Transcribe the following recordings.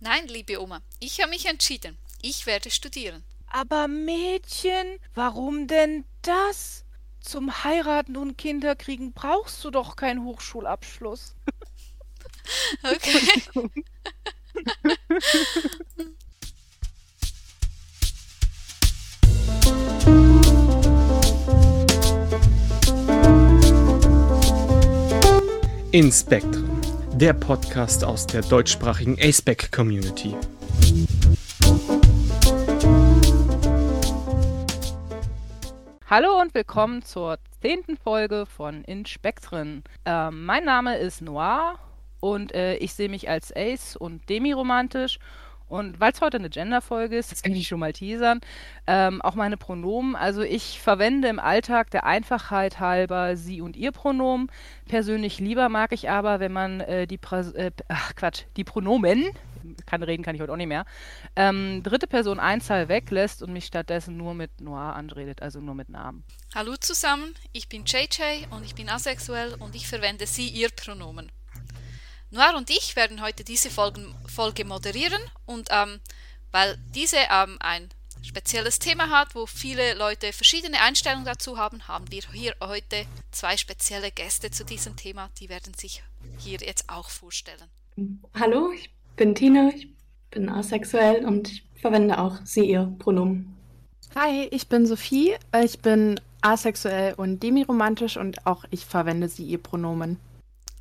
Nein, liebe Oma, ich habe mich entschieden. Ich werde studieren. Aber Mädchen, warum denn das? Zum Heiraten und Kinderkriegen brauchst du doch keinen Hochschulabschluss. Okay. Inspektren, der Podcast aus der deutschsprachigen ASPEC Community. Hallo und willkommen zur zehnten Folge von Inspektren. Ähm, mein Name ist Noir und äh, ich sehe mich als Ace und demiromantisch und weil es heute eine Gender-Folge ist, das kann ich schon mal teasern, ähm, auch meine Pronomen. Also ich verwende im Alltag der Einfachheit halber sie und ihr Pronomen. Persönlich lieber mag ich aber, wenn man äh, die, äh, ach Quatsch, die Pronomen, kann reden, kann ich heute auch nicht mehr, ähm, dritte Person Einzahl weglässt und mich stattdessen nur mit Noir anredet, also nur mit Namen. Hallo zusammen, ich bin JJ und ich bin asexuell und ich verwende sie, ihr Pronomen. Noir und ich werden heute diese Folgen, Folge moderieren und ähm, weil diese ähm, ein spezielles Thema hat, wo viele Leute verschiedene Einstellungen dazu haben, haben wir hier heute zwei spezielle Gäste zu diesem Thema. Die werden sich hier jetzt auch vorstellen. Hallo, ich bin Tina, ich bin asexuell und ich verwende auch sie, ihr Pronomen. Hi, ich bin Sophie, ich bin asexuell und demiromantisch und auch ich verwende sie, ihr Pronomen.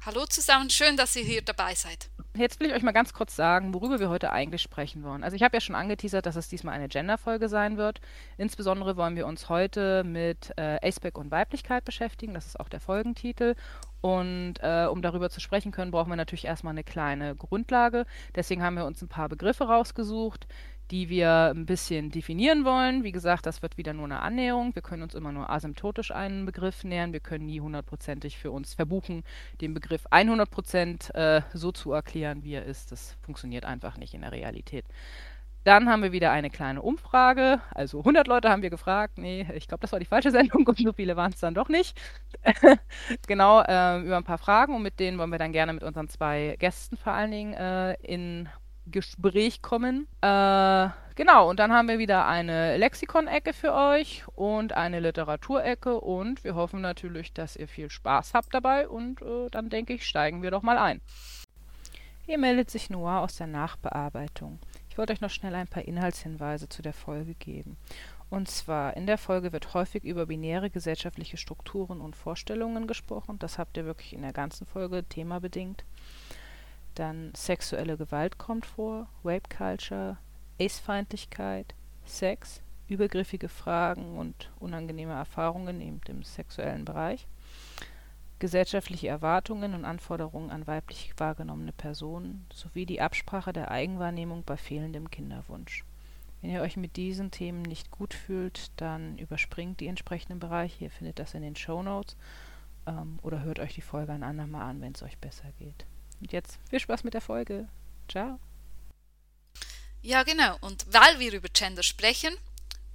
Hallo zusammen, schön, dass ihr hier dabei seid. Jetzt will ich euch mal ganz kurz sagen, worüber wir heute eigentlich sprechen wollen. Also ich habe ja schon angeteasert, dass es diesmal eine Gender-Folge sein wird. Insbesondere wollen wir uns heute mit äh, Aceback und Weiblichkeit beschäftigen. Das ist auch der Folgentitel. Und äh, um darüber zu sprechen können, brauchen wir natürlich erstmal eine kleine Grundlage. Deswegen haben wir uns ein paar Begriffe rausgesucht, die wir ein bisschen definieren wollen. Wie gesagt, das wird wieder nur eine Annäherung. Wir können uns immer nur asymptotisch einen Begriff nähern. Wir können nie hundertprozentig für uns verbuchen, den Begriff 100% äh, so zu erklären, wie er ist. Das funktioniert einfach nicht in der Realität. Dann haben wir wieder eine kleine Umfrage. Also 100 Leute haben wir gefragt. Nee, ich glaube, das war die falsche Sendung und so viele waren es dann doch nicht. genau, äh, über ein paar Fragen und mit denen wollen wir dann gerne mit unseren zwei Gästen vor allen Dingen äh, in Gespräch kommen. Äh, genau, und dann haben wir wieder eine Lexikon-Ecke für euch und eine Literaturecke und wir hoffen natürlich, dass ihr viel Spaß habt dabei und äh, dann denke ich, steigen wir doch mal ein. Hier meldet sich Noah aus der Nachbearbeitung. Ich wollte euch noch schnell ein paar Inhaltshinweise zu der Folge geben. Und zwar, in der Folge wird häufig über binäre gesellschaftliche Strukturen und Vorstellungen gesprochen. Das habt ihr wirklich in der ganzen Folge themabedingt. Dann sexuelle Gewalt kommt vor, Rape Culture, Ace-Feindlichkeit, Sex, übergriffige Fragen und unangenehme Erfahrungen im sexuellen Bereich, gesellschaftliche Erwartungen und Anforderungen an weiblich wahrgenommene Personen sowie die Absprache der Eigenwahrnehmung bei fehlendem Kinderwunsch. Wenn ihr euch mit diesen Themen nicht gut fühlt, dann überspringt die entsprechenden Bereiche. Ihr findet das in den Show Notes ähm, oder hört euch die Folge ein andermal an, wenn es euch besser geht. Und jetzt viel Spaß mit der Folge. Ciao. Ja, genau. Und weil wir über Gender sprechen,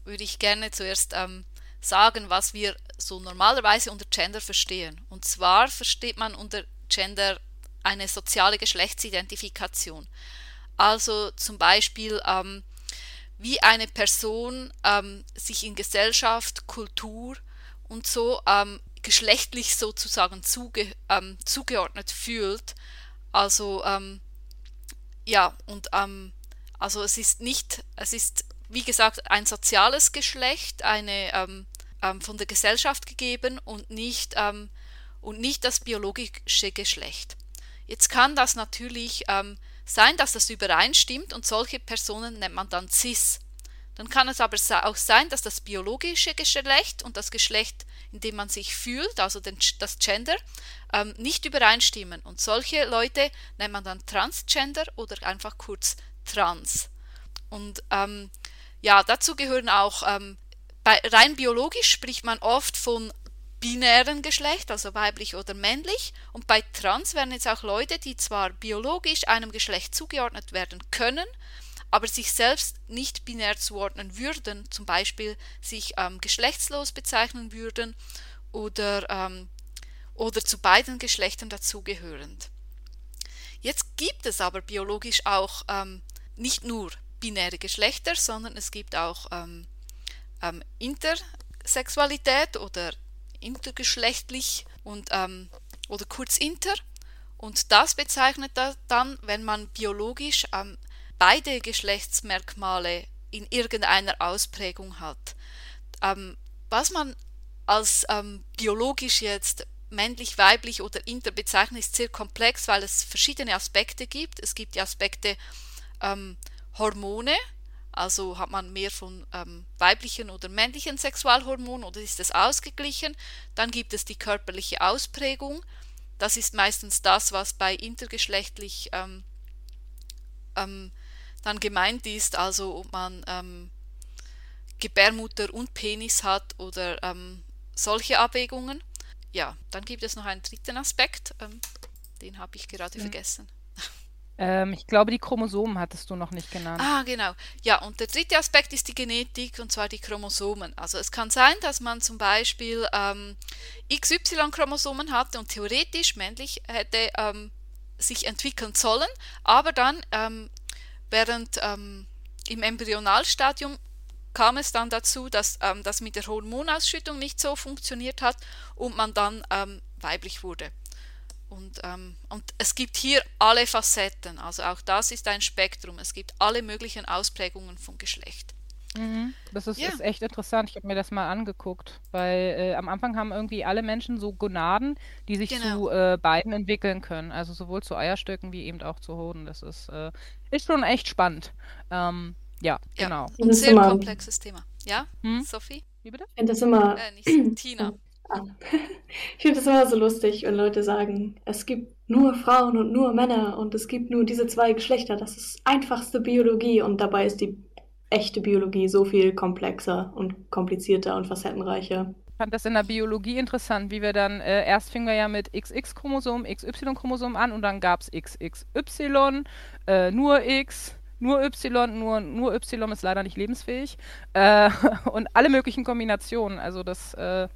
würde ich gerne zuerst ähm, sagen, was wir so normalerweise unter Gender verstehen. Und zwar versteht man unter Gender eine soziale Geschlechtsidentifikation. Also zum Beispiel, ähm, wie eine Person ähm, sich in Gesellschaft, Kultur und so ähm, geschlechtlich sozusagen zuge ähm, zugeordnet fühlt also ähm, ja, und ähm, also es ist nicht, es ist wie gesagt ein soziales Geschlecht, eine ähm, ähm von der Gesellschaft gegeben und nicht, ähm, und nicht das biologische Geschlecht. Jetzt kann das natürlich ähm, sein, dass das übereinstimmt und solche Personen nennt man dann cis. Dann kann es aber auch sein, dass das biologische Geschlecht und das Geschlecht, in dem man sich fühlt, also den, das Gender, ähm, nicht übereinstimmen. Und solche Leute nennt man dann Transgender oder einfach kurz Trans. Und ähm, ja, dazu gehören auch, ähm, bei, rein biologisch spricht man oft von binären Geschlecht, also weiblich oder männlich. Und bei Trans werden jetzt auch Leute, die zwar biologisch einem Geschlecht zugeordnet werden können, aber sich selbst nicht binär zuordnen würden, zum Beispiel sich ähm, geschlechtslos bezeichnen würden oder, ähm, oder zu beiden Geschlechtern dazugehörend. Jetzt gibt es aber biologisch auch ähm, nicht nur binäre Geschlechter, sondern es gibt auch ähm, ähm, Intersexualität oder intergeschlechtlich und ähm, oder kurz inter. Und das bezeichnet dann, wenn man biologisch beide Geschlechtsmerkmale in irgendeiner Ausprägung hat. Ähm, was man als ähm, biologisch jetzt männlich, weiblich oder inter bezeichnet, ist sehr komplex, weil es verschiedene Aspekte gibt. Es gibt die Aspekte ähm, Hormone, also hat man mehr von ähm, weiblichen oder männlichen Sexualhormonen oder ist es ausgeglichen? Dann gibt es die körperliche Ausprägung. Das ist meistens das, was bei intergeschlechtlich ähm, ähm, dann gemeint ist, also ob man ähm, Gebärmutter und Penis hat oder ähm, solche Abwägungen. Ja, dann gibt es noch einen dritten Aspekt, ähm, den habe ich gerade mhm. vergessen. Ähm, ich glaube, die Chromosomen hattest du noch nicht genannt. Ah, genau. Ja, und der dritte Aspekt ist die Genetik, und zwar die Chromosomen. Also es kann sein, dass man zum Beispiel ähm, XY-Chromosomen hatte und theoretisch männlich hätte ähm, sich entwickeln sollen, aber dann ähm, während ähm, im Embryonalstadium kam es dann dazu, dass ähm, das mit der Hormonausschüttung nicht so funktioniert hat und man dann weiblich wurde. Und, ähm, und es gibt hier alle Facetten, also auch das ist ein Spektrum. Es gibt alle möglichen Ausprägungen von Geschlecht. Mhm. Das ist, ja. ist, echt interessant. Ich habe mir das mal angeguckt, weil äh, am Anfang haben irgendwie alle Menschen so Gonaden, die sich genau. zu äh, beiden entwickeln können. Also sowohl zu Eierstöcken wie eben auch zu Hoden. Das ist, äh, ist schon echt spannend. Ähm, ja, ja, genau. Ein sehr komplexes Thema. Ja, hm? Sophie? Wie bitte? Ich finde das immer. Äh, nicht Tina. an. Ich finde es immer so lustig, wenn Leute sagen, es gibt nur Frauen und nur Männer und es gibt nur diese zwei Geschlechter. Das ist einfachste Biologie und dabei ist die echte Biologie so viel komplexer und komplizierter und facettenreicher. Ich fand das in der Biologie interessant, wie wir dann, äh, erst fingen wir ja mit XX-Chromosom, XY-Chromosom an und dann gab es XXY, äh, nur X, nur Y, nur, nur Y ist leider nicht lebensfähig äh, und alle möglichen Kombinationen. Also das äh,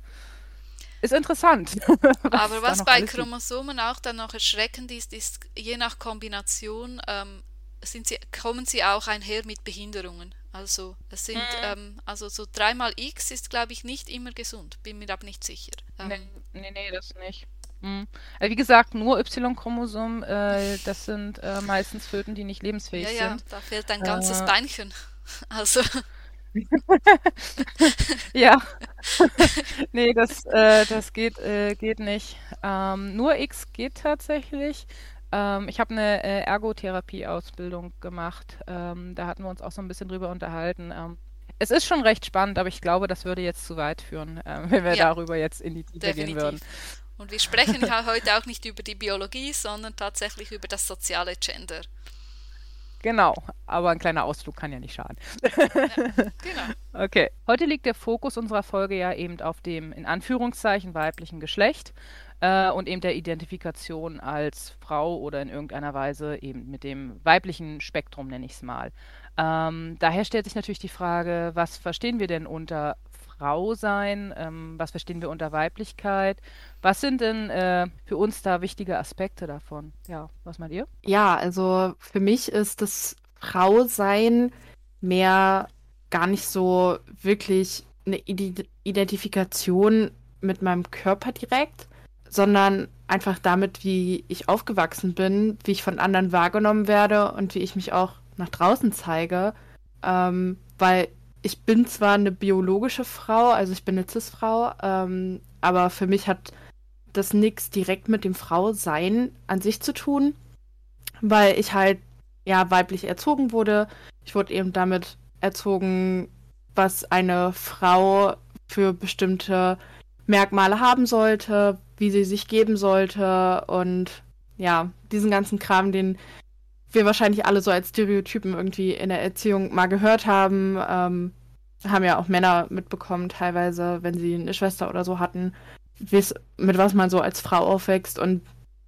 ist interessant. Aber was bei Chromosomen auch dann noch erschreckend ist, ist, je nach Kombination ähm, sind sie, kommen sie auch einher mit Behinderungen. Also es sind, mhm. ähm, also so dreimal X ist, glaube ich, nicht immer gesund, bin mir aber nicht sicher. Ähm, nee, nee, nee, das nicht. Mhm. Also wie gesagt, nur Y-Chromosom, äh, das sind äh, meistens Föten, die nicht lebensfähig ja, ja, sind. Ja, da fehlt ein ganzes äh, Beinchen. Also ja. nee, das, äh, das geht, äh, geht nicht. Ähm, nur X geht tatsächlich. Ähm, ich habe eine äh, Ergotherapie-Ausbildung gemacht. Ähm, da hatten wir uns auch so ein bisschen drüber unterhalten. Ähm, es ist schon recht spannend, aber ich glaube, das würde jetzt zu weit führen, ähm, wenn wir ja, darüber jetzt in die Tiefe gehen würden. Und wir sprechen ja heute auch nicht über die Biologie, sondern tatsächlich über das soziale Gender. Genau, aber ein kleiner Ausflug kann ja nicht schaden. Ja, genau. Okay. Heute liegt der Fokus unserer Folge ja eben auf dem in Anführungszeichen weiblichen Geschlecht äh, und eben der Identifikation als Frau oder in irgendeiner Weise eben mit dem weiblichen Spektrum, nenne ich es mal. Ähm, daher stellt sich natürlich die Frage, was verstehen wir denn unter Frau sein? Ähm, was verstehen wir unter Weiblichkeit? Was sind denn äh, für uns da wichtige Aspekte davon? Ja, was meint ihr? Ja, also für mich ist das Frausein mehr gar nicht so wirklich eine Identifikation mit meinem Körper direkt, sondern einfach damit, wie ich aufgewachsen bin, wie ich von anderen wahrgenommen werde und wie ich mich auch nach draußen zeige. Ähm, weil ich bin zwar eine biologische Frau, also ich bin eine Cis-Frau, ähm, aber für mich hat das nichts direkt mit dem Frausein an sich zu tun, weil ich halt ja weiblich erzogen wurde. Ich wurde eben damit erzogen, was eine Frau für bestimmte Merkmale haben sollte, wie sie sich geben sollte und ja, diesen ganzen Kram, den wir wahrscheinlich alle so als Stereotypen irgendwie in der Erziehung mal gehört haben. Ähm, haben ja auch Männer mitbekommen, teilweise, wenn sie eine Schwester oder so hatten, mit was man so als Frau aufwächst. Und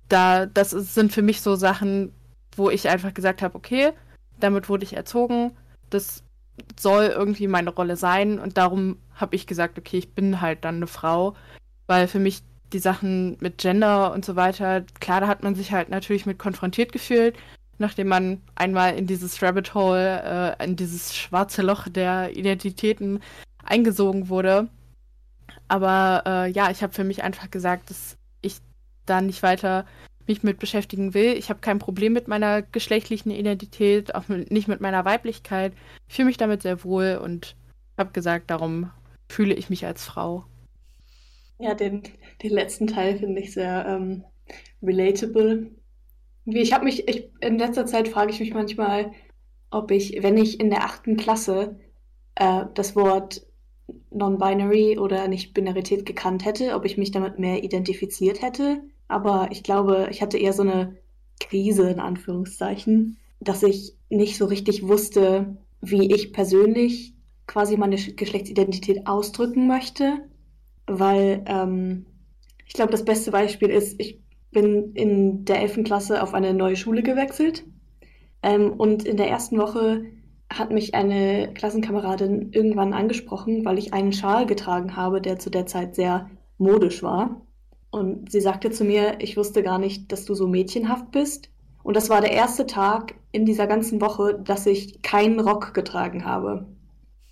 da, das ist, sind für mich so Sachen, wo ich einfach gesagt habe, okay, damit wurde ich erzogen, das soll irgendwie meine Rolle sein. Und darum habe ich gesagt, okay, ich bin halt dann eine Frau, weil für mich die Sachen mit Gender und so weiter, klar, da hat man sich halt natürlich mit konfrontiert gefühlt, nachdem man einmal in dieses Rabbit Hole, äh, in dieses schwarze Loch der Identitäten eingesogen wurde. Aber äh, ja, ich habe für mich einfach gesagt, dass ich da nicht weiter mich mit beschäftigen will. Ich habe kein Problem mit meiner geschlechtlichen Identität, auch mit, nicht mit meiner Weiblichkeit. Ich fühle mich damit sehr wohl und habe gesagt, darum fühle ich mich als Frau. Ja, den, den letzten Teil finde ich sehr ähm, relatable. Wie ich habe mich, ich, in letzter Zeit frage ich mich manchmal, ob ich, wenn ich in der achten Klasse äh, das Wort Non-Binary oder Nicht-Binarität gekannt hätte, ob ich mich damit mehr identifiziert hätte. Aber ich glaube, ich hatte eher so eine Krise in Anführungszeichen, dass ich nicht so richtig wusste, wie ich persönlich quasi meine Geschlechtsidentität ausdrücken möchte. Weil ähm, ich glaube, das beste Beispiel ist, ich bin in der 11. Klasse auf eine neue Schule gewechselt. Ähm, und in der ersten Woche hat mich eine Klassenkameradin irgendwann angesprochen, weil ich einen Schal getragen habe, der zu der Zeit sehr modisch war. Und sie sagte zu mir, ich wusste gar nicht, dass du so mädchenhaft bist. Und das war der erste Tag in dieser ganzen Woche, dass ich keinen Rock getragen habe.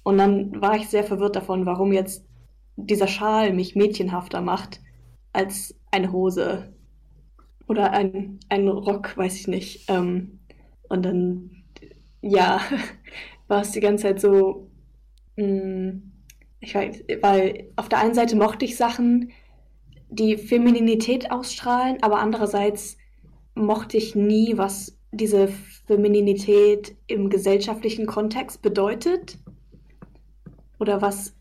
Und dann war ich sehr verwirrt davon, warum jetzt dieser Schal mich mädchenhafter macht als eine Hose oder ein, ein Rock, weiß ich nicht. Ähm, und dann, ja, war es die ganze Zeit so, mh, hm, ich weiß, weil auf der einen Seite mochte ich Sachen, die Femininität ausstrahlen, aber andererseits mochte ich nie, was diese Femininität im gesellschaftlichen Kontext bedeutet oder was,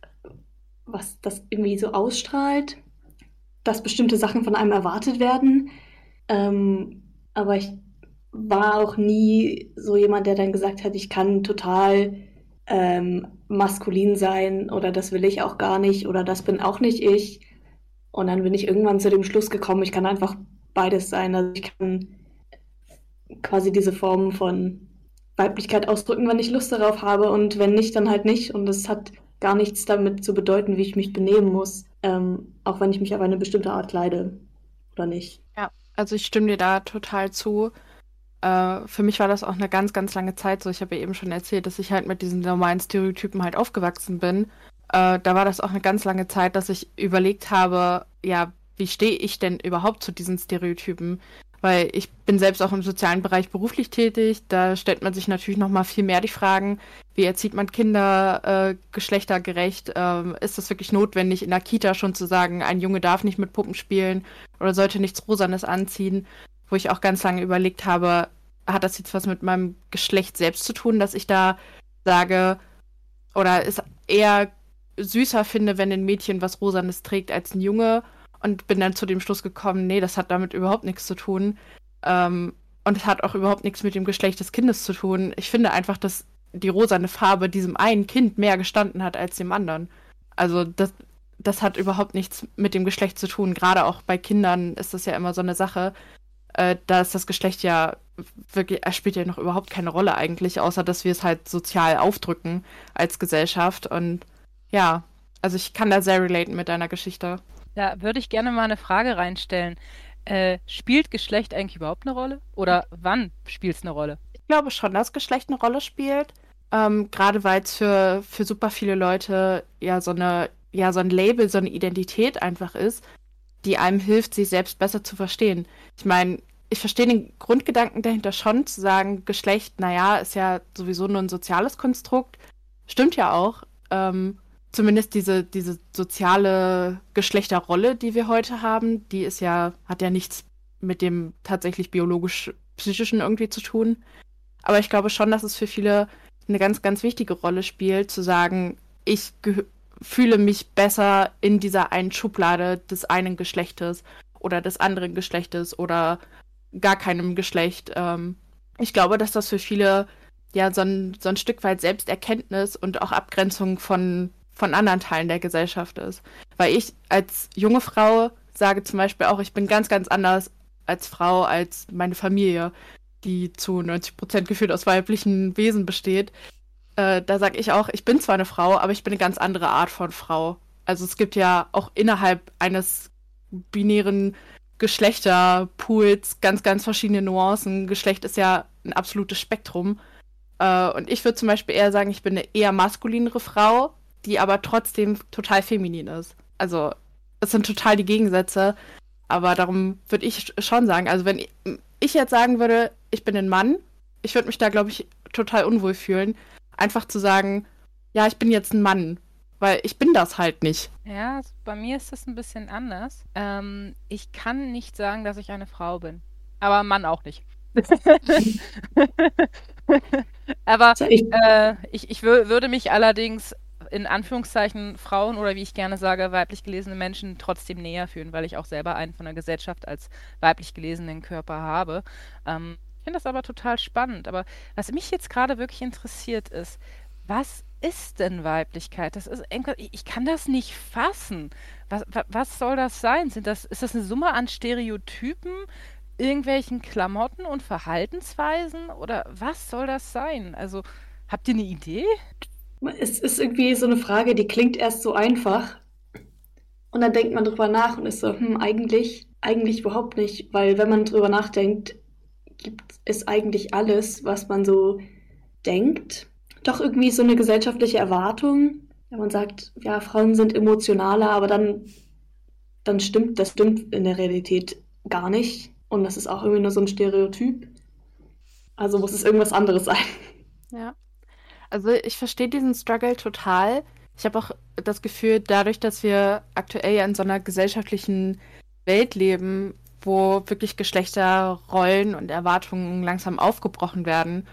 was das irgendwie so ausstrahlt, dass bestimmte Sachen von einem erwartet werden. Ähm, aber ich war auch nie so jemand, der dann gesagt hat, ich kann total ähm, maskulin sein oder das will ich auch gar nicht oder das bin auch nicht ich. Und dann bin ich irgendwann zu dem Schluss gekommen, ich kann einfach beides sein. Also ich kann quasi diese Form von Weiblichkeit ausdrücken, wenn ich Lust darauf habe und wenn nicht, dann halt nicht. Und es hat gar nichts damit zu bedeuten, wie ich mich benehmen muss, ähm, auch wenn ich mich auf eine bestimmte Art kleide oder nicht. Ja, also ich stimme dir da total zu. Äh, für mich war das auch eine ganz, ganz lange Zeit so. Ich habe ja eben schon erzählt, dass ich halt mit diesen normalen Stereotypen halt aufgewachsen bin äh, da war das auch eine ganz lange Zeit, dass ich überlegt habe, ja, wie stehe ich denn überhaupt zu diesen Stereotypen? Weil ich bin selbst auch im sozialen Bereich beruflich tätig. Da stellt man sich natürlich noch mal viel mehr die Fragen, wie erzieht man Kinder äh, geschlechtergerecht? Ähm, ist das wirklich notwendig, in der Kita schon zu sagen, ein Junge darf nicht mit Puppen spielen oder sollte nichts Rosanes anziehen? Wo ich auch ganz lange überlegt habe, hat das jetzt was mit meinem Geschlecht selbst zu tun, dass ich da sage, oder ist eher süßer finde, wenn ein Mädchen was Rosanes trägt als ein Junge. Und bin dann zu dem Schluss gekommen, nee, das hat damit überhaupt nichts zu tun. Ähm, und es hat auch überhaupt nichts mit dem Geschlecht des Kindes zu tun. Ich finde einfach, dass die rosane Farbe diesem einen Kind mehr gestanden hat als dem anderen. Also das, das hat überhaupt nichts mit dem Geschlecht zu tun. Gerade auch bei Kindern ist das ja immer so eine Sache. Äh, da ist das Geschlecht ja wirklich, er spielt ja noch überhaupt keine Rolle eigentlich, außer dass wir es halt sozial aufdrücken als Gesellschaft. Und ja, also ich kann da sehr relaten mit deiner Geschichte. Da würde ich gerne mal eine Frage reinstellen. Äh, spielt Geschlecht eigentlich überhaupt eine Rolle? Oder wann spielt es eine Rolle? Ich glaube schon, dass Geschlecht eine Rolle spielt. Ähm, Gerade weil es für, für super viele Leute ja so eine, ja, so ein Label, so eine Identität einfach ist, die einem hilft, sich selbst besser zu verstehen. Ich meine, ich verstehe den Grundgedanken dahinter schon, zu sagen, Geschlecht, naja, ist ja sowieso nur ein soziales Konstrukt. Stimmt ja auch. Ähm, zumindest diese, diese soziale Geschlechterrolle, die wir heute haben, die ist ja, hat ja nichts mit dem tatsächlich biologisch-psychischen irgendwie zu tun. Aber ich glaube schon, dass es für viele eine ganz, ganz wichtige Rolle spielt, zu sagen, ich fühle mich besser in dieser einen Schublade des einen Geschlechtes oder des anderen Geschlechtes oder gar keinem Geschlecht. Ähm, ich glaube, dass das für viele ja so ein, so ein Stück weit Selbsterkenntnis und auch Abgrenzung von von anderen Teilen der Gesellschaft ist. Weil ich als junge Frau sage zum Beispiel auch, ich bin ganz, ganz anders als Frau, als meine Familie, die zu 90 Prozent gefühlt aus weiblichen Wesen besteht. Äh, da sage ich auch, ich bin zwar eine Frau, aber ich bin eine ganz andere Art von Frau. Also es gibt ja auch innerhalb eines binären Geschlechterpools ganz, ganz verschiedene Nuancen. Geschlecht ist ja ein absolutes Spektrum. Äh, und ich würde zum Beispiel eher sagen, ich bin eine eher maskulinere Frau, die aber trotzdem total feminin ist. Also, es sind total die Gegensätze. Aber darum würde ich schon sagen, also wenn ich jetzt sagen würde, ich bin ein Mann, ich würde mich da, glaube ich, total unwohl fühlen. Einfach zu sagen, ja, ich bin jetzt ein Mann. Weil ich bin das halt nicht. Ja, bei mir ist das ein bisschen anders. Ähm, ich kann nicht sagen, dass ich eine Frau bin. Aber ein Mann auch nicht. Aber äh, ich, ich würde mich allerdings in Anführungszeichen Frauen oder wie ich gerne sage, weiblich gelesene Menschen trotzdem näher fühlen, weil ich auch selber einen von der Gesellschaft als weiblich gelesenen Körper habe. Ähm, ich finde das aber total spannend. Aber was mich jetzt gerade wirklich interessiert ist, was ist denn Weiblichkeit? Das ist ich kann das nicht fassen. Was, was soll das sein? Sind das, ist das eine Summe an Stereotypen, irgendwelchen Klamotten und Verhaltensweisen? Oder was soll das sein? Also, habt ihr eine Idee? Es ist irgendwie so eine Frage, die klingt erst so einfach. Und dann denkt man drüber nach und ist so, hm, eigentlich, eigentlich überhaupt nicht. Weil wenn man drüber nachdenkt, gibt es eigentlich alles, was man so denkt. Doch irgendwie so eine gesellschaftliche Erwartung. Wenn man sagt, ja, Frauen sind emotionaler, aber dann, dann stimmt, das stimmt in der Realität gar nicht. Und das ist auch irgendwie nur so ein Stereotyp. Also muss es irgendwas anderes sein. Ja. Also ich verstehe diesen Struggle total. Ich habe auch das Gefühl, dadurch, dass wir aktuell ja in so einer gesellschaftlichen Welt leben, wo wirklich Geschlechterrollen und Erwartungen langsam aufgebrochen werden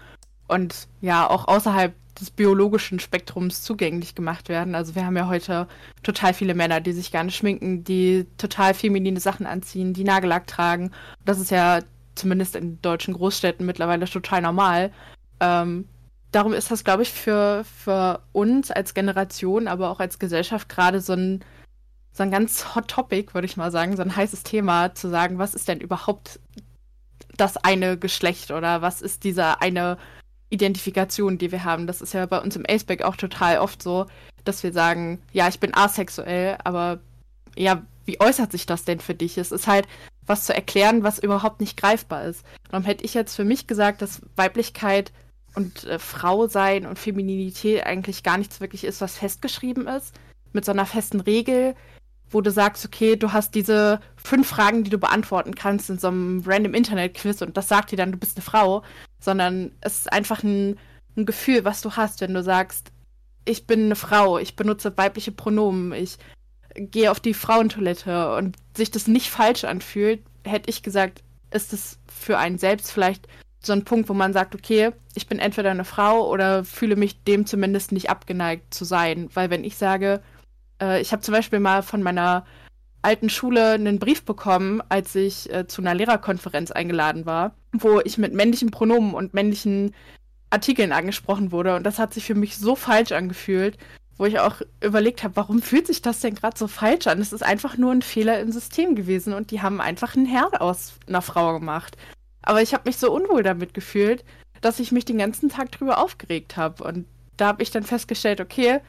und ja auch außerhalb des biologischen Spektrums zugänglich gemacht werden. Also wir haben ja heute total viele Männer, die sich gerne schminken, die total feminine Sachen anziehen, die Nagellack tragen. Das ist ja zumindest in deutschen Großstädten mittlerweile total normal. Ähm, darum ist das, glaube ich, für, für uns als Generation, aber auch als Gesellschaft gerade so ein, so ein ganz hot Topic, würde ich mal sagen, so ein heißes Thema, zu sagen, was ist denn überhaupt das eine Geschlecht oder was ist dieser eine Identifikation, die wir haben. Das ist ja bei uns im Aceback auch total oft so, dass wir sagen, ja, ich bin asexuell, aber ja, wie äußert sich das denn für dich? Es ist halt was zu erklären, was überhaupt nicht greifbar ist. Darum hätte ich jetzt für mich gesagt, dass Weiblichkeit und äh, Frau sein und Femininität eigentlich gar nichts wirklich ist, was festgeschrieben ist, mit so einer festen Regel, wo du sagst, okay, du hast diese fünf Fragen, die du beantworten kannst in so einem random Internet-Quiz und das sagt dir dann, du bist eine Frau, sondern es ist einfach ein, ein Gefühl, was du hast, wenn du sagst, ich bin eine Frau, ich benutze weibliche Pronomen, ich gehe auf die Frauentoilette und sich das nicht falsch anfühlt, hätte ich gesagt, ist es für einen selbst vielleicht so ein Punkt, wo man sagt, okay, ich bin entweder eine Frau oder fühle mich dem zumindest nicht abgeneigt zu sein. Weil wenn ich sage, äh, ich habe zum Beispiel mal von meiner alten Schule einen Brief bekommen, als ich äh, zu einer Lehrerkonferenz eingeladen war, wo ich mit männlichen Pronomen und männlichen Artikeln angesprochen wurde. Und das hat sich für mich so falsch angefühlt, wo ich auch überlegt habe, warum fühlt sich das denn gerade so falsch an? Es ist einfach nur ein Fehler im System gewesen und die haben einfach einen Herr aus einer Frau gemacht. Aber ich habe mich so unwohl damit gefühlt, dass ich mich den ganzen Tag drüber aufgeregt habe. Und da habe ich dann festgestellt, okay,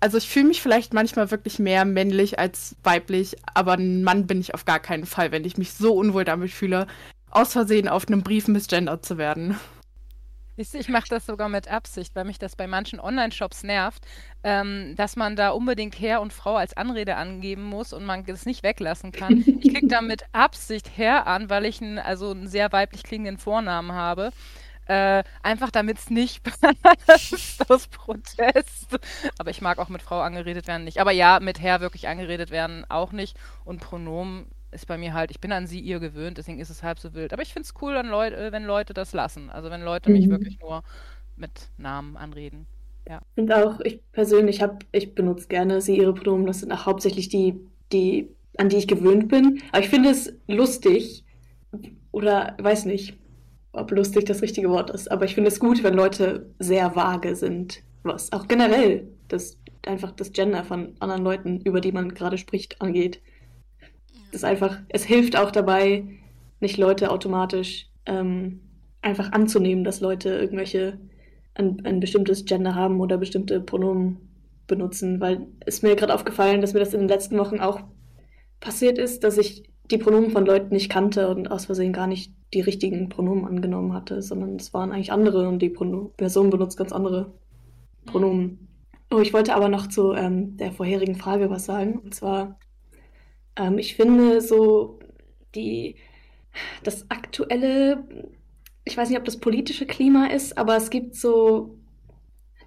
also ich fühle mich vielleicht manchmal wirklich mehr männlich als weiblich, aber ein Mann bin ich auf gar keinen Fall, wenn ich mich so unwohl damit fühle, aus Versehen auf einem Brief misgendert zu werden. Ich mache das sogar mit Absicht, weil mich das bei manchen Online-Shops nervt, ähm, dass man da unbedingt Herr und Frau als Anrede angeben muss und man das nicht weglassen kann. Ich klicke da mit Absicht Herr an, weil ich einen, also einen sehr weiblich klingenden Vornamen habe. Äh, einfach damit es nicht aus Protest. Aber ich mag auch mit Frau angeredet werden nicht. Aber ja, mit Herr wirklich angeredet werden auch nicht. Und Pronomen ist bei mir halt, ich bin an sie ihr gewöhnt, deswegen ist es halb so wild. Aber ich finde es cool, wenn Leute, äh, wenn Leute das lassen. Also wenn Leute mhm. mich wirklich nur mit Namen anreden. Ja. Und auch ich persönlich habe, ich benutze gerne sie ihre Pronomen. Das sind auch hauptsächlich die, die, an die ich gewöhnt bin. Aber ich finde es lustig oder weiß nicht, ob lustig das richtige Wort ist. Aber ich finde es gut, wenn Leute sehr vage sind. Was auch generell das einfach das Gender von anderen Leuten, über die man gerade spricht, angeht ist einfach, es hilft auch dabei, nicht Leute automatisch ähm, einfach anzunehmen, dass Leute irgendwelche ein, ein bestimmtes Gender haben oder bestimmte Pronomen benutzen, weil es mir gerade aufgefallen, dass mir das in den letzten Wochen auch passiert ist, dass ich die Pronomen von Leuten nicht kannte und aus Versehen gar nicht die richtigen Pronomen angenommen hatte, sondern es waren eigentlich andere und die Prono Person benutzt ganz andere Pronomen. Oh, ich wollte aber noch zu ähm, der vorherigen Frage was sagen. Und zwar, ähm, ich finde so die, das aktuelle, ich weiß nicht, ob das politische Klima ist, aber es gibt so,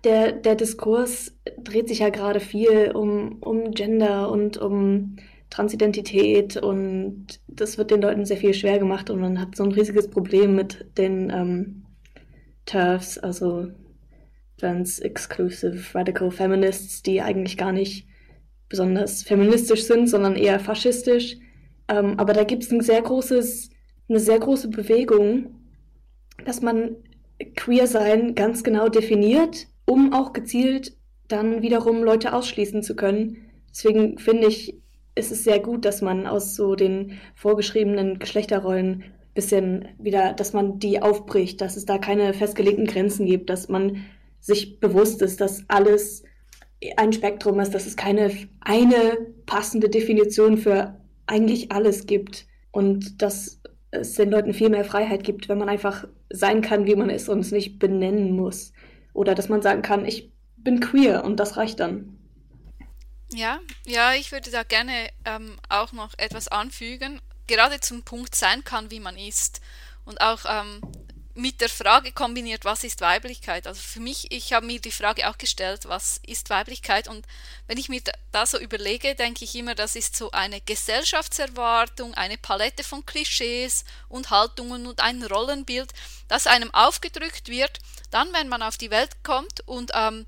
der, der Diskurs dreht sich ja gerade viel um, um Gender und um Transidentität und das wird den Leuten sehr viel schwer gemacht und man hat so ein riesiges Problem mit den ähm, TERFs, also Trans-Exclusive Radical Feminists, die eigentlich gar nicht besonders feministisch sind, sondern eher faschistisch. Ähm, aber da gibt es ein sehr großes, eine sehr große Bewegung, dass man queer sein ganz genau definiert, um auch gezielt dann wiederum Leute ausschließen zu können. Deswegen finde ich, ist es sehr gut, dass man aus so den vorgeschriebenen Geschlechterrollen bisschen wieder, dass man die aufbricht, dass es da keine festgelegten Grenzen gibt, dass man sich bewusst ist, dass alles ein Spektrum ist, dass es keine eine passende Definition für eigentlich alles gibt und dass es den Leuten viel mehr Freiheit gibt, wenn man einfach sein kann, wie man ist und es nicht benennen muss. Oder dass man sagen kann, ich bin queer und das reicht dann. Ja, ja, ich würde da gerne ähm, auch noch etwas anfügen, gerade zum Punkt sein kann, wie man ist. Und auch ähm, mit der Frage kombiniert, was ist Weiblichkeit? Also für mich, ich habe mir die Frage auch gestellt, was ist Weiblichkeit? Und wenn ich mir da so überlege, denke ich immer, das ist so eine Gesellschaftserwartung, eine Palette von Klischees und Haltungen und ein Rollenbild, das einem aufgedrückt wird, dann, wenn man auf die Welt kommt und, ähm,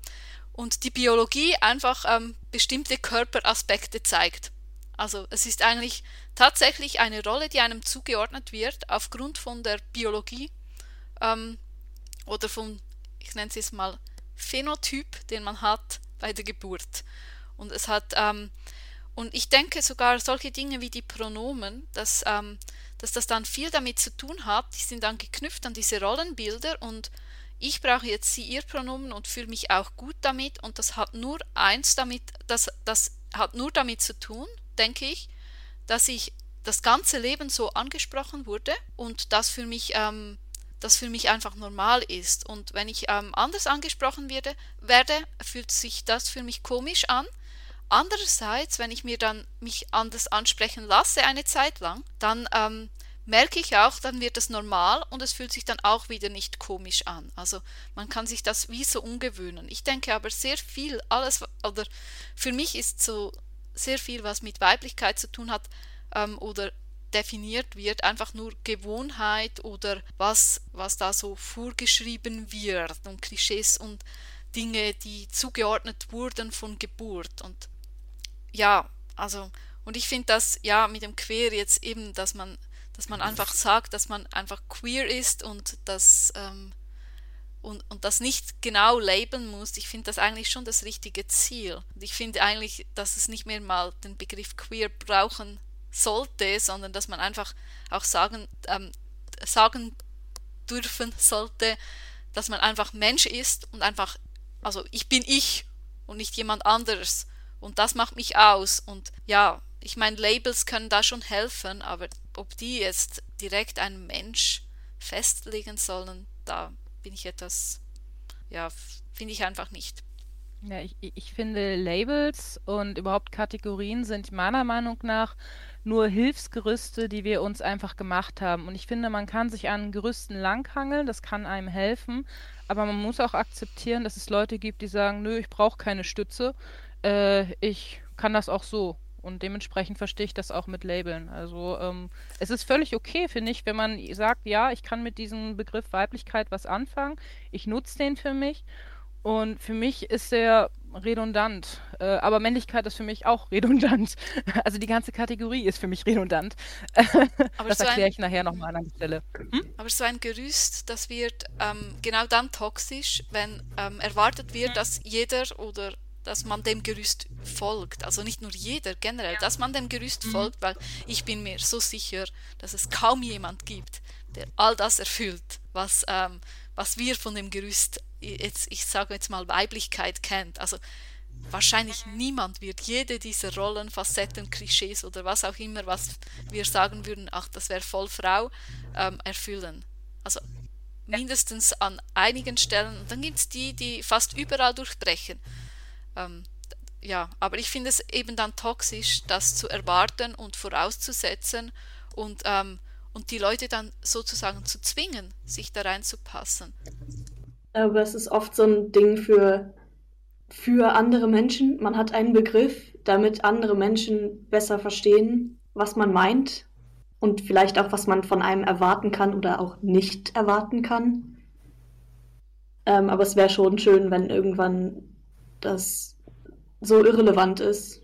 und die Biologie einfach ähm, bestimmte Körperaspekte zeigt. Also es ist eigentlich tatsächlich eine Rolle, die einem zugeordnet wird aufgrund von der Biologie ähm, oder vom, ich nenne es jetzt mal, Phänotyp, den man hat bei der Geburt. Und es hat, ähm, und ich denke sogar solche Dinge wie die Pronomen, dass, ähm, dass das dann viel damit zu tun hat, die sind dann geknüpft an diese Rollenbilder und ich brauche jetzt sie ihr Pronomen und fühle mich auch gut damit und das hat nur eins damit, das, das hat nur damit zu tun, denke ich, dass ich das ganze Leben so angesprochen wurde und das für mich ähm, das für mich einfach normal ist. Und wenn ich ähm, anders angesprochen werde, werde, fühlt sich das für mich komisch an. Andererseits, wenn ich mir dann mich anders ansprechen lasse eine Zeit lang, dann ähm, merke ich auch, dann wird es normal und es fühlt sich dann auch wieder nicht komisch an. Also man kann sich das wie so umgewöhnen. Ich denke aber sehr viel, alles, oder für mich ist so sehr viel, was mit Weiblichkeit zu tun hat, ähm, oder definiert wird, einfach nur Gewohnheit oder was, was da so vorgeschrieben wird und Klischees und Dinge, die zugeordnet wurden von Geburt. Und ja, also, und ich finde das ja mit dem Queer jetzt eben, dass man, dass man einfach sagt, dass man einfach queer ist und das ähm, und, und das nicht genau labeln muss, ich finde das eigentlich schon das richtige Ziel. Und ich finde eigentlich, dass es nicht mehr mal den Begriff queer brauchen sollte, sondern dass man einfach auch sagen, ähm, sagen dürfen sollte, dass man einfach Mensch ist und einfach, also ich bin ich und nicht jemand anderes. Und das macht mich aus. Und ja, ich meine, Labels können da schon helfen, aber ob die jetzt direkt einen Mensch festlegen sollen, da bin ich etwas, ja, finde ich einfach nicht. Ja, ich, ich finde Labels und überhaupt Kategorien sind meiner Meinung nach nur Hilfsgerüste, die wir uns einfach gemacht haben. Und ich finde, man kann sich an Gerüsten langhangeln, das kann einem helfen, aber man muss auch akzeptieren, dass es Leute gibt, die sagen, nö, ich brauche keine Stütze, äh, ich kann das auch so. Und dementsprechend verstehe ich das auch mit Labeln. Also ähm, es ist völlig okay, finde ich, wenn man sagt, ja, ich kann mit diesem Begriff Weiblichkeit was anfangen, ich nutze den für mich. Und für mich ist der redundant. Äh, aber Männlichkeit ist für mich auch redundant. Also die ganze Kategorie ist für mich redundant. Aber das so erkläre ich nachher nochmal an der Stelle. Hm? Aber so ein Gerüst, das wird ähm, genau dann toxisch, wenn ähm, erwartet wird, dass jeder oder dass man dem Gerüst folgt. Also nicht nur jeder, generell, ja. dass man dem Gerüst mhm. folgt, weil ich bin mir so sicher, dass es kaum jemand gibt, der all das erfüllt, was, ähm, was wir von dem Gerüst jetzt, ich sage jetzt mal, Weiblichkeit kennt. Also wahrscheinlich niemand wird jede dieser Rollen, Facetten, Klischees oder was auch immer, was wir sagen würden, ach, das wäre voll Frau, ähm, erfüllen. Also mindestens an einigen Stellen. Und dann gibt es die, die fast überall durchbrechen. Ähm, ja, aber ich finde es eben dann toxisch, das zu erwarten und vorauszusetzen und, ähm, und die Leute dann sozusagen zu zwingen, sich da reinzupassen. Aber es ist oft so ein Ding für, für andere Menschen. Man hat einen Begriff, damit andere Menschen besser verstehen, was man meint und vielleicht auch, was man von einem erwarten kann oder auch nicht erwarten kann. Ähm, aber es wäre schon schön, wenn irgendwann das so irrelevant ist,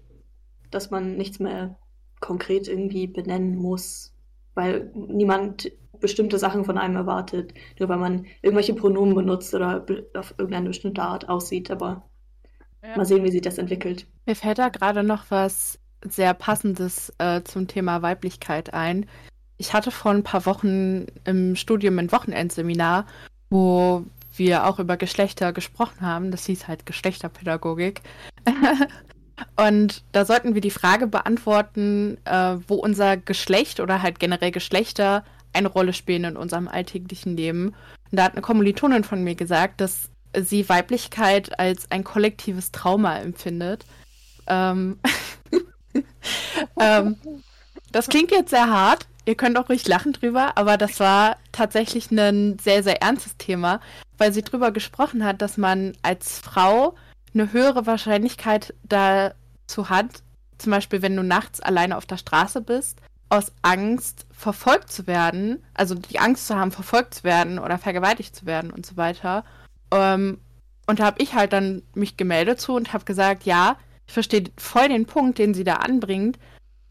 dass man nichts mehr konkret irgendwie benennen muss, weil niemand bestimmte Sachen von einem erwartet, nur weil man irgendwelche Pronomen benutzt oder auf irgendeine bestimmte Art aussieht. Aber ja. mal sehen, wie sich das entwickelt. Mir fällt da gerade noch was sehr passendes äh, zum Thema Weiblichkeit ein. Ich hatte vor ein paar Wochen im Studium ein Wochenendseminar, wo wir auch über Geschlechter gesprochen haben. Das hieß halt Geschlechterpädagogik. Und da sollten wir die Frage beantworten, äh, wo unser Geschlecht oder halt generell Geschlechter eine Rolle spielen in unserem alltäglichen Leben. Und da hat eine Kommilitonin von mir gesagt, dass sie Weiblichkeit als ein kollektives Trauma empfindet. Ähm, ähm, das klingt jetzt sehr hart. Ihr könnt auch ruhig lachen drüber, aber das war tatsächlich ein sehr, sehr ernstes Thema, weil sie drüber gesprochen hat, dass man als Frau eine höhere Wahrscheinlichkeit dazu hat, zum Beispiel wenn du nachts alleine auf der Straße bist, aus Angst verfolgt zu werden, also die Angst zu haben, verfolgt zu werden oder vergewaltigt zu werden und so weiter. Ähm, und da habe ich halt dann mich gemeldet zu und habe gesagt, ja, ich verstehe voll den Punkt, den sie da anbringt,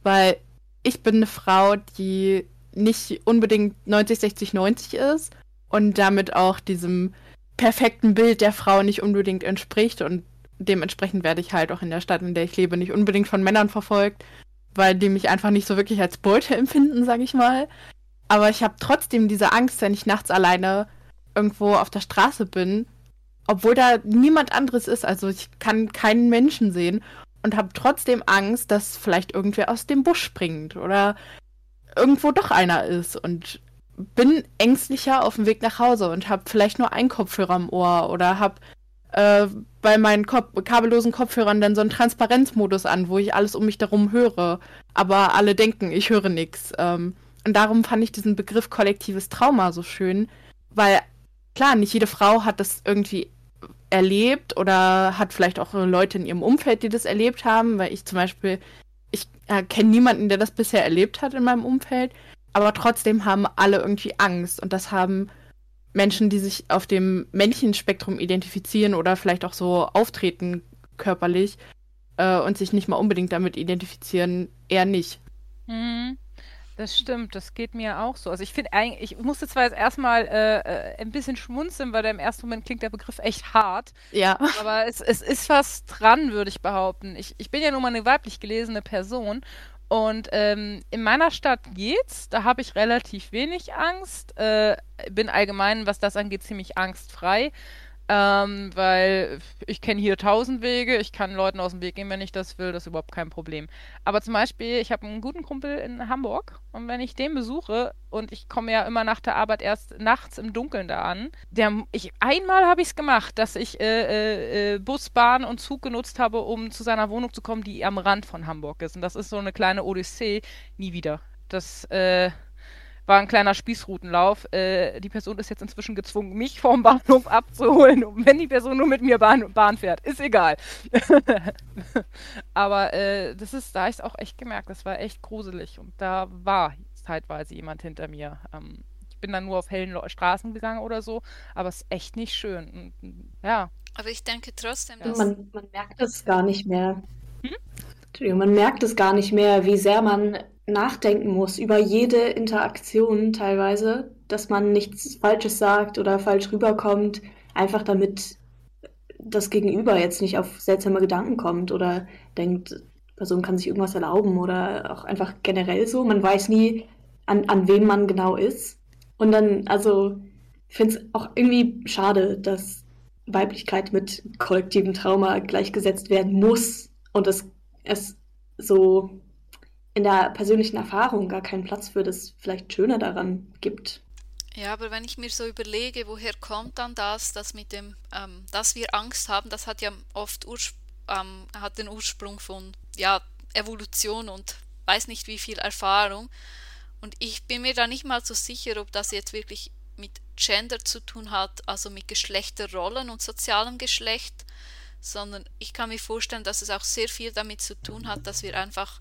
weil ich bin eine Frau, die nicht unbedingt 90, 60, 90 ist und damit auch diesem perfekten Bild der Frau nicht unbedingt entspricht und dementsprechend werde ich halt auch in der Stadt, in der ich lebe, nicht unbedingt von Männern verfolgt, weil die mich einfach nicht so wirklich als Beute empfinden, sag ich mal. Aber ich habe trotzdem diese Angst, wenn ich nachts alleine irgendwo auf der Straße bin, obwohl da niemand anderes ist. Also ich kann keinen Menschen sehen und habe trotzdem Angst, dass vielleicht irgendwer aus dem Busch springt oder irgendwo doch einer ist und bin ängstlicher auf dem Weg nach Hause und habe vielleicht nur einen Kopfhörer im Ohr oder habe äh, bei meinen Kop kabellosen Kopfhörern dann so einen Transparenzmodus an, wo ich alles um mich darum höre, aber alle denken, ich höre nichts. Ähm, und darum fand ich diesen Begriff kollektives Trauma so schön, weil klar, nicht jede Frau hat das irgendwie erlebt oder hat vielleicht auch Leute in ihrem Umfeld, die das erlebt haben, weil ich zum Beispiel, ich äh, kenne niemanden, der das bisher erlebt hat in meinem Umfeld, aber trotzdem haben alle irgendwie Angst und das haben Menschen, die sich auf dem Männchenspektrum identifizieren oder vielleicht auch so auftreten körperlich äh, und sich nicht mal unbedingt damit identifizieren, eher nicht. Mhm. Das stimmt, das geht mir auch so. Also ich finde eigentlich, ich musste zwar jetzt erstmal äh, äh, ein bisschen schmunzeln, weil im ersten Moment klingt der Begriff echt hart. Ja. Aber es, es ist was dran, würde ich behaupten. Ich, ich bin ja nun mal eine weiblich gelesene Person und ähm, in meiner Stadt geht's. Da habe ich relativ wenig Angst. Äh, bin allgemein, was das angeht, ziemlich angstfrei. Ähm, weil ich kenne hier tausend Wege, ich kann Leuten aus dem Weg gehen, wenn ich das will, das ist überhaupt kein Problem. Aber zum Beispiel, ich habe einen guten Kumpel in Hamburg und wenn ich den besuche und ich komme ja immer nach der Arbeit erst nachts im Dunkeln da an, der, ich, einmal habe ich es gemacht, dass ich äh, äh, äh, Bus, Bahn und Zug genutzt habe, um zu seiner Wohnung zu kommen, die am Rand von Hamburg ist. Und das ist so eine kleine Odyssee, nie wieder. Das, äh, war ein kleiner Spießrutenlauf. Äh, die Person ist jetzt inzwischen gezwungen, mich vom Bahnhof abzuholen. Wenn die Person nur mit mir Bahn, Bahn fährt, ist egal. Aber äh, das ist, da habe ich es auch echt gemerkt, das war echt gruselig. Und da war zeitweise jemand hinter mir. Ähm, ich bin dann nur auf hellen Straßen gegangen oder so, aber es ist echt nicht schön. Und, ja. Aber ich denke trotzdem, dass. Man, man merkt es gar nicht mehr. Hm? Man merkt es gar nicht mehr, wie sehr man nachdenken muss über jede Interaktion teilweise, dass man nichts Falsches sagt oder falsch rüberkommt, einfach damit das Gegenüber jetzt nicht auf seltsame Gedanken kommt oder denkt, Person kann sich irgendwas erlauben oder auch einfach generell so. Man weiß nie, an, an wem man genau ist. Und dann, also, ich finde es auch irgendwie schade, dass Weiblichkeit mit kollektivem Trauma gleichgesetzt werden muss und es, es so in der persönlichen Erfahrung gar keinen Platz für das vielleicht Schöne daran gibt. Ja, aber wenn ich mir so überlege, woher kommt dann das, das mit dem, ähm, dass wir Angst haben, das hat ja oft ähm, hat den Ursprung von ja, Evolution und weiß nicht wie viel Erfahrung. Und ich bin mir da nicht mal so sicher, ob das jetzt wirklich mit Gender zu tun hat, also mit Geschlechterrollen und sozialem Geschlecht, sondern ich kann mir vorstellen, dass es auch sehr viel damit zu tun hat, dass wir einfach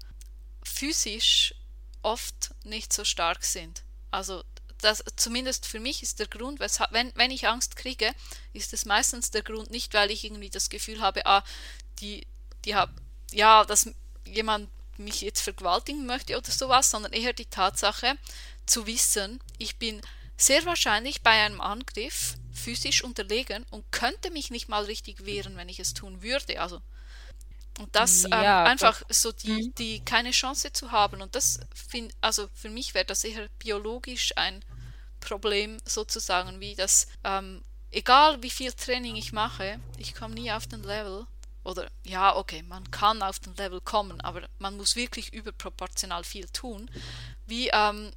physisch oft nicht so stark sind. Also das, zumindest für mich ist der Grund, wenn, wenn ich Angst kriege, ist es meistens der Grund nicht, weil ich irgendwie das Gefühl habe, ah, die, die haben, ja, dass jemand mich jetzt vergewaltigen möchte oder sowas, sondern eher die Tatsache zu wissen, ich bin sehr wahrscheinlich bei einem Angriff physisch unterlegen und könnte mich nicht mal richtig wehren, wenn ich es tun würde. Also und das ja, ähm, einfach das, so die, mhm. die keine Chance zu haben. Und das finde, also für mich wäre das eher biologisch ein Problem sozusagen, wie das, ähm, egal wie viel Training ich mache, ich komme nie auf den Level. Oder ja, okay, man kann auf den Level kommen, aber man muss wirklich überproportional viel tun. Wie, ähm,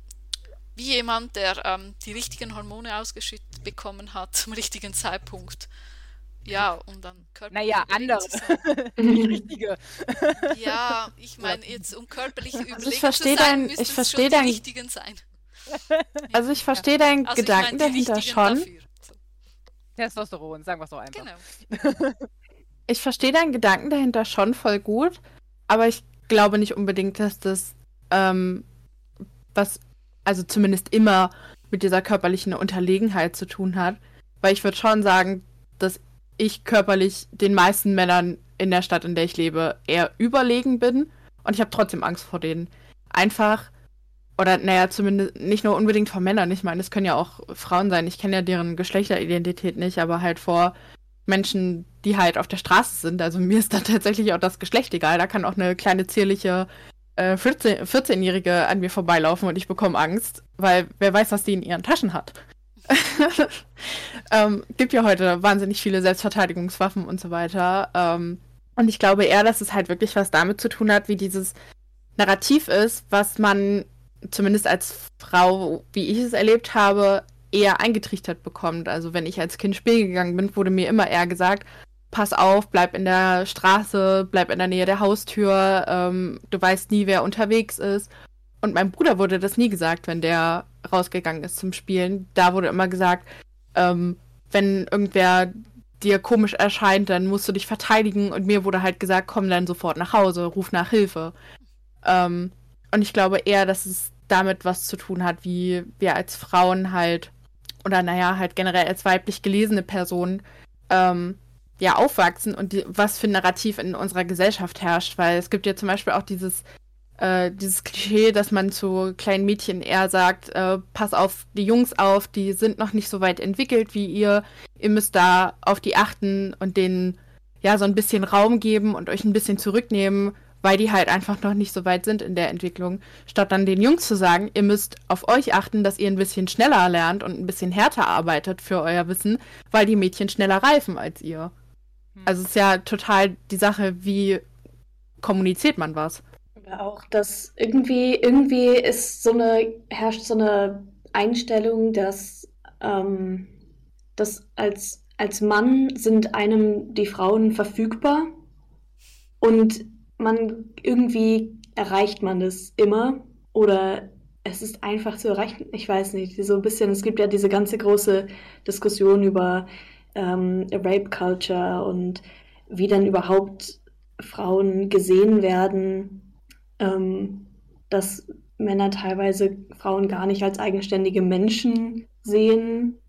wie jemand, der ähm, die richtigen Hormone ausgeschüttet bekommen hat zum richtigen Zeitpunkt ja, um dann körperlich Naja, andere. Nicht richtige. Ja, ich meine, jetzt um körperlich also überlegen ich verstehe zu sein, dein, ich verstehe dein, richtigen sein. Also ich verstehe ja. deinen also Gedanken mein, dahinter schon. Dafür. Testosteron, sagen wir es doch einfach. Genau. ich verstehe deinen Gedanken dahinter schon voll gut, aber ich glaube nicht unbedingt, dass das ähm, was, also zumindest immer mit dieser körperlichen Unterlegenheit zu tun hat. Weil ich würde schon sagen, dass ich körperlich den meisten Männern in der Stadt, in der ich lebe, eher überlegen bin. Und ich habe trotzdem Angst vor denen. Einfach, oder naja, zumindest nicht nur unbedingt vor Männern. Ich meine, es können ja auch Frauen sein. Ich kenne ja deren Geschlechteridentität nicht, aber halt vor Menschen, die halt auf der Straße sind. Also mir ist da tatsächlich auch das Geschlecht egal. Da kann auch eine kleine zierliche äh, 14, 14-Jährige an mir vorbeilaufen und ich bekomme Angst, weil wer weiß, was die in ihren Taschen hat. ähm, gibt ja heute wahnsinnig viele Selbstverteidigungswaffen und so weiter. Ähm, und ich glaube eher, dass es halt wirklich was damit zu tun hat, wie dieses Narrativ ist, was man zumindest als Frau, wie ich es erlebt habe, eher eingetrichtert bekommt. Also wenn ich als Kind spielen gegangen bin, wurde mir immer eher gesagt, pass auf, bleib in der Straße, bleib in der Nähe der Haustür, ähm, du weißt nie, wer unterwegs ist. Und meinem Bruder wurde das nie gesagt, wenn der rausgegangen ist zum Spielen. Da wurde immer gesagt, ähm, wenn irgendwer dir komisch erscheint, dann musst du dich verteidigen. Und mir wurde halt gesagt, komm dann sofort nach Hause, ruf nach Hilfe. Ähm, und ich glaube eher, dass es damit was zu tun hat, wie wir als Frauen halt, oder naja, halt generell als weiblich gelesene Personen, ähm, ja, aufwachsen und die, was für ein Narrativ in unserer Gesellschaft herrscht. Weil es gibt ja zum Beispiel auch dieses äh, dieses Klischee, dass man zu kleinen Mädchen eher sagt, äh, pass auf die Jungs auf, die sind noch nicht so weit entwickelt wie ihr. Ihr müsst da auf die achten und denen ja so ein bisschen Raum geben und euch ein bisschen zurücknehmen, weil die halt einfach noch nicht so weit sind in der Entwicklung. Statt dann den Jungs zu sagen, ihr müsst auf euch achten, dass ihr ein bisschen schneller lernt und ein bisschen härter arbeitet für euer Wissen, weil die Mädchen schneller reifen als ihr. Hm. Also es ist ja total die Sache, wie kommuniziert man was auch, dass irgendwie, irgendwie ist so eine, herrscht so eine Einstellung, dass, ähm, dass als, als Mann sind einem die Frauen verfügbar und man irgendwie erreicht man das immer oder es ist einfach zu erreichen. Ich weiß nicht, so ein bisschen, es gibt ja diese ganze große Diskussion über ähm, Rape Culture und wie dann überhaupt Frauen gesehen werden ähm, dass Männer teilweise Frauen gar nicht als eigenständige Menschen sehen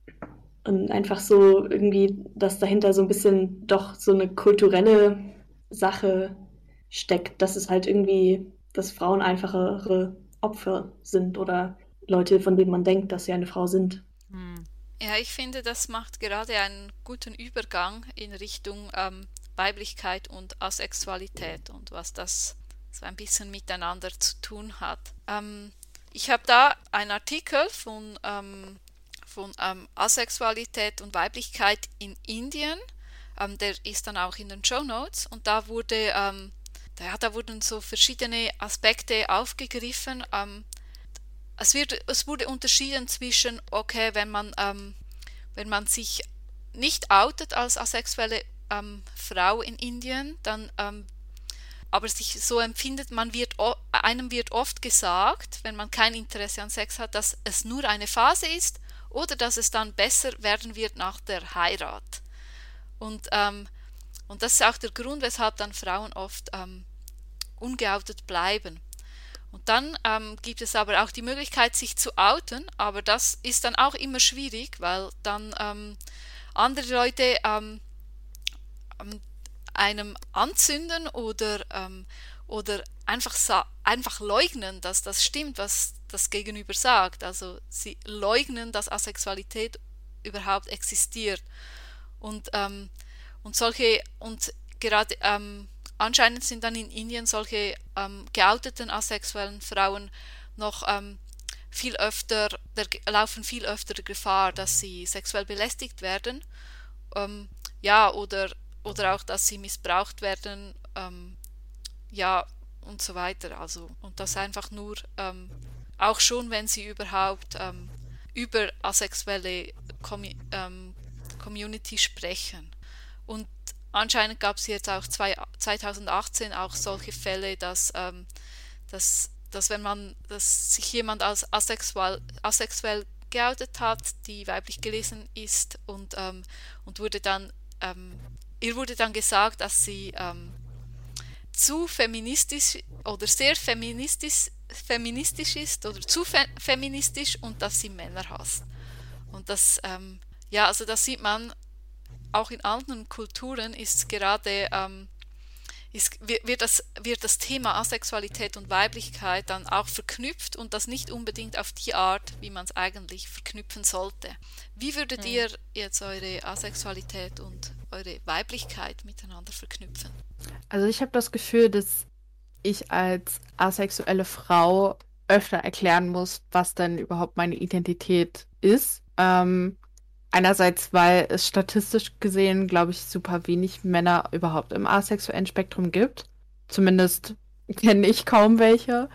und einfach so irgendwie, dass dahinter so ein bisschen doch so eine kulturelle Sache steckt, dass es halt irgendwie, dass Frauen einfachere Opfer sind oder Leute, von denen man denkt, dass sie eine Frau sind. Hm. Ja, ich finde, das macht gerade einen guten Übergang in Richtung ähm, Weiblichkeit und Asexualität und was das so ein bisschen miteinander zu tun hat. Ähm, ich habe da einen Artikel von, ähm, von ähm, Asexualität und Weiblichkeit in Indien. Ähm, der ist dann auch in den Show Notes und da wurde ähm, da, da wurden so verschiedene Aspekte aufgegriffen. Ähm, es, wird, es wurde unterschieden zwischen, okay, wenn man, ähm, wenn man sich nicht outet als asexuelle ähm, Frau in Indien, dann ähm, aber sich so empfindet, man wird, einem wird oft gesagt, wenn man kein Interesse an Sex hat, dass es nur eine Phase ist oder dass es dann besser werden wird nach der Heirat. Und, ähm, und das ist auch der Grund, weshalb dann Frauen oft ähm, ungeoutet bleiben. Und dann ähm, gibt es aber auch die Möglichkeit, sich zu outen, aber das ist dann auch immer schwierig, weil dann ähm, andere Leute ähm, ähm einem anzünden oder, ähm, oder einfach, einfach leugnen, dass das stimmt, was das Gegenüber sagt. Also sie leugnen, dass Asexualität überhaupt existiert. Und, ähm, und solche, und gerade anscheinend sind dann in Indien solche ähm, geouteten asexuellen Frauen noch ähm, viel öfter, der, laufen viel öfter Gefahr, dass sie sexuell belästigt werden. Ähm, ja, oder, oder auch, dass sie missbraucht werden. Ähm, ja, und so weiter. Also, und das einfach nur, ähm, auch schon, wenn sie überhaupt ähm, über asexuelle Commu Community sprechen. Und anscheinend gab es jetzt auch zwei, 2018 auch solche Fälle, dass, ähm, dass, dass wenn man, dass sich jemand als asexuell, asexuell geoutet hat, die weiblich gelesen ist und, ähm, und wurde dann, ähm, ihr wurde dann gesagt, dass sie ähm, zu feministisch oder sehr feministisch, feministisch ist oder zu fe feministisch und dass sie Männer hasst. Und das, ähm, ja, also das sieht man, auch in anderen Kulturen ist gerade ähm, ist, wird, das, wird das Thema Asexualität und Weiblichkeit dann auch verknüpft und das nicht unbedingt auf die Art, wie man es eigentlich verknüpfen sollte. Wie würdet mhm. ihr jetzt eure Asexualität und eure Weiblichkeit miteinander verknüpfen? Also ich habe das Gefühl, dass ich als asexuelle Frau öfter erklären muss, was denn überhaupt meine Identität ist. Ähm, Einerseits, weil es statistisch gesehen, glaube ich, super wenig Männer überhaupt im asexuellen Spektrum gibt. Zumindest kenne ich kaum welche.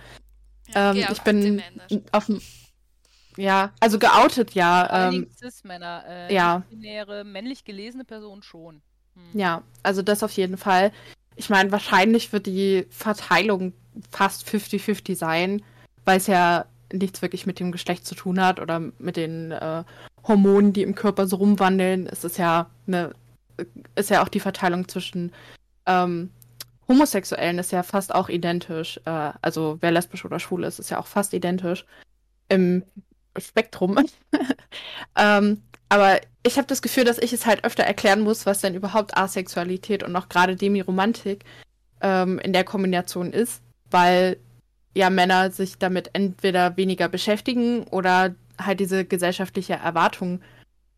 Ja, ähm, ich bin auf dem. Ja, also geoutet, ja. Ähm, Cis-Männer. Äh, ja. Binäre, männlich gelesene Personen schon. Hm. Ja, also das auf jeden Fall. Ich meine, wahrscheinlich wird die Verteilung fast 50-50 sein, weil es ja nichts wirklich mit dem Geschlecht zu tun hat oder mit den äh, Hormonen, die im Körper so rumwandeln. Es ist ja eine, ist ja auch die Verteilung zwischen ähm, Homosexuellen ist ja fast auch identisch. Äh, also wer lesbisch oder schwul ist, ist ja auch fast identisch im Spektrum. ähm, aber ich habe das Gefühl, dass ich es halt öfter erklären muss, was denn überhaupt Asexualität und auch gerade Demiromantik ähm, in der Kombination ist, weil ja Männer sich damit entweder weniger beschäftigen oder halt diese gesellschaftliche Erwartung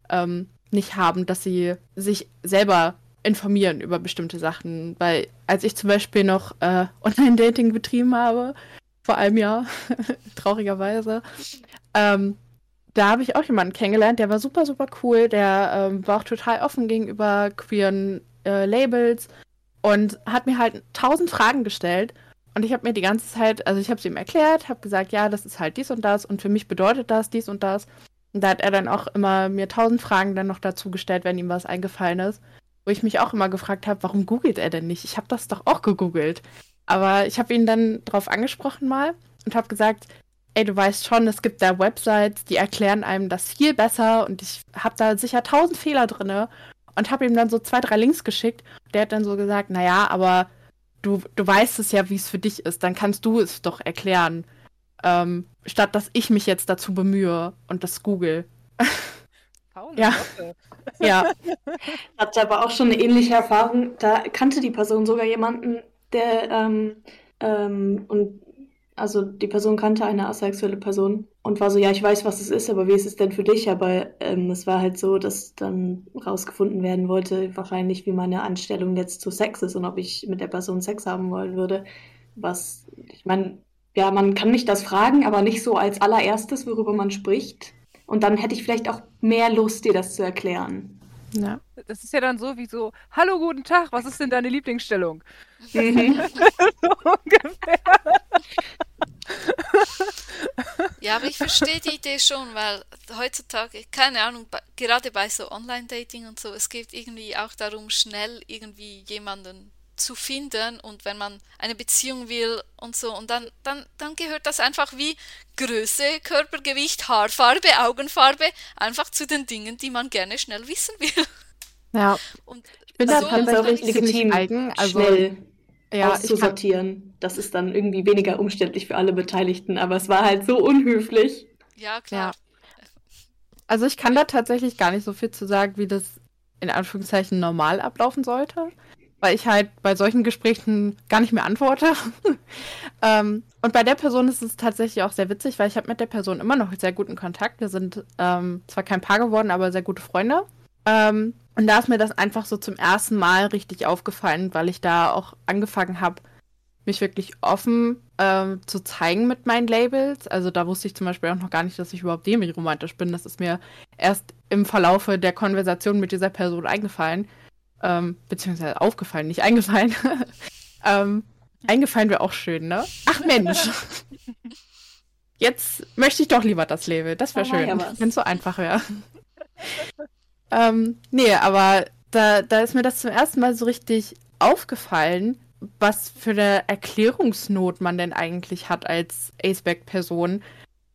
ähm, nicht haben, dass sie sich selber informieren über bestimmte Sachen. Weil als ich zum Beispiel noch äh, Online-Dating betrieben habe, vor einem Jahr, traurigerweise, ähm, da habe ich auch jemanden kennengelernt, der war super, super cool, der ähm, war auch total offen gegenüber queeren äh, Labels und hat mir halt tausend Fragen gestellt und ich habe mir die ganze Zeit, also ich habe es ihm erklärt, habe gesagt, ja, das ist halt dies und das und für mich bedeutet das dies und das. Und da hat er dann auch immer mir tausend Fragen dann noch dazu gestellt, wenn ihm was eingefallen ist. Wo ich mich auch immer gefragt habe, warum googelt er denn nicht? Ich habe das doch auch gegoogelt. Aber ich habe ihn dann drauf angesprochen mal und habe gesagt, ey, du weißt schon, es gibt da Websites, die erklären einem das viel besser und ich habe da sicher tausend Fehler drinne und habe ihm dann so zwei, drei Links geschickt. Der hat dann so gesagt, naja, aber du, du weißt es ja, wie es für dich ist, dann kannst du es doch erklären. Ähm, statt dass ich mich jetzt dazu bemühe und das google. Paul, ja. ja. Hatte aber auch schon eine ähnliche Erfahrung. Da kannte die Person sogar jemanden, der ähm, ähm, und also die Person kannte eine asexuelle Person und war so, ja, ich weiß, was es ist, aber wie ist es denn für dich? Aber ähm, es war halt so, dass dann rausgefunden werden wollte, wahrscheinlich, wie meine Anstellung jetzt zu Sex ist und ob ich mit der Person Sex haben wollen würde. Was, ich meine, ja, man kann mich das fragen, aber nicht so als allererstes, worüber man spricht. Und dann hätte ich vielleicht auch mehr Lust, dir das zu erklären. Ja. Das ist ja dann so wie so, hallo, guten Tag, was ist denn deine Lieblingsstellung? Mhm. so ungefähr. Ja, aber ich verstehe die Idee schon, weil heutzutage, keine Ahnung, gerade bei so Online-Dating und so, es geht irgendwie auch darum, schnell irgendwie jemanden zu finden und wenn man eine Beziehung will und so und dann, dann, dann gehört das einfach wie Größe, Körpergewicht, Haarfarbe, Augenfarbe einfach zu den Dingen, die man gerne schnell wissen will. Ja, Und ich bin da so tatsächlich dann ist- ziemlich eigen. Also, schnell ja, auszusortieren. Das ist dann irgendwie weniger umständlich für alle Beteiligten, aber es war halt so unhöflich. Ja, klar. also ich kann da tatsächlich gar nicht so viel zu sagen, wie das in Anführungszeichen normal ablaufen sollte, weil ich halt bei solchen Gesprächen gar nicht mehr antworte. ähm, und bei der Person ist es tatsächlich auch sehr witzig, weil ich habe mit der Person immer noch sehr guten Kontakt. Wir sind ähm, zwar kein Paar geworden, aber sehr gute Freunde. Ähm, und da ist mir das einfach so zum ersten Mal richtig aufgefallen, weil ich da auch angefangen habe, mich wirklich offen ähm, zu zeigen mit meinen Labels. Also da wusste ich zum Beispiel auch noch gar nicht, dass ich überhaupt demi-romantisch bin. Das ist mir erst im Verlaufe der Konversation mit dieser Person eingefallen. Ähm, beziehungsweise aufgefallen, nicht eingefallen. ähm, eingefallen wäre auch schön, ne? Ach Mensch. Jetzt möchte ich doch lieber das Label. Das wäre war schön, ja wenn es so einfach wäre. ähm, nee, aber da, da ist mir das zum ersten Mal so richtig aufgefallen, was für eine Erklärungsnot man denn eigentlich hat als Aceback-Person,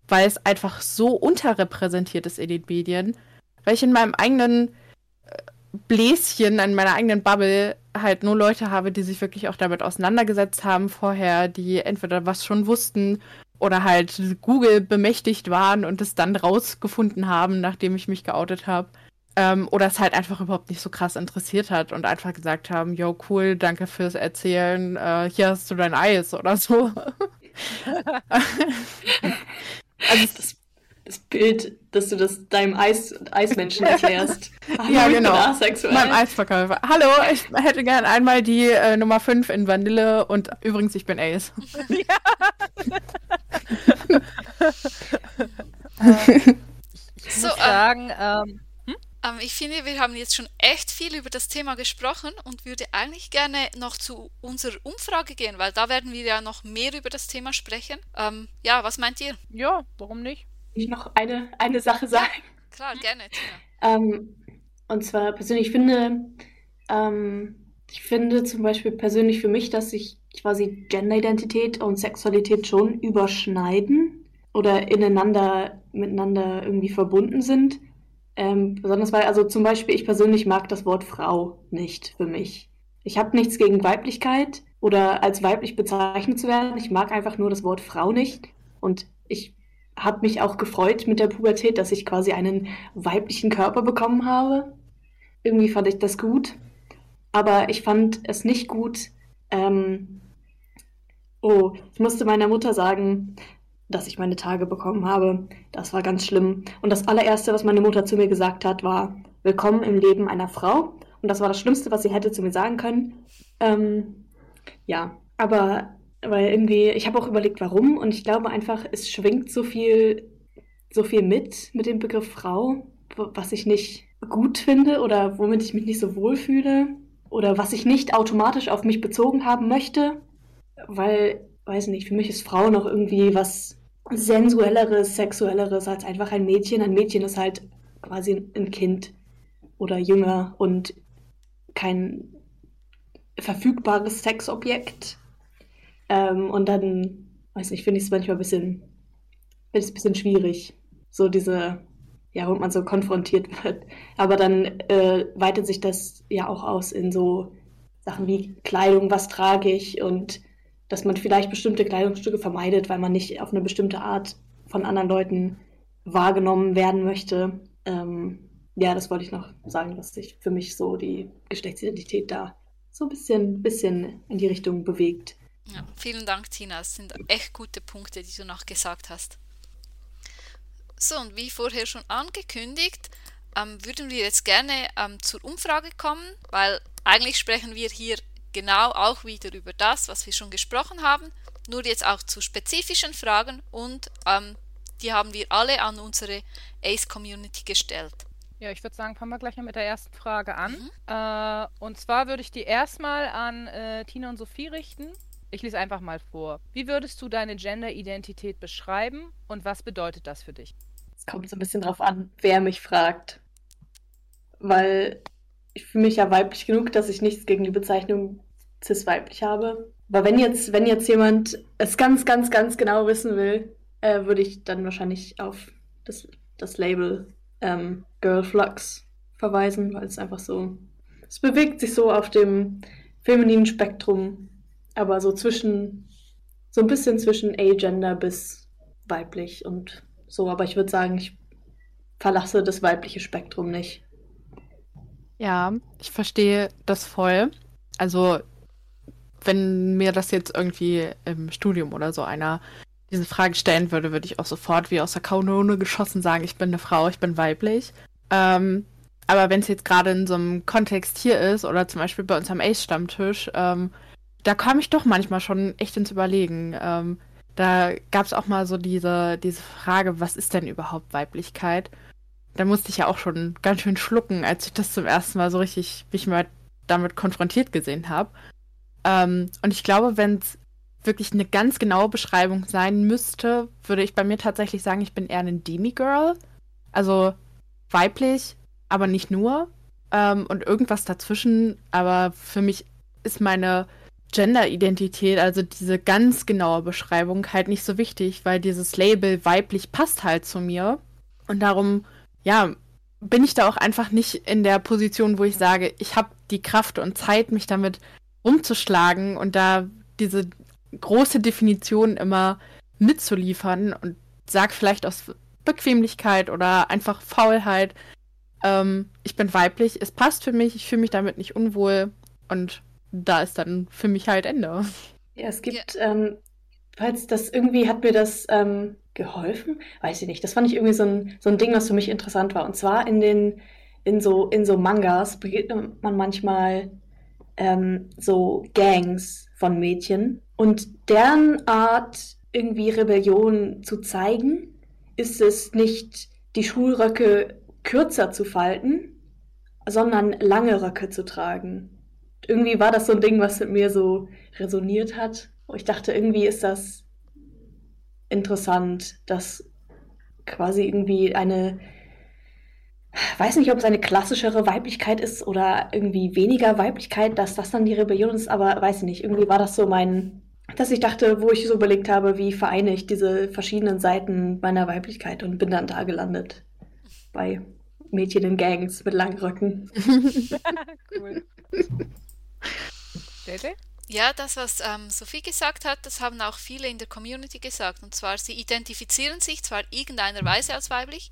weil es einfach so unterrepräsentiert ist in den Medien, weil ich in meinem eigenen Bläschen, in meiner eigenen Bubble halt nur Leute habe, die sich wirklich auch damit auseinandergesetzt haben vorher, die entweder was schon wussten oder halt Google bemächtigt waren und es dann rausgefunden haben, nachdem ich mich geoutet habe. Ähm, oder es halt einfach überhaupt nicht so krass interessiert hat und einfach gesagt haben, yo, cool, danke fürs Erzählen, äh, hier hast du dein Eis oder so. Also das, das Bild, dass du das deinem Eis, Eismenschen erklärst. Hallo, Ja, genau. asexuell. Meinem Eisverkäufer. Hallo, ich hätte gern einmal die äh, Nummer 5 in Vanille und übrigens, ich bin Ace. Ich So, muss ähm, sagen, ähm, Ähm, ich finde, wir haben jetzt schon echt viel über das Thema gesprochen und würde eigentlich gerne noch zu unserer Umfrage gehen, weil da werden wir ja noch mehr über das Thema sprechen. Ähm, ja, was meint ihr? ja, warum nicht? Ich noch eine, eine Sache sagen. Klar, gerne. Ähm, und zwar persönlich finde, ähm, ich finde zum Beispiel persönlich für mich, dass sich quasi Genderidentität und Sexualität schon überschneiden oder ineinander, miteinander irgendwie verbunden sind. Ähm, besonders weil, also zum Beispiel, ich persönlich mag das Wort Frau nicht für mich. Ich habe nichts gegen Weiblichkeit oder als weiblich bezeichnet zu werden. Ich mag einfach nur das Wort Frau nicht. Und ich habe mich auch gefreut mit der Pubertät, dass ich quasi einen weiblichen Körper bekommen habe. Irgendwie fand ich das gut. Aber ich fand es nicht gut. Ähm, oh, ich musste meiner Mutter sagen, dass ich meine Tage bekommen habe. Das war ganz schlimm. Und das allererste, was meine Mutter zu mir gesagt hat, war: Willkommen im Leben einer Frau. Und das war das Schlimmste, was sie hätte zu mir sagen können. Ähm, ja, aber weil irgendwie, ich habe auch überlegt, warum. Und ich glaube einfach, es schwingt so viel, so viel mit mit dem Begriff Frau, was ich nicht gut finde oder womit ich mich nicht so wohl fühle oder was ich nicht automatisch auf mich bezogen haben möchte, weil, weiß nicht, für mich ist Frau noch irgendwie was sensuelleres, sexuelleres als einfach ein Mädchen. Ein Mädchen ist halt quasi ein Kind oder jünger und kein verfügbares Sexobjekt. Ähm, und dann, weiß nicht, finde ich es manchmal ein bisschen, finde ich's ein bisschen schwierig. So diese, ja, wo man so konfrontiert wird. Aber dann äh, weitet sich das ja auch aus in so Sachen wie Kleidung, was trage ich und dass man vielleicht bestimmte Kleidungsstücke vermeidet, weil man nicht auf eine bestimmte Art von anderen Leuten wahrgenommen werden möchte. Ähm, ja, das wollte ich noch sagen, dass sich für mich so die Geschlechtsidentität da so ein bisschen, bisschen in die Richtung bewegt. Ja, vielen Dank, Tina. Das sind echt gute Punkte, die du noch gesagt hast. So, und wie vorher schon angekündigt, ähm, würden wir jetzt gerne ähm, zur Umfrage kommen, weil eigentlich sprechen wir hier genau auch wieder über das, was wir schon gesprochen haben, nur jetzt auch zu spezifischen Fragen und ähm, die haben wir alle an unsere Ace-Community gestellt. Ja, ich würde sagen, fangen wir gleich mal mit der ersten Frage an. Mhm. Äh, und zwar würde ich die erstmal an äh, Tina und Sophie richten. Ich lese einfach mal vor. Wie würdest du deine Gender-Identität beschreiben und was bedeutet das für dich? Es kommt so ein bisschen drauf an, wer mich fragt. Weil ich fühle mich ja weiblich genug, dass ich nichts gegen die Bezeichnung cis-weiblich habe. Aber wenn jetzt, wenn jetzt jemand es ganz, ganz, ganz genau wissen will, äh, würde ich dann wahrscheinlich auf das, das Label ähm, Girl Flux verweisen, weil es einfach so, es bewegt sich so auf dem femininen Spektrum, aber so zwischen, so ein bisschen zwischen A-Gender bis weiblich und so, aber ich würde sagen, ich verlasse das weibliche Spektrum nicht. Ja, ich verstehe das voll. Also, wenn mir das jetzt irgendwie im Studium oder so einer diese Frage stellen würde, würde ich auch sofort wie aus der Kanone geschossen sagen, ich bin eine Frau, ich bin weiblich. Ähm, aber wenn es jetzt gerade in so einem Kontext hier ist oder zum Beispiel bei uns am Ace-Stammtisch, ähm, da komme ich doch manchmal schon echt ins Überlegen. Ähm, da gab es auch mal so diese, diese Frage, was ist denn überhaupt Weiblichkeit? Da musste ich ja auch schon ganz schön schlucken, als ich das zum ersten Mal so richtig mich mal damit konfrontiert gesehen habe. Ähm, und ich glaube, wenn es wirklich eine ganz genaue Beschreibung sein müsste, würde ich bei mir tatsächlich sagen, ich bin eher ein Demigirl. Also weiblich, aber nicht nur. Ähm, und irgendwas dazwischen. Aber für mich ist meine Gender-Identität, also diese ganz genaue Beschreibung, halt nicht so wichtig, weil dieses Label weiblich passt halt zu mir. Und darum, ja, bin ich da auch einfach nicht in der Position, wo ich sage, ich habe die Kraft und Zeit, mich damit umzuschlagen und da diese große Definition immer mitzuliefern und sag vielleicht aus Bequemlichkeit oder einfach Faulheit, ähm, ich bin weiblich, es passt für mich, ich fühle mich damit nicht unwohl und da ist dann für mich halt Ende. Ja, es gibt, ja. Ähm, falls das irgendwie hat mir das ähm, geholfen, weiß ich nicht. Das fand ich irgendwie so ein, so ein Ding, was für mich interessant war. Und zwar in den, in so, in so Mangas begegnet man manchmal ähm, so Gangs von Mädchen. Und deren Art, irgendwie Rebellion zu zeigen, ist es nicht, die Schulröcke kürzer zu falten, sondern lange Röcke zu tragen. Irgendwie war das so ein Ding, was mit mir so resoniert hat. Ich dachte, irgendwie ist das interessant, dass quasi irgendwie eine weiß nicht, ob es eine klassischere Weiblichkeit ist oder irgendwie weniger Weiblichkeit, dass das dann die Rebellion ist, aber weiß ich nicht. Irgendwie war das so mein, dass ich dachte, wo ich so überlegt habe, wie vereine ich diese verschiedenen Seiten meiner Weiblichkeit und bin dann da gelandet. Bei Mädchen in Gangs mit langen Röcken. cool. JJ? Ja, das, was ähm, Sophie gesagt hat, das haben auch viele in der Community gesagt. Und zwar, sie identifizieren sich zwar irgendeiner Weise als weiblich,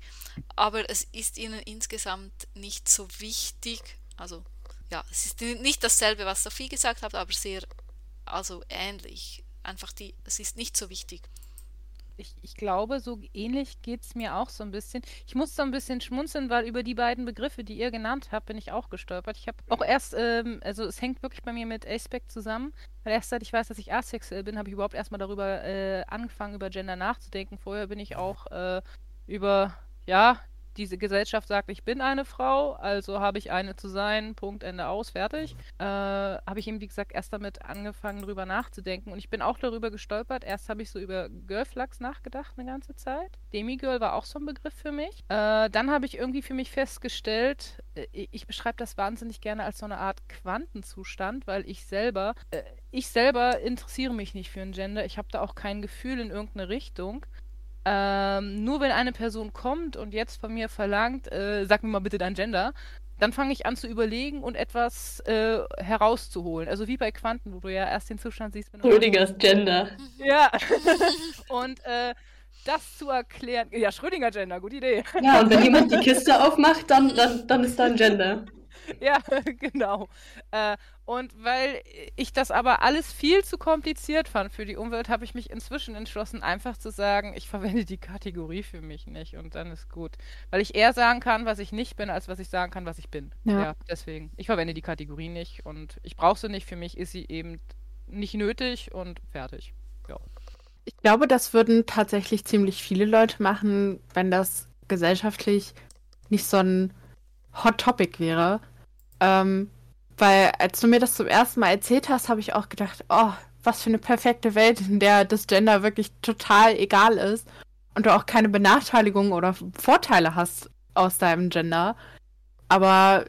aber es ist ihnen insgesamt nicht so wichtig. Also, ja, es ist nicht dasselbe, was Sophie gesagt hat, aber sehr, also ähnlich. Einfach die, es ist nicht so wichtig ich, ich glaube, so ähnlich geht es mir auch so ein bisschen. Ich muss so ein bisschen schmunzeln, weil über die beiden Begriffe, die ihr genannt habt, bin ich auch gestolpert. Ich habe auch erst, ähm, also es hängt wirklich bei mir mit Aspect zusammen, weil erst seit ich weiß, dass ich asexuell bin, habe ich überhaupt erstmal darüber äh, angefangen, über Gender nachzudenken. Vorher bin ich auch äh, über, ja, diese Gesellschaft sagt, ich bin eine Frau, also habe ich eine zu sein, Punkt, Ende aus, fertig. Äh, habe ich eben, wie gesagt, erst damit angefangen, drüber nachzudenken. Und ich bin auch darüber gestolpert. Erst habe ich so über Girlflux nachgedacht eine ganze Zeit. Demigirl war auch so ein Begriff für mich. Äh, dann habe ich irgendwie für mich festgestellt, äh, ich beschreibe das wahnsinnig gerne als so eine Art Quantenzustand, weil ich selber, äh, ich selber interessiere mich nicht für ein Gender. Ich habe da auch kein Gefühl in irgendeine Richtung. Ähm, nur wenn eine Person kommt und jetzt von mir verlangt, äh, sag mir mal bitte dein Gender, dann fange ich an zu überlegen und etwas äh, herauszuholen. Also wie bei Quanten, wo du ja erst den Zustand siehst, wenn du. Schrödingers Gender. Ja. und äh, das zu erklären. Ja, Schrödinger Gender, gute Idee. Ja, und wenn jemand die Kiste aufmacht, dann, dann, dann ist da ein Gender. ja, genau. Äh, und weil ich das aber alles viel zu kompliziert fand für die Umwelt, habe ich mich inzwischen entschlossen, einfach zu sagen, ich verwende die Kategorie für mich nicht und dann ist gut. Weil ich eher sagen kann, was ich nicht bin, als was ich sagen kann, was ich bin. Ja, ja deswegen. Ich verwende die Kategorie nicht und ich brauche sie nicht. Für mich ist sie eben nicht nötig und fertig. Ja. Ich glaube, das würden tatsächlich ziemlich viele Leute machen, wenn das gesellschaftlich nicht so ein Hot Topic wäre. Ähm, weil als du mir das zum ersten Mal erzählt hast, habe ich auch gedacht, oh, was für eine perfekte Welt, in der das Gender wirklich total egal ist und du auch keine Benachteiligung oder Vorteile hast aus deinem Gender. Aber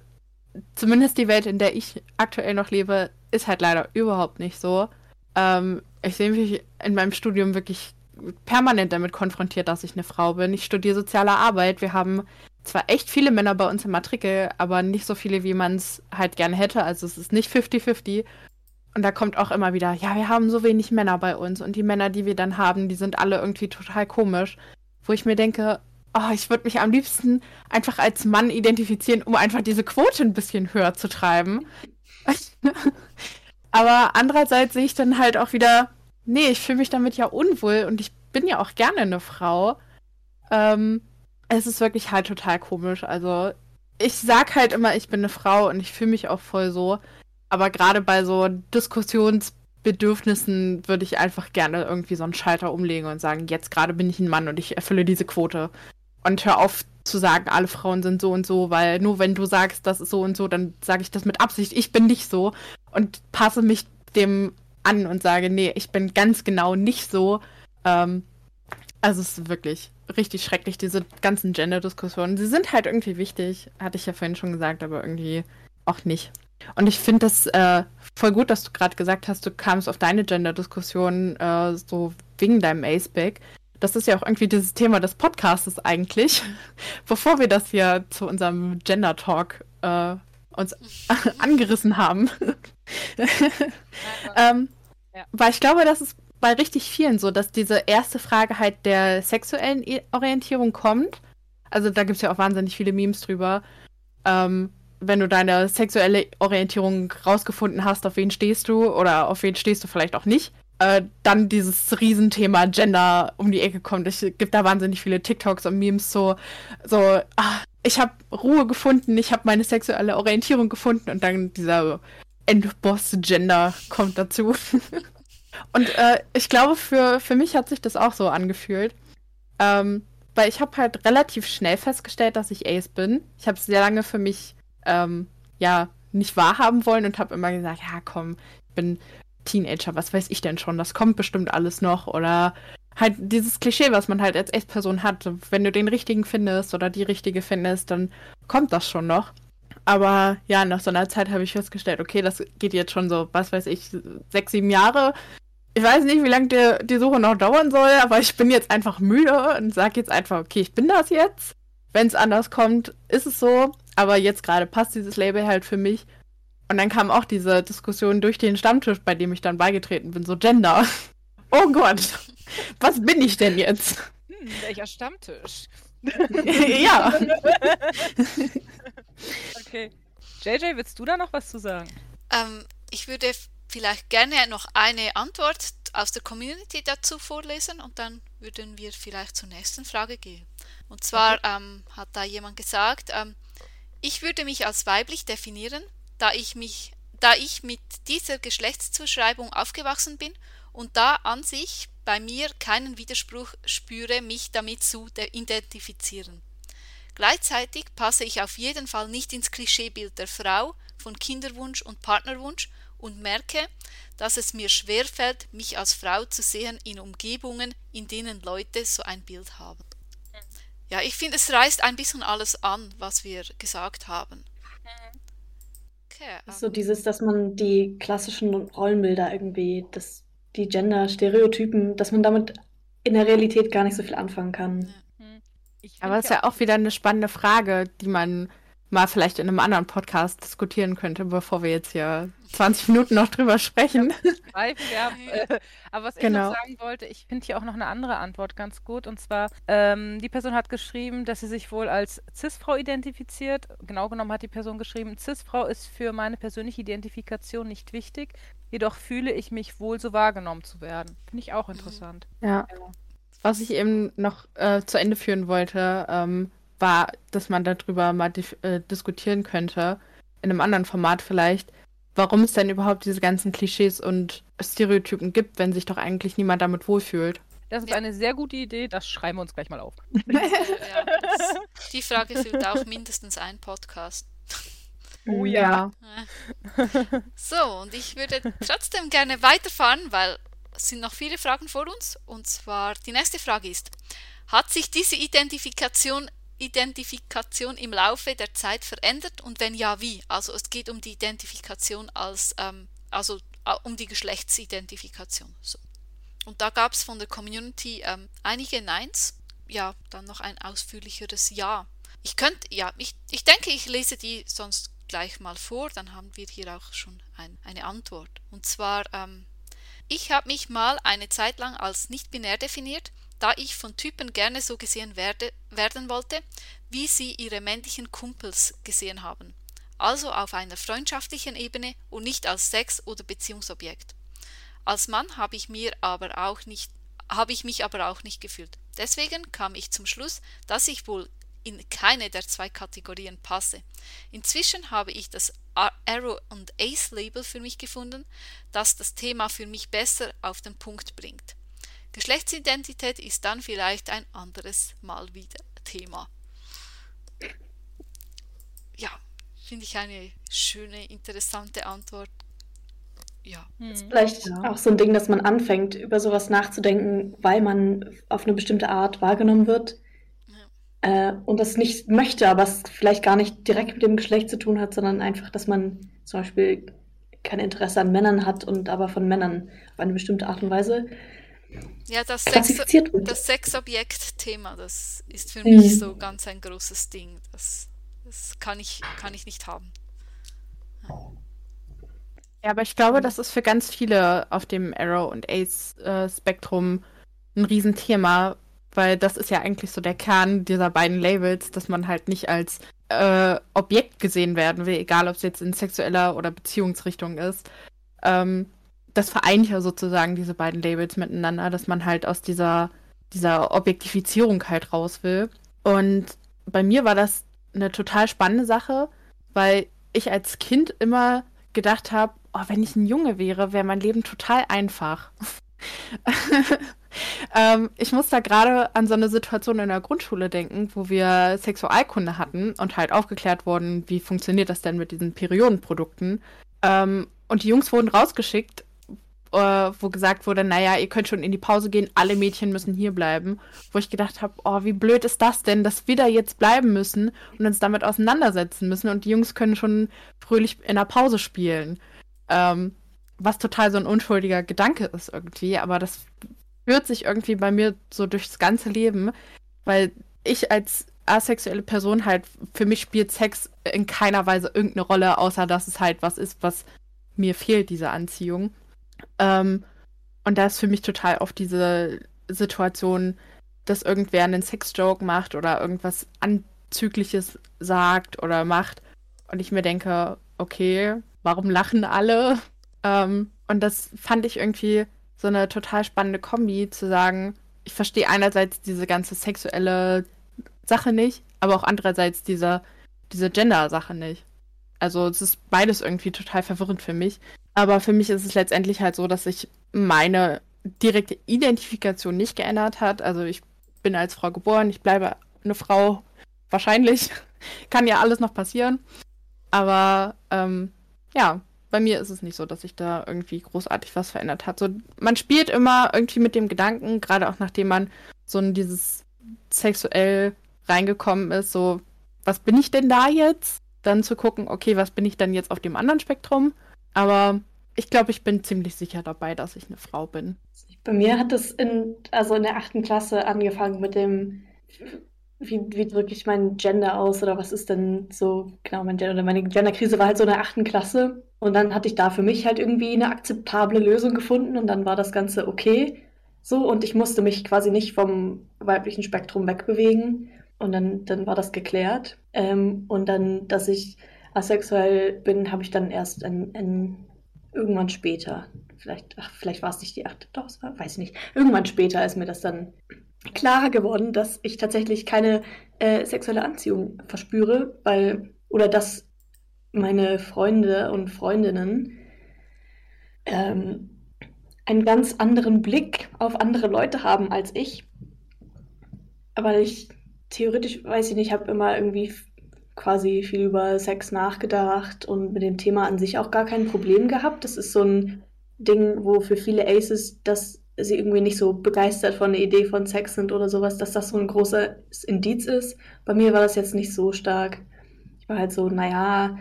zumindest die Welt, in der ich aktuell noch lebe, ist halt leider überhaupt nicht so. Ähm, ich sehe mich in meinem Studium wirklich permanent damit konfrontiert, dass ich eine Frau bin. Ich studiere soziale Arbeit. Wir haben zwar echt viele Männer bei uns im Matrikel, aber nicht so viele, wie man es halt gerne hätte. Also es ist nicht 50-50. Und da kommt auch immer wieder, ja, wir haben so wenig Männer bei uns. Und die Männer, die wir dann haben, die sind alle irgendwie total komisch. Wo ich mir denke, oh, ich würde mich am liebsten einfach als Mann identifizieren, um einfach diese Quote ein bisschen höher zu treiben. aber andererseits sehe ich dann halt auch wieder, nee, ich fühle mich damit ja unwohl und ich bin ja auch gerne eine Frau. Ähm, es ist wirklich halt total komisch. Also, ich sag halt immer, ich bin eine Frau und ich fühle mich auch voll so. Aber gerade bei so Diskussionsbedürfnissen würde ich einfach gerne irgendwie so einen Schalter umlegen und sagen, jetzt gerade bin ich ein Mann und ich erfülle diese Quote. Und hör auf zu sagen, alle Frauen sind so und so, weil nur wenn du sagst, das ist so und so, dann sage ich das mit Absicht, ich bin nicht so und passe mich dem an und sage, nee, ich bin ganz genau nicht so. Ähm, also es ist wirklich richtig schrecklich, diese ganzen Gender-Diskussionen. Sie sind halt irgendwie wichtig, hatte ich ja vorhin schon gesagt, aber irgendwie auch nicht. Und ich finde das äh, voll gut, dass du gerade gesagt hast, du kamst auf deine Gender-Diskussion äh, so wegen deinem Aceback. Das ist ja auch irgendwie dieses Thema des Podcasts eigentlich. Bevor wir das hier zu unserem Gender-Talk äh, uns angerissen haben. ähm, ja. Weil ich glaube, das ist bei richtig vielen so, dass diese erste Frage halt der sexuellen Orientierung kommt. Also da gibt es ja auch wahnsinnig viele Memes drüber. Ähm, wenn du deine sexuelle Orientierung rausgefunden hast, auf wen stehst du oder auf wen stehst du vielleicht auch nicht, äh, dann dieses Riesenthema Gender um die Ecke kommt. Es gibt da wahnsinnig viele TikToks und Memes so, so ach, ich habe Ruhe gefunden, ich habe meine sexuelle Orientierung gefunden und dann dieser Endboss-Gender kommt dazu. Und äh, ich glaube, für, für mich hat sich das auch so angefühlt. Ähm, weil ich habe halt relativ schnell festgestellt, dass ich Ace bin. Ich habe es sehr lange für mich ähm, ja nicht wahrhaben wollen und habe immer gesagt, ja komm, ich bin Teenager, was weiß ich denn schon, das kommt bestimmt alles noch. Oder halt dieses Klischee, was man halt als Ace-Person hat. Wenn du den richtigen findest oder die richtige findest, dann kommt das schon noch. Aber ja, nach so einer Zeit habe ich festgestellt, okay, das geht jetzt schon so, was weiß ich, sechs, sieben Jahre. Ich weiß nicht, wie lange die, die Suche noch dauern soll, aber ich bin jetzt einfach müde und sage jetzt einfach, okay, ich bin das jetzt. Wenn es anders kommt, ist es so. Aber jetzt gerade passt dieses Label halt für mich. Und dann kam auch diese Diskussion durch den Stammtisch, bei dem ich dann beigetreten bin, so Gender. Oh Gott, was bin ich denn jetzt? Hm, welcher Stammtisch? ja. okay. JJ, willst du da noch was zu sagen? Ähm, ich würde vielleicht gerne noch eine Antwort aus der Community dazu vorlesen und dann würden wir vielleicht zur nächsten Frage gehen. Und zwar okay. ähm, hat da jemand gesagt, ähm, ich würde mich als weiblich definieren, da ich mich, da ich mit dieser Geschlechtszuschreibung aufgewachsen bin und da an sich bei mir keinen Widerspruch spüre, mich damit zu identifizieren. Gleichzeitig passe ich auf jeden Fall nicht ins Klischeebild der Frau von Kinderwunsch und Partnerwunsch und merke, dass es mir schwerfällt, mich als Frau zu sehen in Umgebungen, in denen Leute so ein Bild haben. Ja, ich finde, es reißt ein bisschen alles an, was wir gesagt haben. Okay, um. So dieses, dass man die klassischen Rollenbilder irgendwie, das die Gender-Stereotypen, dass man damit in der Realität gar nicht so viel anfangen kann. Hm. Aber es ist ja auch wieder eine spannende Frage, die man mal vielleicht in einem anderen Podcast diskutieren könnte, bevor wir jetzt hier 20 Minuten noch drüber sprechen. Ja, äh, aber was genau. ich noch sagen wollte, ich finde hier auch noch eine andere Antwort ganz gut. Und zwar, ähm, die Person hat geschrieben, dass sie sich wohl als Cis-Frau identifiziert. Genau genommen hat die Person geschrieben, Cis-Frau ist für meine persönliche Identifikation nicht wichtig. Jedoch fühle ich mich wohl so wahrgenommen zu werden. Finde ich auch interessant. Ja. ja. Was ich eben noch äh, zu Ende führen wollte, ähm, war, dass man darüber mal äh, diskutieren könnte, in einem anderen Format vielleicht, warum es denn überhaupt diese ganzen Klischees und Stereotypen gibt, wenn sich doch eigentlich niemand damit wohlfühlt. Das ist eine sehr gute Idee, das schreiben wir uns gleich mal auf. Ja, das, die Frage füllt auch mindestens ein Podcast. Oh ja. So, und ich würde trotzdem gerne weiterfahren, weil es sind noch viele Fragen vor uns. Und zwar die nächste Frage ist, hat sich diese Identifikation, Identifikation im Laufe der Zeit verändert und wenn ja, wie? Also es geht um die Identifikation als, ähm, also äh, um die Geschlechtsidentifikation. So. Und da gab es von der Community ähm, einige Neins, ja, dann noch ein ausführlicheres Ja. Ich könnte, ja, ich, ich denke, ich lese die sonst gleich mal vor, dann haben wir hier auch schon ein, eine Antwort. Und zwar, ähm, ich habe mich mal eine Zeit lang als nicht binär definiert, da ich von Typen gerne so gesehen werde, werden wollte, wie sie ihre männlichen Kumpels gesehen haben. Also auf einer freundschaftlichen Ebene und nicht als Sex- oder Beziehungsobjekt. Als Mann habe ich mir aber auch nicht habe ich mich aber auch nicht gefühlt. Deswegen kam ich zum Schluss, dass ich wohl in keine der zwei Kategorien passe. Inzwischen habe ich das Arrow und Ace Label für mich gefunden, das das Thema für mich besser auf den Punkt bringt. Geschlechtsidentität ist dann vielleicht ein anderes Mal wieder Thema. Ja, finde ich eine schöne, interessante Antwort. Ja. Vielleicht Ja. auch so ein Ding, dass man anfängt, über sowas nachzudenken, weil man auf eine bestimmte Art wahrgenommen wird. Äh, und das nicht möchte, aber es vielleicht gar nicht direkt mit dem Geschlecht zu tun hat, sondern einfach, dass man zum Beispiel kein Interesse an Männern hat und aber von Männern auf eine bestimmte Art und Weise Ja, das, Sex, das Sexobjekt-Thema, das ist für Mhm. mich so ganz ein großes Ding. Das, das kann, ich, kann ich nicht haben. Ja, aber ich glaube, das ist für ganz viele auf dem Arrow- und Ace-Spektrum ein Riesenthema, weil das ist ja eigentlich so der Kern dieser beiden Labels, dass man halt nicht als äh, Objekt gesehen werden will, egal ob es jetzt in sexueller oder Beziehungsrichtung ist. Ähm, das vereint ja sozusagen diese beiden Labels miteinander, dass man halt aus dieser, dieser Objektifizierung halt raus will. Und bei mir war das eine total spannende Sache, weil ich als Kind immer gedacht habe, oh, wenn ich ein Junge wäre, wäre mein Leben total einfach. ähm, ich muss da gerade an so eine Situation in der Grundschule denken, wo wir Sexualkunde hatten und halt aufgeklärt wurden, wie funktioniert das denn mit diesen Periodenprodukten. Ähm, und die Jungs wurden rausgeschickt, äh, wo gesagt wurde, naja, ihr könnt schon in die Pause gehen, alle Mädchen müssen hier bleiben. Wo ich gedacht habe, oh, wie blöd ist das denn, dass wir da jetzt bleiben müssen und uns damit auseinandersetzen müssen und die Jungs können schon fröhlich in der Pause spielen. Ähm, was total so ein unschuldiger Gedanke ist irgendwie, aber das führt sich irgendwie bei mir so durchs ganze Leben, weil ich als asexuelle Person halt, für mich spielt Sex in keiner Weise irgendeine Rolle, außer dass es halt was ist, was mir fehlt, diese Anziehung. Ähm, und da ist für mich total oft diese Situation, dass irgendwer einen Sexjoke macht oder irgendwas Anzügliches sagt oder macht und ich mir denke, okay, warum lachen alle? Ähm, und das fand ich irgendwie so eine total spannende Kombi, zu sagen, ich verstehe einerseits diese ganze sexuelle Sache nicht, aber auch andererseits diese, diese Gender-Sache nicht. Also es ist beides irgendwie total verwirrend für mich. Aber für mich ist es letztendlich halt so, dass sich meine direkte Identifikation nicht geändert hat. Also ich bin als Frau geboren, ich bleibe eine Frau, wahrscheinlich. Kann ja alles noch passieren. Aber ähm, ja, bei mir ist es nicht so, dass sich da irgendwie großartig was verändert hat. So, man spielt immer irgendwie mit dem Gedanken, gerade auch nachdem man so in dieses sexuell reingekommen ist, so, was bin ich denn da jetzt? Dann zu gucken, okay, was bin ich denn jetzt auf dem anderen Spektrum? Aber ich glaube, ich bin ziemlich sicher dabei, dass ich eine Frau bin. Bei mir hat es in, also in der achten Klasse angefangen mit dem, wie, wie drücke ich mein Gender aus oder was ist denn so genau mein Gender? Oder meine Genderkrise war halt so in der achten Klasse und dann hatte ich da für mich halt irgendwie eine akzeptable Lösung gefunden und dann war das Ganze okay so und ich musste mich quasi nicht vom weiblichen Spektrum wegbewegen und dann, dann war das geklärt. Ähm, und dann, dass ich asexuell bin, habe ich dann erst in, in irgendwann später vielleicht, ach, vielleicht war es nicht die achte, doch, es war, weiß ich nicht. Irgendwann später ist mir das dann klarer geworden, dass ich tatsächlich keine äh, sexuelle Anziehung verspüre, weil, oder dass meine Freunde und Freundinnen ähm, einen ganz anderen Blick auf andere Leute haben als ich. Aber ich theoretisch, weiß ich nicht, habe immer irgendwie quasi viel über Sex nachgedacht und mit dem Thema an sich auch gar kein Problem gehabt. Das ist so ein Ding, wo für viele Aces, dass sie irgendwie nicht so begeistert von der Idee von Sex sind oder sowas, dass das so ein großes Indiz ist. Bei mir war das jetzt nicht so stark. Ich war halt so, naja,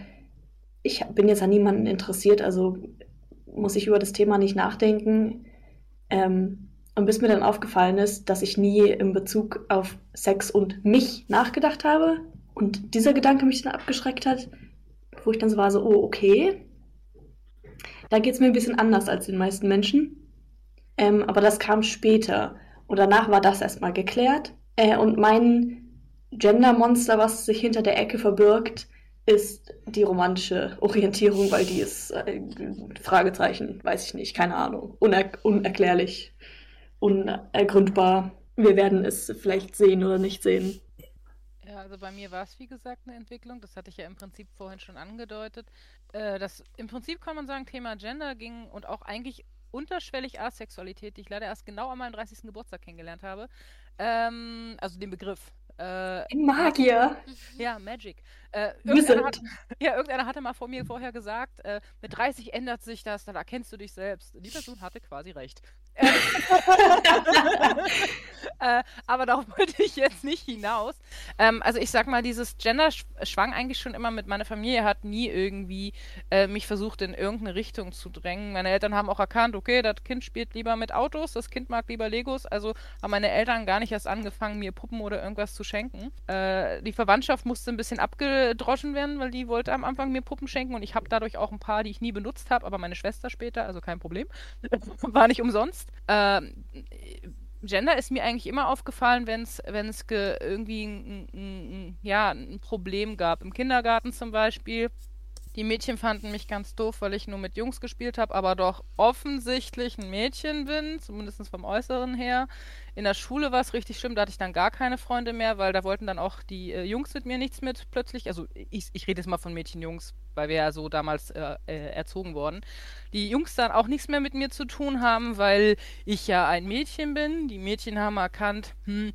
ich bin jetzt an niemanden interessiert, also muss ich über das Thema nicht nachdenken. Ähm, und bis mir dann aufgefallen ist, dass ich nie in Bezug auf Sex und mich nachgedacht habe und dieser Gedanke mich dann abgeschreckt hat, wo ich dann so war, so, oh, okay, da geht es mir ein bisschen anders als den meisten Menschen. Ähm, aber das kam später. Und danach war das erstmal geklärt. Äh, und mein Gender-Monster, was sich hinter der Ecke verbirgt, ist die romantische Orientierung, weil die ist äh, Fragezeichen, weiß ich nicht, keine Ahnung, Uner unerklärlich, unergründbar. Wir werden es vielleicht sehen oder nicht sehen. Also bei mir war es wie gesagt eine Entwicklung, das hatte ich ja im Prinzip vorhin schon angedeutet. Äh, das im Prinzip kann man sagen, Thema Gender ging und auch eigentlich unterschwellig Asexualität, die ich leider erst genau an meinem 30. Geburtstag kennengelernt habe. Ähm, also den Begriff. Äh, Magier. Ja, Magic. Äh, irgendeiner, hat, ja, irgendeiner hatte mal vor mir vorher gesagt, äh, mit 30 ändert sich das, dann erkennst du dich selbst. Die Person hatte quasi recht. äh, aber darauf wollte ich jetzt nicht hinaus. Ähm, also ich sag mal, dieses Gender schwang eigentlich schon immer mit. Meine Familie hat nie irgendwie äh, mich versucht, in irgendeine Richtung zu drängen. Meine Eltern haben auch erkannt, okay, das Kind spielt lieber mit Autos, das Kind mag lieber Legos. Also haben meine Eltern gar nicht erst angefangen, mir Puppen oder irgendwas zu schenken. Äh, die Verwandtschaft musste ein bisschen abgedroschen werden, weil die wollte am Anfang mir Puppen schenken und ich habe dadurch auch ein paar, die ich nie benutzt habe, aber meine Schwester später, also kein Problem. War nicht umsonst. Ähm, Gender ist mir eigentlich immer aufgefallen, wenn es irgendwie ein, ein, ja, ein Problem gab. Im Kindergarten zum Beispiel die Mädchen fanden mich ganz doof, weil ich nur mit Jungs gespielt habe, aber doch offensichtlich ein Mädchen bin, zumindest vom Äußeren her. In der Schule war es richtig schlimm, da hatte ich dann gar keine Freunde mehr, weil da wollten dann auch die äh, Jungs mit mir nichts mit plötzlich. Also ich, ich rede jetzt mal von Mädchen-Jungs, weil wir ja so damals äh, äh, erzogen wurden. Die Jungs dann auch nichts mehr mit mir zu tun haben, weil ich ja ein Mädchen bin. Die Mädchen haben erkannt, hm,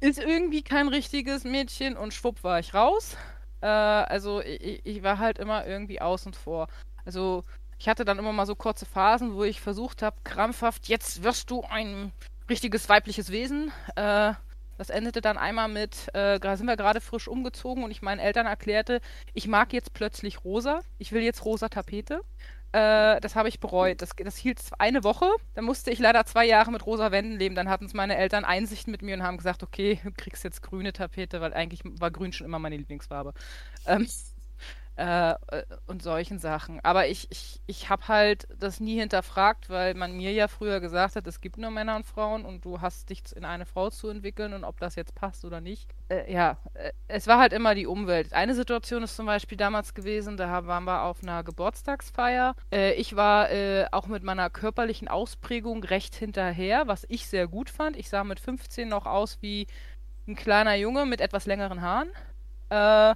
ist irgendwie kein richtiges Mädchen und schwupp war ich raus. Äh, also ich, ich war halt immer irgendwie außen vor. Also ich hatte dann immer mal so kurze Phasen, wo ich versucht habe, krampfhaft, jetzt wirst du ein richtiges weibliches Wesen. Äh, das endete dann einmal mit, äh, sind wir gerade frisch umgezogen und ich meinen Eltern erklärte, ich mag jetzt plötzlich rosa, ich will jetzt rosa Tapete. Äh, das habe ich bereut. Das, das hielt eine Woche. Dann musste ich leider zwei Jahre mit rosa Wänden leben. Dann hatten es meine Eltern Einsicht mit mir und haben gesagt, okay, du kriegst jetzt grüne Tapete, weil eigentlich war grün schon immer meine Lieblingsfarbe. Ähm, äh, und solchen Sachen. Aber ich, ich, ich habe halt das nie hinterfragt, weil man mir ja früher gesagt hat, es gibt nur Männer und Frauen und du hast dich in eine Frau zu entwickeln und ob das jetzt passt oder nicht. Äh, ja, äh, es war halt immer die Umwelt. Eine Situation ist zum Beispiel damals gewesen, da waren wir auf einer Geburtstagsfeier. Äh, ich war äh, auch mit meiner körperlichen Ausprägung recht hinterher, was ich sehr gut fand. Ich sah mit 15 noch aus wie ein kleiner Junge mit etwas längeren Haaren. Äh,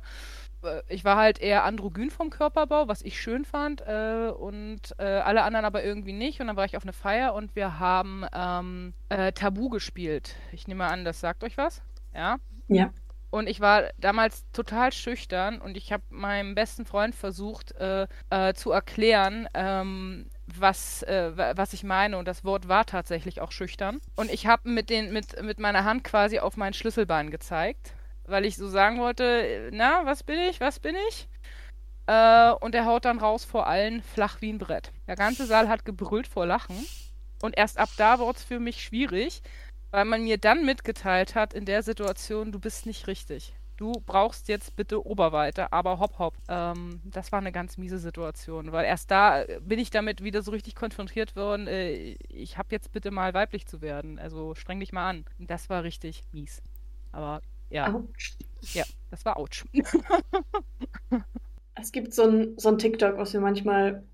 ich war halt eher androgyn vom Körperbau, was ich schön fand, äh, und äh, alle anderen aber irgendwie nicht. Und dann war ich auf eine Feier und wir haben ähm, äh, Tabu gespielt. Ich nehme an, das sagt euch was. Ja. Ja. Und ich war damals total schüchtern und ich habe meinem besten Freund versucht äh, äh, zu erklären, ähm, was, äh, was ich meine. Und das Wort war tatsächlich auch schüchtern. Und ich habe mit, mit, mit meiner Hand quasi auf mein Schlüsselbein gezeigt weil ich so sagen wollte, na, was bin ich, was bin ich? Äh, und er haut dann raus vor allen flach wie ein Brett. Der ganze Saal hat gebrüllt vor Lachen. Und erst ab da wurde es für mich schwierig, weil man mir dann mitgeteilt hat, in der Situation, du bist nicht richtig. Du brauchst jetzt bitte Oberweite, aber hopp hopp. Ähm, das war eine ganz miese Situation, weil erst da bin ich damit wieder so richtig konfrontiert worden, äh, ich habe jetzt bitte mal weiblich zu werden. Also streng dich mal an. Das war richtig mies. Aber ja. Autsch. Ja, das war Autsch. es gibt so ein, so ein TikTok, was mir manchmal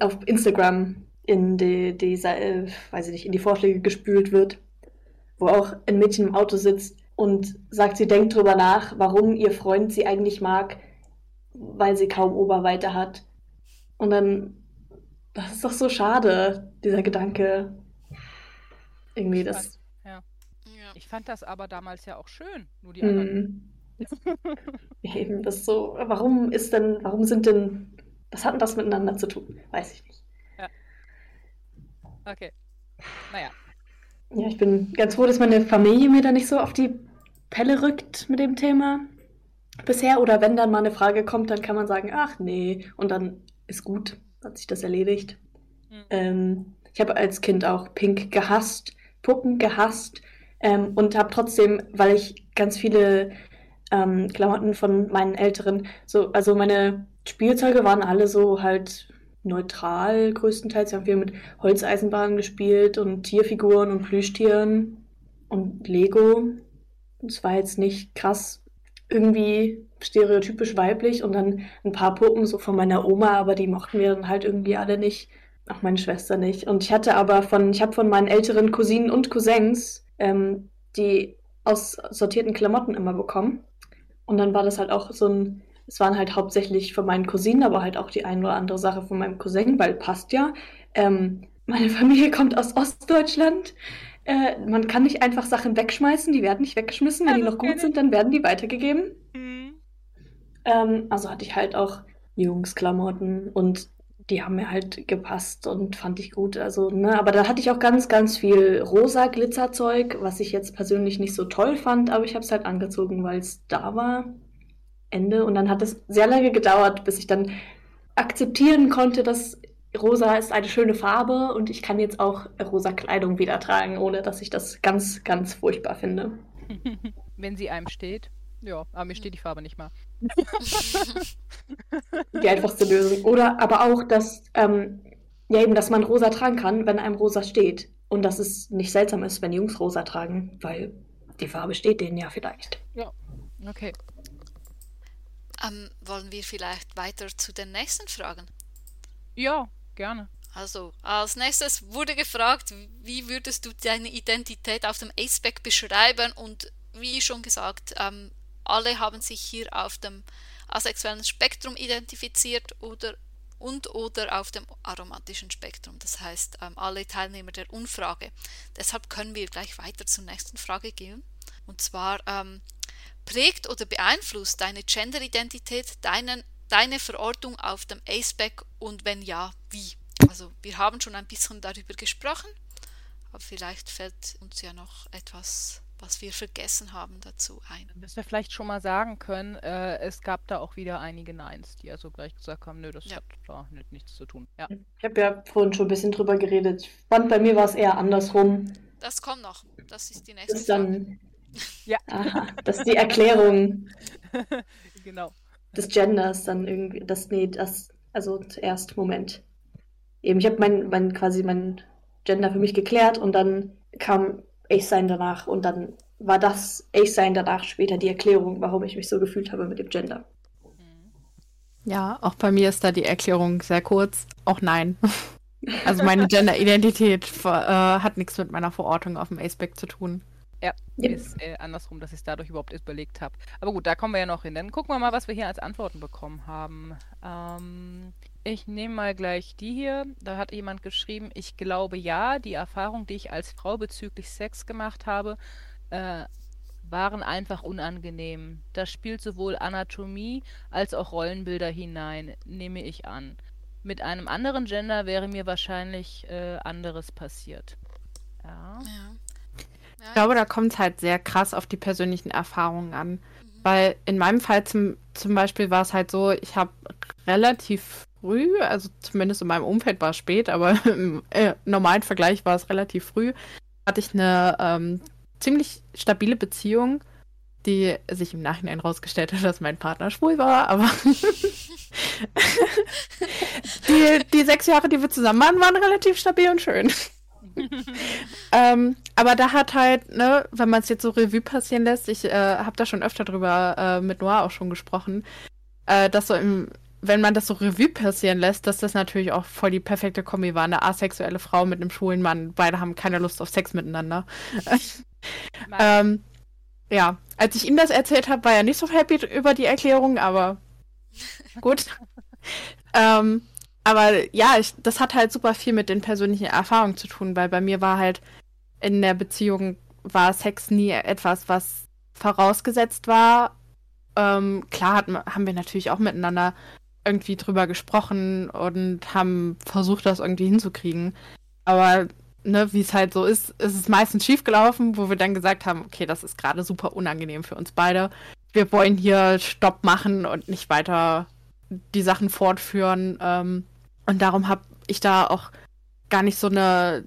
auf Instagram in die, die, äh, weiß ich nicht, in die Vorschläge gespült wird, wo auch ein Mädchen im Auto sitzt und sagt, sie denkt drüber nach, warum ihr Freund sie eigentlich mag, weil sie kaum Oberweite hat. Und dann Das ist doch so schade, dieser Gedanke. Irgendwie das. Ja. Ja. Ich fand das aber damals ja auch schön. Nur die anderen. Hm. Eben, das so. Warum ist denn, warum sind denn, was hat denn das miteinander zu tun? Weiß ich nicht. Okay. Naja. Ja, ich bin ganz froh, dass meine Familie mir da nicht so auf die Pelle rückt mit dem Thema bisher. Oder wenn dann mal eine Frage kommt, dann kann man sagen, ach nee, und dann ist gut, hat sich das erledigt. Mhm. Ähm, ich habe als Kind auch Pink gehasst, Puppen gehasst ähm, und habe trotzdem, weil ich ganz viele ähm, Klamotten von meinen Älteren, so, also meine Spielzeuge waren alle so halt neutral größtenteils. Wir haben viel mit Holzeisenbahnen gespielt und Tierfiguren und Plüschtieren und Lego. Es war jetzt nicht krass irgendwie stereotypisch weiblich und dann ein paar Puppen so von meiner Oma, aber die mochten wir dann halt irgendwie alle nicht. Auch meine Schwester nicht. Und ich hatte aber von, ich habe von meinen älteren Cousinen und Cousins ähm, die aussortierten Klamotten immer bekommen. Und dann war das halt auch so ein, es waren halt hauptsächlich von meinen Cousinen, aber halt auch die ein oder andere Sache von meinem Cousin, weil passt ja. Ähm, meine Familie kommt aus Ostdeutschland. Äh, man kann nicht einfach Sachen wegschmeißen, die werden nicht weggeschmissen. Wenn die das noch gut sind, dann werden die weitergegeben. Mhm. Ähm, also hatte ich halt auch Jungsklamotten und die haben mir halt gepasst und fand ich gut. Also, ne, aber da hatte ich auch ganz, ganz viel rosa Glitzerzeug, was ich jetzt persönlich nicht so toll fand, aber ich habe es halt angezogen, weil es da war. Ende. Und dann hat es sehr lange gedauert, bis ich dann akzeptieren konnte, dass rosa ist eine schöne Farbe und ich kann jetzt auch rosa Kleidung wieder tragen, ohne dass ich das ganz, ganz furchtbar finde. Wenn sie einem steht. Ja, aber mir steht die Farbe nicht mal. Die einfachste Lösung. Oder aber auch, dass, ähm, ja eben, dass man rosa tragen kann, wenn einem rosa steht. Und dass es nicht seltsam ist, wenn Jungs rosa tragen, weil die Farbe steht denen ja vielleicht. Okay. Ähm, wollen wir vielleicht weiter zu den nächsten Fragen? Ja, gerne. Also, als nächstes wurde gefragt, wie würdest du deine Identität auf dem Aceback beschreiben? Und wie schon gesagt, ähm, alle haben sich hier auf dem asexuellen Spektrum identifiziert oder und oder auf dem aromatischen Spektrum. Das heißt, ähm, alle Teilnehmer der Umfrage. Deshalb können wir gleich weiter zur nächsten Frage gehen. Und zwar, ähm, prägt oder beeinflusst deine Genderidentität deinen, deine Verortung auf dem Aceback und wenn ja, wie? Also wir haben schon ein bisschen darüber gesprochen, aber vielleicht fällt uns ja noch etwas, was wir vergessen haben, dazu ein. Dass wir vielleicht schon mal sagen können, äh, es gab da auch wieder einige Neins, die also gleich gesagt haben, nö, das Ja. hat da nicht, nichts zu tun. Ja. Ich habe ja vorhin schon ein bisschen drüber geredet. Ich fand, bei mir war es eher andersrum. Das kommt noch. Das ist die nächste Das ist Frage. dann. Ja. Aha, das ist die Erklärung genau. des Genders dann irgendwie. Das, nee, das, also zuerst, Moment. Eben, ich habe mein, mein, quasi mein Gender für mich geklärt und dann kam Ich-Sein danach und dann war das Ich-Sein danach später die Erklärung, warum ich mich so gefühlt habe mit dem Gender. Mhm. Ja, auch bei mir ist da die Erklärung sehr kurz. Auch nein. Also meine Gender-Identität ver- äh, hat nichts mit meiner Verortung auf dem Aceback zu tun. Ja, Ja. ist äh, andersrum, dass ich es dadurch überhaupt erst überlegt habe. Aber gut, da kommen wir ja noch hin. Dann gucken wir mal, was wir hier als Antworten bekommen haben. Ähm, ich nehme mal gleich die hier. Da hat jemand geschrieben, ich glaube ja, die Erfahrung, die ich als Frau bezüglich Sex gemacht habe, äh, waren einfach unangenehm. Da spielt sowohl Anatomie als auch Rollenbilder hinein, nehme ich an. Mit einem anderen Gender wäre mir wahrscheinlich äh, anderes passiert. Ja. Ja. Ich glaube, da kommt es halt sehr krass auf die persönlichen Erfahrungen an. Weil in meinem Fall zum, zum Beispiel war es halt so, ich habe relativ früh, also zumindest in meinem Umfeld war es spät, aber im äh, normalen Vergleich war es relativ früh, hatte ich eine ähm, ziemlich stabile Beziehung, die sich im Nachhinein herausgestellt hat, dass mein Partner schwul war, aber die, die sechs Jahre, die wir zusammen waren, waren relativ stabil und schön. ähm, aber da hat halt, ne, wenn man es jetzt so Revue passieren lässt, ich äh, habe da schon öfter drüber äh, mit Noah auch schon gesprochen, äh, dass so im, wenn man das so Revue passieren lässt, dass das natürlich auch voll die perfekte Kombi war. Eine asexuelle Frau mit einem schwulen Mann, beide haben keine Lust auf Sex miteinander. ähm, ja, als ich ihm das erzählt habe, war er nicht so happy über die Erklärung, aber gut. ähm, aber ja, ich, das hat halt super viel mit den persönlichen Erfahrungen zu tun, weil bei mir war halt in der Beziehung war Sex nie etwas, was vorausgesetzt war. Ähm, klar hat, haben wir natürlich auch miteinander irgendwie drüber gesprochen und haben versucht, das irgendwie hinzukriegen. Aber ne, wie es halt so ist, ist es meistens schiefgelaufen, wo wir dann gesagt haben, okay, das ist gerade super unangenehm für uns beide. Wir wollen hier Stopp machen und nicht weiter die Sachen fortführen. Ähm, und darum habe ich da auch gar nicht so eine,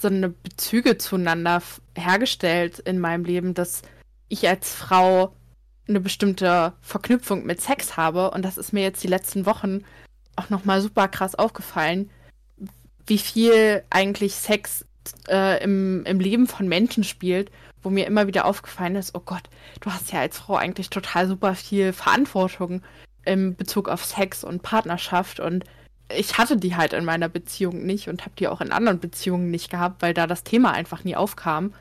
so eine Bezüge zueinander hergestellt in meinem Leben, dass ich als Frau eine bestimmte Verknüpfung mit Sex habe. Und das ist mir jetzt die letzten Wochen auch nochmal super krass aufgefallen, wie viel eigentlich Sex äh, im, im Leben von Menschen spielt, wo mir immer wieder aufgefallen ist, oh Gott, du hast ja als Frau eigentlich total super viel Verantwortung im Bezug auf Sex und Partnerschaft und ich hatte die halt in meiner Beziehung nicht und habe die auch in anderen Beziehungen nicht gehabt, weil da das Thema einfach nie aufkam.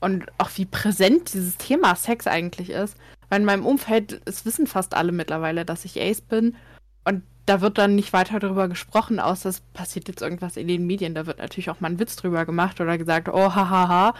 Und auch wie präsent dieses Thema Sex eigentlich ist. Weil in meinem Umfeld, es wissen fast alle mittlerweile, dass ich Ace bin. Und da wird dann nicht weiter darüber gesprochen, außer es passiert jetzt irgendwas in den Medien. Da wird natürlich auch mal ein Witz drüber gemacht oder gesagt, oh, hahaha.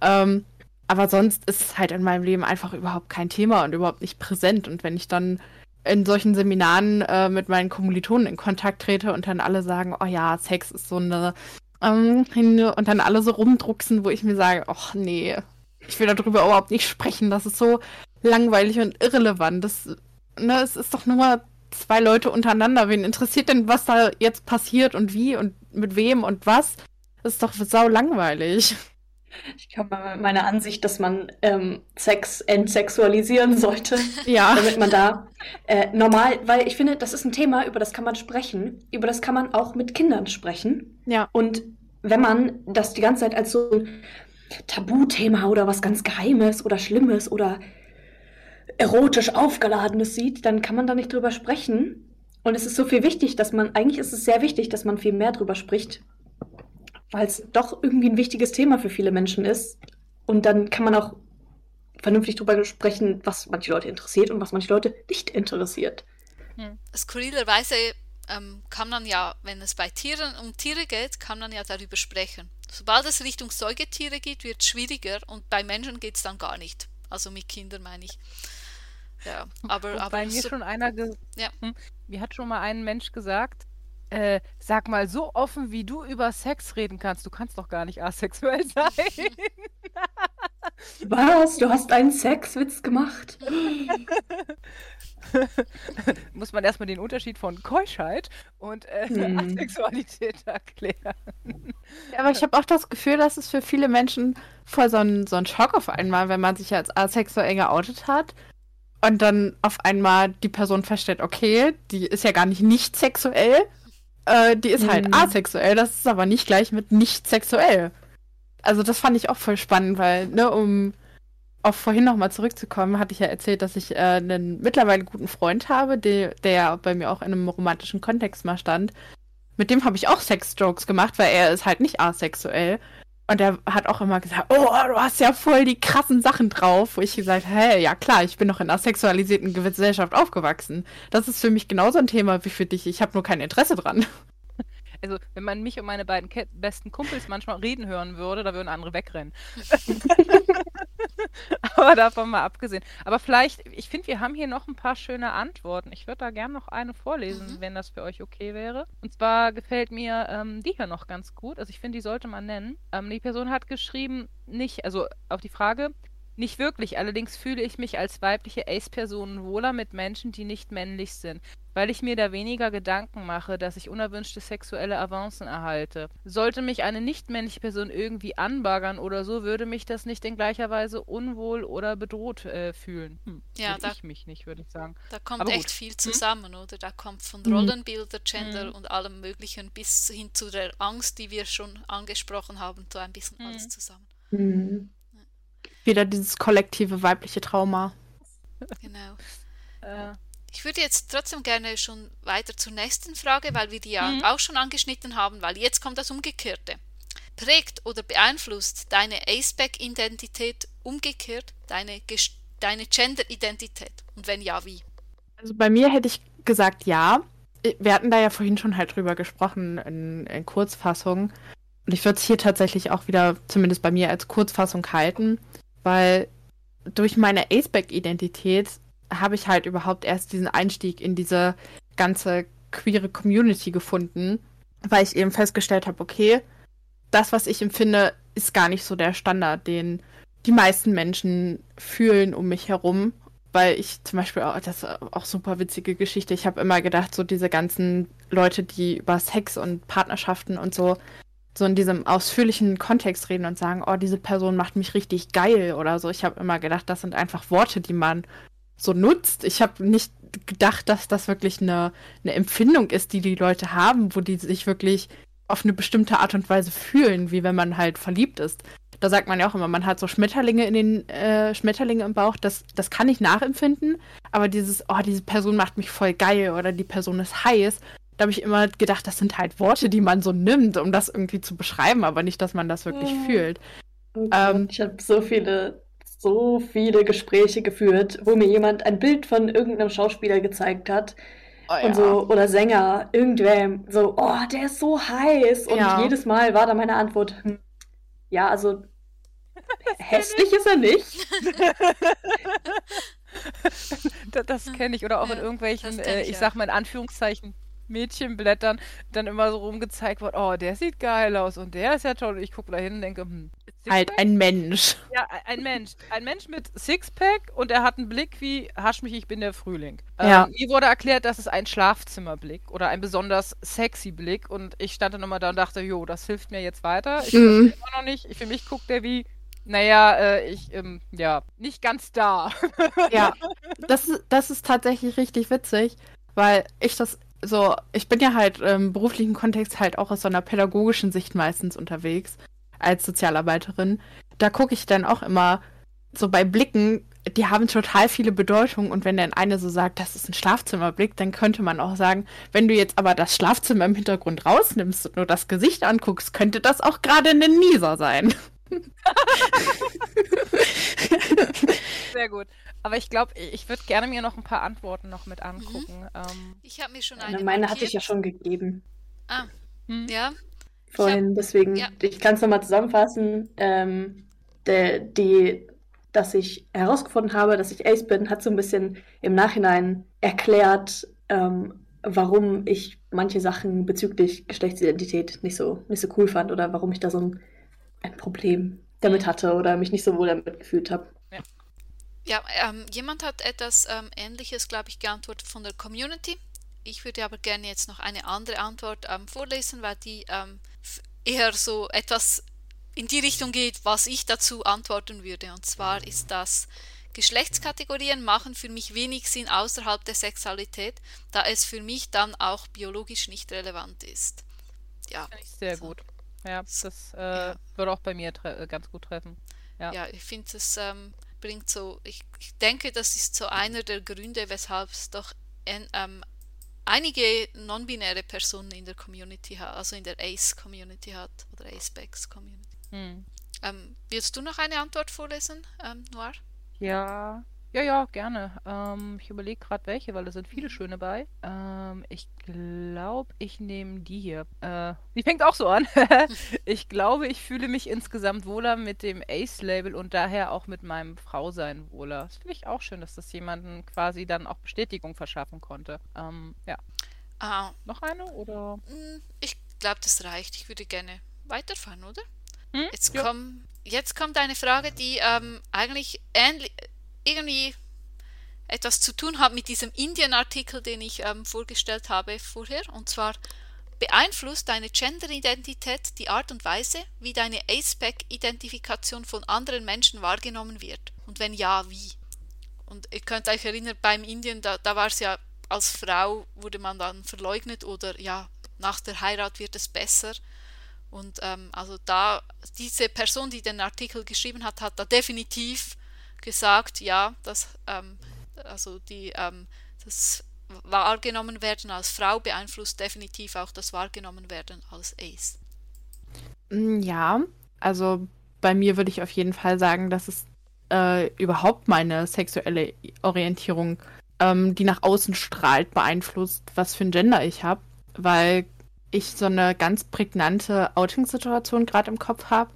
Ähm, aber sonst ist es halt in meinem Leben einfach überhaupt kein Thema und überhaupt nicht präsent. Und wenn ich dann in solchen Seminaren äh, mit meinen Kommilitonen in Kontakt trete und dann alle sagen, oh ja, Sex ist so eine ähm, und dann alle so rumdrucksen, wo ich mir sage, ach nee, ich will darüber überhaupt nicht sprechen, das ist so langweilig und irrelevant. Das, ne, es ist doch nur mal zwei Leute untereinander. Wen interessiert denn, was da jetzt passiert und wie und mit wem und was? Das ist doch sau langweilig. Ich mit meiner Ansicht, dass man ähm, Sex entsexualisieren sollte. Ja. Damit man da äh, normal, weil ich finde, das ist ein Thema, über das kann man sprechen. Über das kann man auch mit Kindern sprechen. Ja. Und wenn man das die ganze Zeit als so ein Tabuthema oder was ganz Geheimes oder Schlimmes oder erotisch aufgeladenes sieht, dann kann man da nicht drüber sprechen. Und es ist so viel wichtig, dass man, eigentlich ist es sehr wichtig, dass man viel mehr drüber spricht, weil es doch irgendwie ein wichtiges Thema für viele Menschen ist. Und dann kann man auch vernünftig darüber sprechen, was manche Leute interessiert und was manche Leute nicht interessiert. Skurrilerweise ähm, kann man ja, wenn es bei Tieren um Tiere geht, kann man ja darüber sprechen. Sobald es Richtung Säugetiere geht, wird es schwieriger und bei Menschen geht es dann gar nicht. Also mit Kindern meine ich. Ja, aber, aber bei mir so, schon einer, ja. hm, mir hat schon mal ein Mensch gesagt, äh, sag mal, so offen wie du über Sex reden kannst, du kannst doch gar nicht asexuell sein. Was? Du hast einen Sexwitz gemacht? Muss man erstmal den Unterschied von Keuschheit und äh, Hm. Asexualität erklären. Ja, aber ich habe auch das Gefühl, dass es für viele Menschen voll so ein, so ein Schock auf einmal, wenn man sich als asexuell geoutet hat und dann auf einmal die Person feststellt, okay, die ist ja gar nicht nicht sexuell, äh, die ist halt Mhm. asexuell, das ist aber nicht gleich mit nicht sexuell. Also das fand ich auch voll spannend, weil, ne, um auf vorhin nochmal zurückzukommen, hatte ich ja erzählt, dass ich äh, einen mittlerweile guten Freund habe, der, der bei mir auch in einem romantischen Kontext mal stand. Mit dem habe ich auch Sex-Jokes gemacht, weil er ist halt nicht asexuell. Und er hat auch immer gesagt, oh, du hast ja voll die krassen Sachen drauf. Wo ich gesagt habe, hey, ja klar, ich bin noch in einer sexualisierten Gesellschaft aufgewachsen. Das ist für mich genauso ein Thema wie für dich. Ich habe nur kein Interesse dran. Also, wenn man mich und meine beiden Ke besten Kumpels manchmal reden hören würde, da würden andere wegrennen. Aber davon mal abgesehen. Aber vielleicht, ich finde, wir haben hier noch ein paar schöne Antworten. Ich würde da gerne noch eine vorlesen, Mhm. wenn das für euch okay wäre. Und zwar gefällt mir ähm, die hier noch ganz gut. Also ich finde, die sollte man nennen. Ähm, die Person hat geschrieben, nicht, also auf die Frage, nicht wirklich. Allerdings fühle ich mich als weibliche Ace-Person wohler mit Menschen, die nicht männlich sind weil ich mir da weniger Gedanken mache, dass ich unerwünschte sexuelle Avancen erhalte. Sollte mich eine nicht-männliche Person irgendwie anbaggern oder so, würde mich das nicht in gleicher Weise unwohl oder bedroht äh, fühlen. Hm, Ja, da- ich mich nicht, würde ich sagen. Da kommt echt viel Hm? zusammen, oder? Da kommt von Mhm. Rollenbilder, Gender Mhm. und allem Möglichen bis hin zu der Angst, die wir schon angesprochen haben, so ein bisschen alles Mhm. zusammen. Hm. Wieder dieses kollektive weibliche Trauma. Genau. Äh, Ich würde jetzt trotzdem gerne schon weiter zur nächsten Frage, weil wir die ja Mhm. auch schon angeschnitten haben, weil jetzt kommt das Umgekehrte. Prägt oder beeinflusst deine Aceback-Identität umgekehrt deine, deine Gender-Identität? Und wenn ja, wie? Also bei mir hätte ich gesagt ja. wir hatten da ja vorhin schon halt drüber gesprochen in, in Kurzfassung. Und ich würde es hier tatsächlich auch wieder, zumindest bei mir, als Kurzfassung halten, weil durch meine Aceback-Identität habe ich halt überhaupt erst diesen Einstieg in diese ganze queere Community gefunden, weil ich eben festgestellt habe, okay, das, was ich empfinde, ist gar nicht so der Standard, den die meisten Menschen fühlen um mich herum. Weil ich zum Beispiel, auch, das ist auch super witzige Geschichte, ich habe immer gedacht, so diese ganzen Leute, die über Sex und Partnerschaften und so, so in diesem ausführlichen Kontext reden und sagen, oh, diese Person macht mich richtig geil oder so. Ich habe immer gedacht, das sind einfach Worte, die man so nutzt. Ich habe nicht gedacht, dass das wirklich eine, eine Empfindung ist, die die Leute haben, wo die sich wirklich auf eine bestimmte Art und Weise fühlen, wie wenn man halt verliebt ist da sagt man ja auch immer, man hat so Schmetterlinge in den äh, Schmetterlinge im Bauch, das, das kann ich nachempfinden, aber dieses, oh, diese Person macht mich voll geil oder die Person ist heiß, da habe ich immer gedacht, das sind halt Worte, die man so nimmt, um das irgendwie zu beschreiben, aber nicht, dass man das wirklich oh. fühlt. Oh ähm, ich habe so viele, so viele Gespräche geführt, wo mir jemand ein Bild von irgendeinem Schauspieler gezeigt hat. Oh, ja. und so, oder Sänger, irgendwem, so, oh, der ist so heiß. Und ja. jedes Mal war da meine Antwort, hm, ja, also Hässlich ist er nicht. das, das kenne ich. Oder auch ja, in irgendwelchen, äh, ich, ich sag mal in Anführungszeichen, Mädchenblättern dann immer so rumgezeigt wird, oh, der sieht geil aus und der ist ja toll. Und ich gucke da hin und denke, hm, Halt ein Mensch. Ja, ein Mensch. Ein Mensch mit Sixpack und er hat einen Blick wie, hasch mich, ich bin der Frühling. Ähm, ja. Ähm, mir wurde erklärt, das ist ein Schlafzimmerblick oder ein besonders sexy Blick und ich stand dann immer da und dachte, jo, das hilft mir jetzt weiter. Ich mhm. immer noch nicht. Für mich guckt der wie, naja, äh, ich, ähm, ja, nicht ganz da. ja, das ist, das ist tatsächlich richtig witzig, weil ich das so, ich bin ja halt im beruflichen Kontext halt auch aus so einer pädagogischen Sicht meistens unterwegs als Sozialarbeiterin. Da gucke ich dann auch immer so bei Blicken, die haben total viele Bedeutungen und wenn dann eine so sagt, das ist ein Schlafzimmerblick, dann könnte man auch sagen, wenn du jetzt aber das Schlafzimmer im Hintergrund rausnimmst und nur das Gesicht anguckst, könnte das auch gerade ein Nieser sein. Sehr gut. Aber ich glaube, ich würde gerne mir noch ein paar Antworten noch mit angucken. Mhm. Ähm, ich habe mir schon eine. Ja, meine hatte ich ja schon gegeben. Ah, hm? ja. Vorhin, hab, deswegen, ja. ich kann es nochmal zusammenfassen. Ähm, der, die, dass ich herausgefunden habe, dass ich Ace bin, hat so ein bisschen im Nachhinein erklärt, ähm, warum ich manche Sachen bezüglich Geschlechtsidentität nicht so, nicht so cool fand oder warum ich da so ein ein Problem damit hatte oder mich nicht so wohl damit gefühlt habe. Ja, ja ähm, jemand hat etwas ähm, Ähnliches, glaube ich, geantwortet von der Community. Ich würde aber gerne jetzt noch eine andere Antwort ähm, vorlesen, weil die ähm, eher so etwas in die Richtung geht, was ich dazu antworten würde. Und zwar ist das, Geschlechtskategorien machen für mich wenig Sinn außerhalb der Sexualität, da es für mich dann auch biologisch nicht relevant ist. Ja. Sehr so. gut. Ja, das äh, ja. würde auch bei mir äh, ganz gut treffen. Ja, ja ich finde, es ähm, bringt so, ich, ich, denke, das ist so einer der Gründe, weshalb es doch en, ähm, einige non-binäre Personen in der Community hat, also in der ACE-Community hat oder ACE-Backs-Community. Hm. Ähm, willst du noch eine Antwort vorlesen, ähm, Noir? Ja, ja, ja, gerne. Ähm, ich überlege gerade welche, weil da sind viele schöne bei. Ähm, ich glaube, ich nehme die hier. Äh, die fängt auch so an. ich glaube, ich fühle mich insgesamt wohler mit dem Ace-Label und daher auch mit meinem Frausein wohler. Das finde ich auch schön, dass das jemanden quasi dann auch Bestätigung verschaffen konnte. Ähm, ja. Ah. Noch eine oder? Hm, ich glaube, das reicht. Ich würde gerne weiterfahren, oder? Hm? Jetzt, ja. komm, jetzt kommt eine Frage, die ähm, eigentlich ähnlich irgendwie etwas zu tun hat mit diesem Indien-Artikel, den ich ähm, vorgestellt habe vorher. Und zwar beeinflusst deine Gender-Identität die Art und Weise, wie deine ASPEC-Identifikation von anderen Menschen wahrgenommen wird? Und wenn ja, wie? Und ihr könnt euch erinnern, beim Indien, da, da war es ja, als Frau wurde man dann verleugnet oder ja, nach der Heirat wird es besser. Und ähm, also da, diese Person, die den Artikel geschrieben hat, hat da definitiv gesagt, ja, dass ähm, also die, ähm, das wahrgenommen werden als Frau beeinflusst definitiv auch das wahrgenommen werden als Ace. Mm, ja, also bei mir würde ich auf jeden Fall sagen, dass es äh, überhaupt meine sexuelle Orientierung ähm, die nach außen strahlt, beeinflusst, was für ein Gender ich habe, weil ich so eine ganz prägnante Outing-Situation gerade im Kopf habe,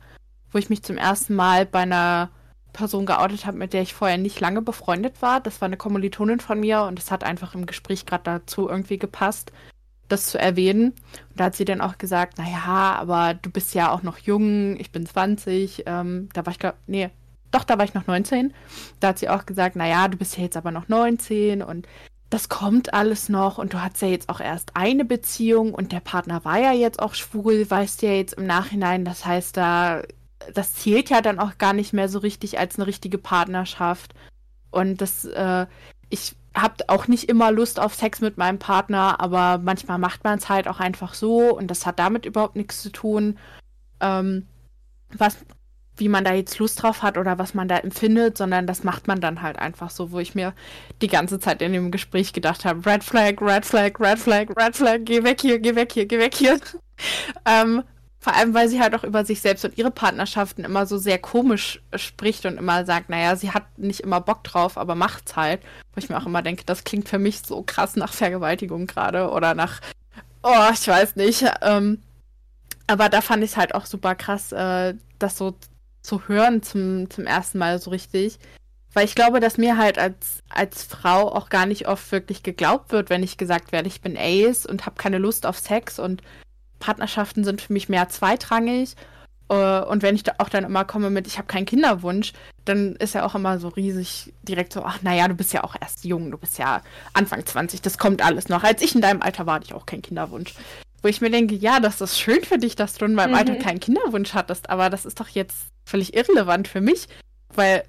wo ich mich zum ersten Mal bei einer Person geoutet habe, mit der ich vorher nicht lange befreundet war. Das war eine Kommilitonin von mir und es hat einfach im Gespräch gerade dazu irgendwie gepasst, das zu erwähnen. Und da hat sie dann auch gesagt, naja, aber du bist ja auch noch jung, ich bin 20, ähm, da war ich glaube, nee, doch, da war ich noch 19. Da hat sie auch gesagt, naja, du bist ja jetzt aber noch 19 und das kommt alles noch und du hast ja jetzt auch erst eine Beziehung und der Partner war ja jetzt auch schwul, weißt du ja jetzt im Nachhinein. Das heißt, da das zählt ja dann auch gar nicht mehr so richtig als eine richtige Partnerschaft. Und das, äh, ich habe auch nicht immer Lust auf Sex mit meinem Partner, aber manchmal macht man es halt auch einfach so und das hat damit überhaupt nichts zu tun. Ähm, was wie man da jetzt Lust drauf hat oder was man da empfindet, sondern das macht man dann halt einfach so, wo ich mir die ganze Zeit in dem Gespräch gedacht habe, Red Flag, Red Flag, Red Flag, Red Flag, geh weg hier, geh weg hier, geh weg hier. ähm, vor allem, weil sie halt auch über sich selbst und ihre Partnerschaften immer so sehr komisch spricht und immer sagt, naja, sie hat nicht immer Bock drauf, aber macht's halt. Wo ich mir auch immer denke, das klingt für mich so krass nach Vergewaltigung gerade oder nach, oh, ich weiß nicht. Ähm, aber da fand ich es halt auch super krass, äh, das so zu hören zum, zum ersten Mal so richtig. Weil ich glaube, dass mir halt als, als Frau auch gar nicht oft wirklich geglaubt wird, wenn ich gesagt werde, ich bin Ace und habe keine Lust auf Sex und Partnerschaften sind für mich mehr zweitrangig. Uh, und wenn ich da auch dann immer komme mit, ich habe keinen Kinderwunsch, dann ist ja auch immer so riesig direkt so, ach naja, du bist ja auch erst jung, du bist ja Anfang 20, das kommt alles noch. Als ich in deinem Alter war, hatte ich auch keinen Kinderwunsch. Wo ich mir denke, ja, das ist schön für dich, dass du in meinem mhm. Alter keinen Kinderwunsch hattest, aber das ist doch jetzt völlig irrelevant für mich, weil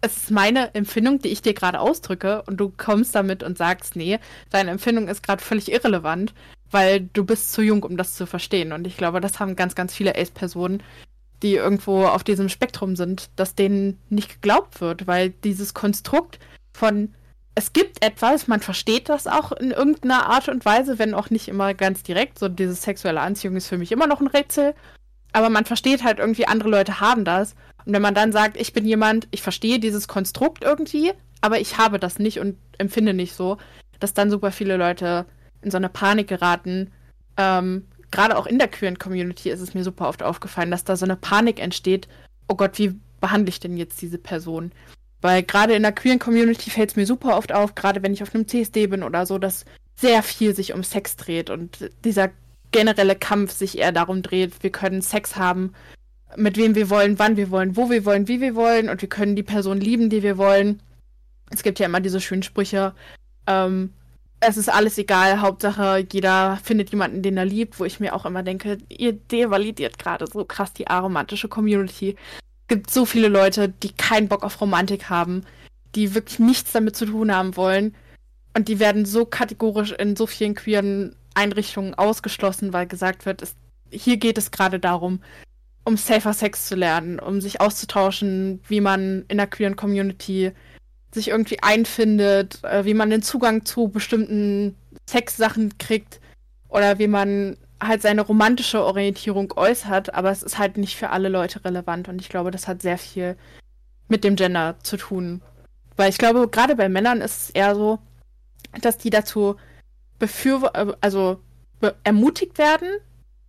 es ist meine Empfindung, die ich dir gerade ausdrücke und du kommst damit und sagst, nee, deine Empfindung ist gerade völlig irrelevant, weil du bist zu jung, um das zu verstehen. Und ich glaube, das haben ganz, ganz viele Ace-Personen, die irgendwo auf diesem Spektrum sind, dass denen nicht geglaubt wird, weil dieses Konstrukt von es gibt etwas, man versteht das auch in irgendeiner Art und Weise, wenn auch nicht immer ganz direkt. So diese sexuelle Anziehung ist für mich immer noch ein Rätsel aber man versteht halt irgendwie, andere Leute haben das. Und wenn man dann sagt, ich bin jemand, ich verstehe dieses Konstrukt irgendwie, aber ich habe das nicht und empfinde nicht so, dass dann super viele Leute in so eine Panik geraten. Ähm, Gerade auch in der queeren Community ist es mir super oft aufgefallen, dass da so eine Panik entsteht. Oh Gott, wie behandle ich denn jetzt diese Person? Weil gerade in der queeren Community fällt es mir super oft auf, gerade wenn ich auf einem CSD bin oder so, dass sehr viel sich um Sex dreht und dieser generelle Kampf sich eher darum dreht, wir können Sex haben, mit wem wir wollen, wann wir wollen, wo wir wollen, wie wir wollen und wir können die Person lieben, die wir wollen. Es gibt ja immer diese schönen Sprüche. Ähm, es ist alles egal, Hauptsache jeder findet jemanden, den er liebt, wo ich mir auch immer denke, ihr devalidiert gerade so krass die aromantische Community. Es gibt so viele Leute, die keinen Bock auf Romantik haben, die wirklich nichts damit zu tun haben wollen. Und die werden so kategorisch in so vielen queeren Einrichtungen ausgeschlossen, weil gesagt wird, es, hier geht es gerade darum, um safer Sex zu lernen, um sich auszutauschen, wie man in der queeren Community sich irgendwie einfindet, äh, wie man den Zugang zu bestimmten Sexsachen kriegt oder wie man halt seine romantische Orientierung äußert, aber es ist halt nicht für alle Leute relevant und ich glaube, das hat sehr viel mit dem Gender zu tun. Weil ich glaube, gerade bei Männern ist es eher so, dass die dazu befür äh, also be ermutigt werden,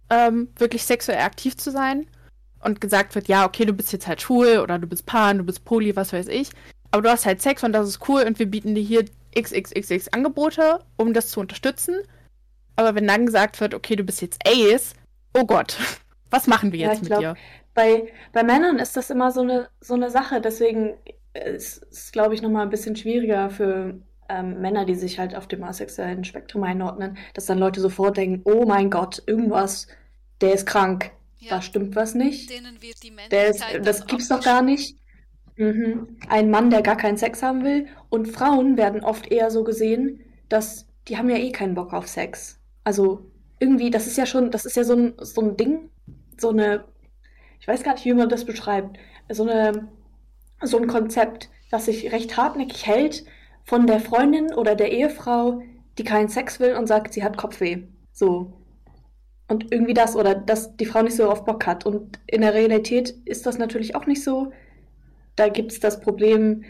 ähm, wirklich sexuell aktiv zu sein und gesagt wird, ja, okay, du bist jetzt halt schwul oder du bist pan, du bist poly, was weiß ich, aber du hast halt Sex und das ist cool und wir bieten dir hier xxxx Angebote, um das zu unterstützen. Aber wenn dann gesagt wird, okay, du bist jetzt Ace, oh Gott, was machen wir jetzt ja, mit glaub, dir? Bei, bei Männern ist das immer so eine, so eine Sache, deswegen ist es, glaube ich, nochmal ein bisschen schwieriger für ähm, Männer, die sich halt auf dem asexuellen Spektrum einordnen, dass dann Leute sofort denken, oh mein Gott, irgendwas, der ist krank, ja. da stimmt was nicht. Denen wird die der ist, das gibt's doch gar nicht. Mhm. Ein Mann, der gar keinen Sex haben will. Und Frauen werden oft eher so gesehen, dass die haben ja eh keinen Bock auf Sex. Also irgendwie, das ist ja schon, das ist ja so ein, so ein Ding, so eine, ich weiß gar nicht, wie man das beschreibt, so eine, so ein Konzept, das sich recht hartnäckig hält, von der Freundin oder der Ehefrau, die keinen Sex will und sagt, sie hat Kopfweh. So. Und irgendwie das oder dass die Frau nicht so auf Bock hat. Und in der Realität ist das natürlich auch nicht so. Da gibt es das Problem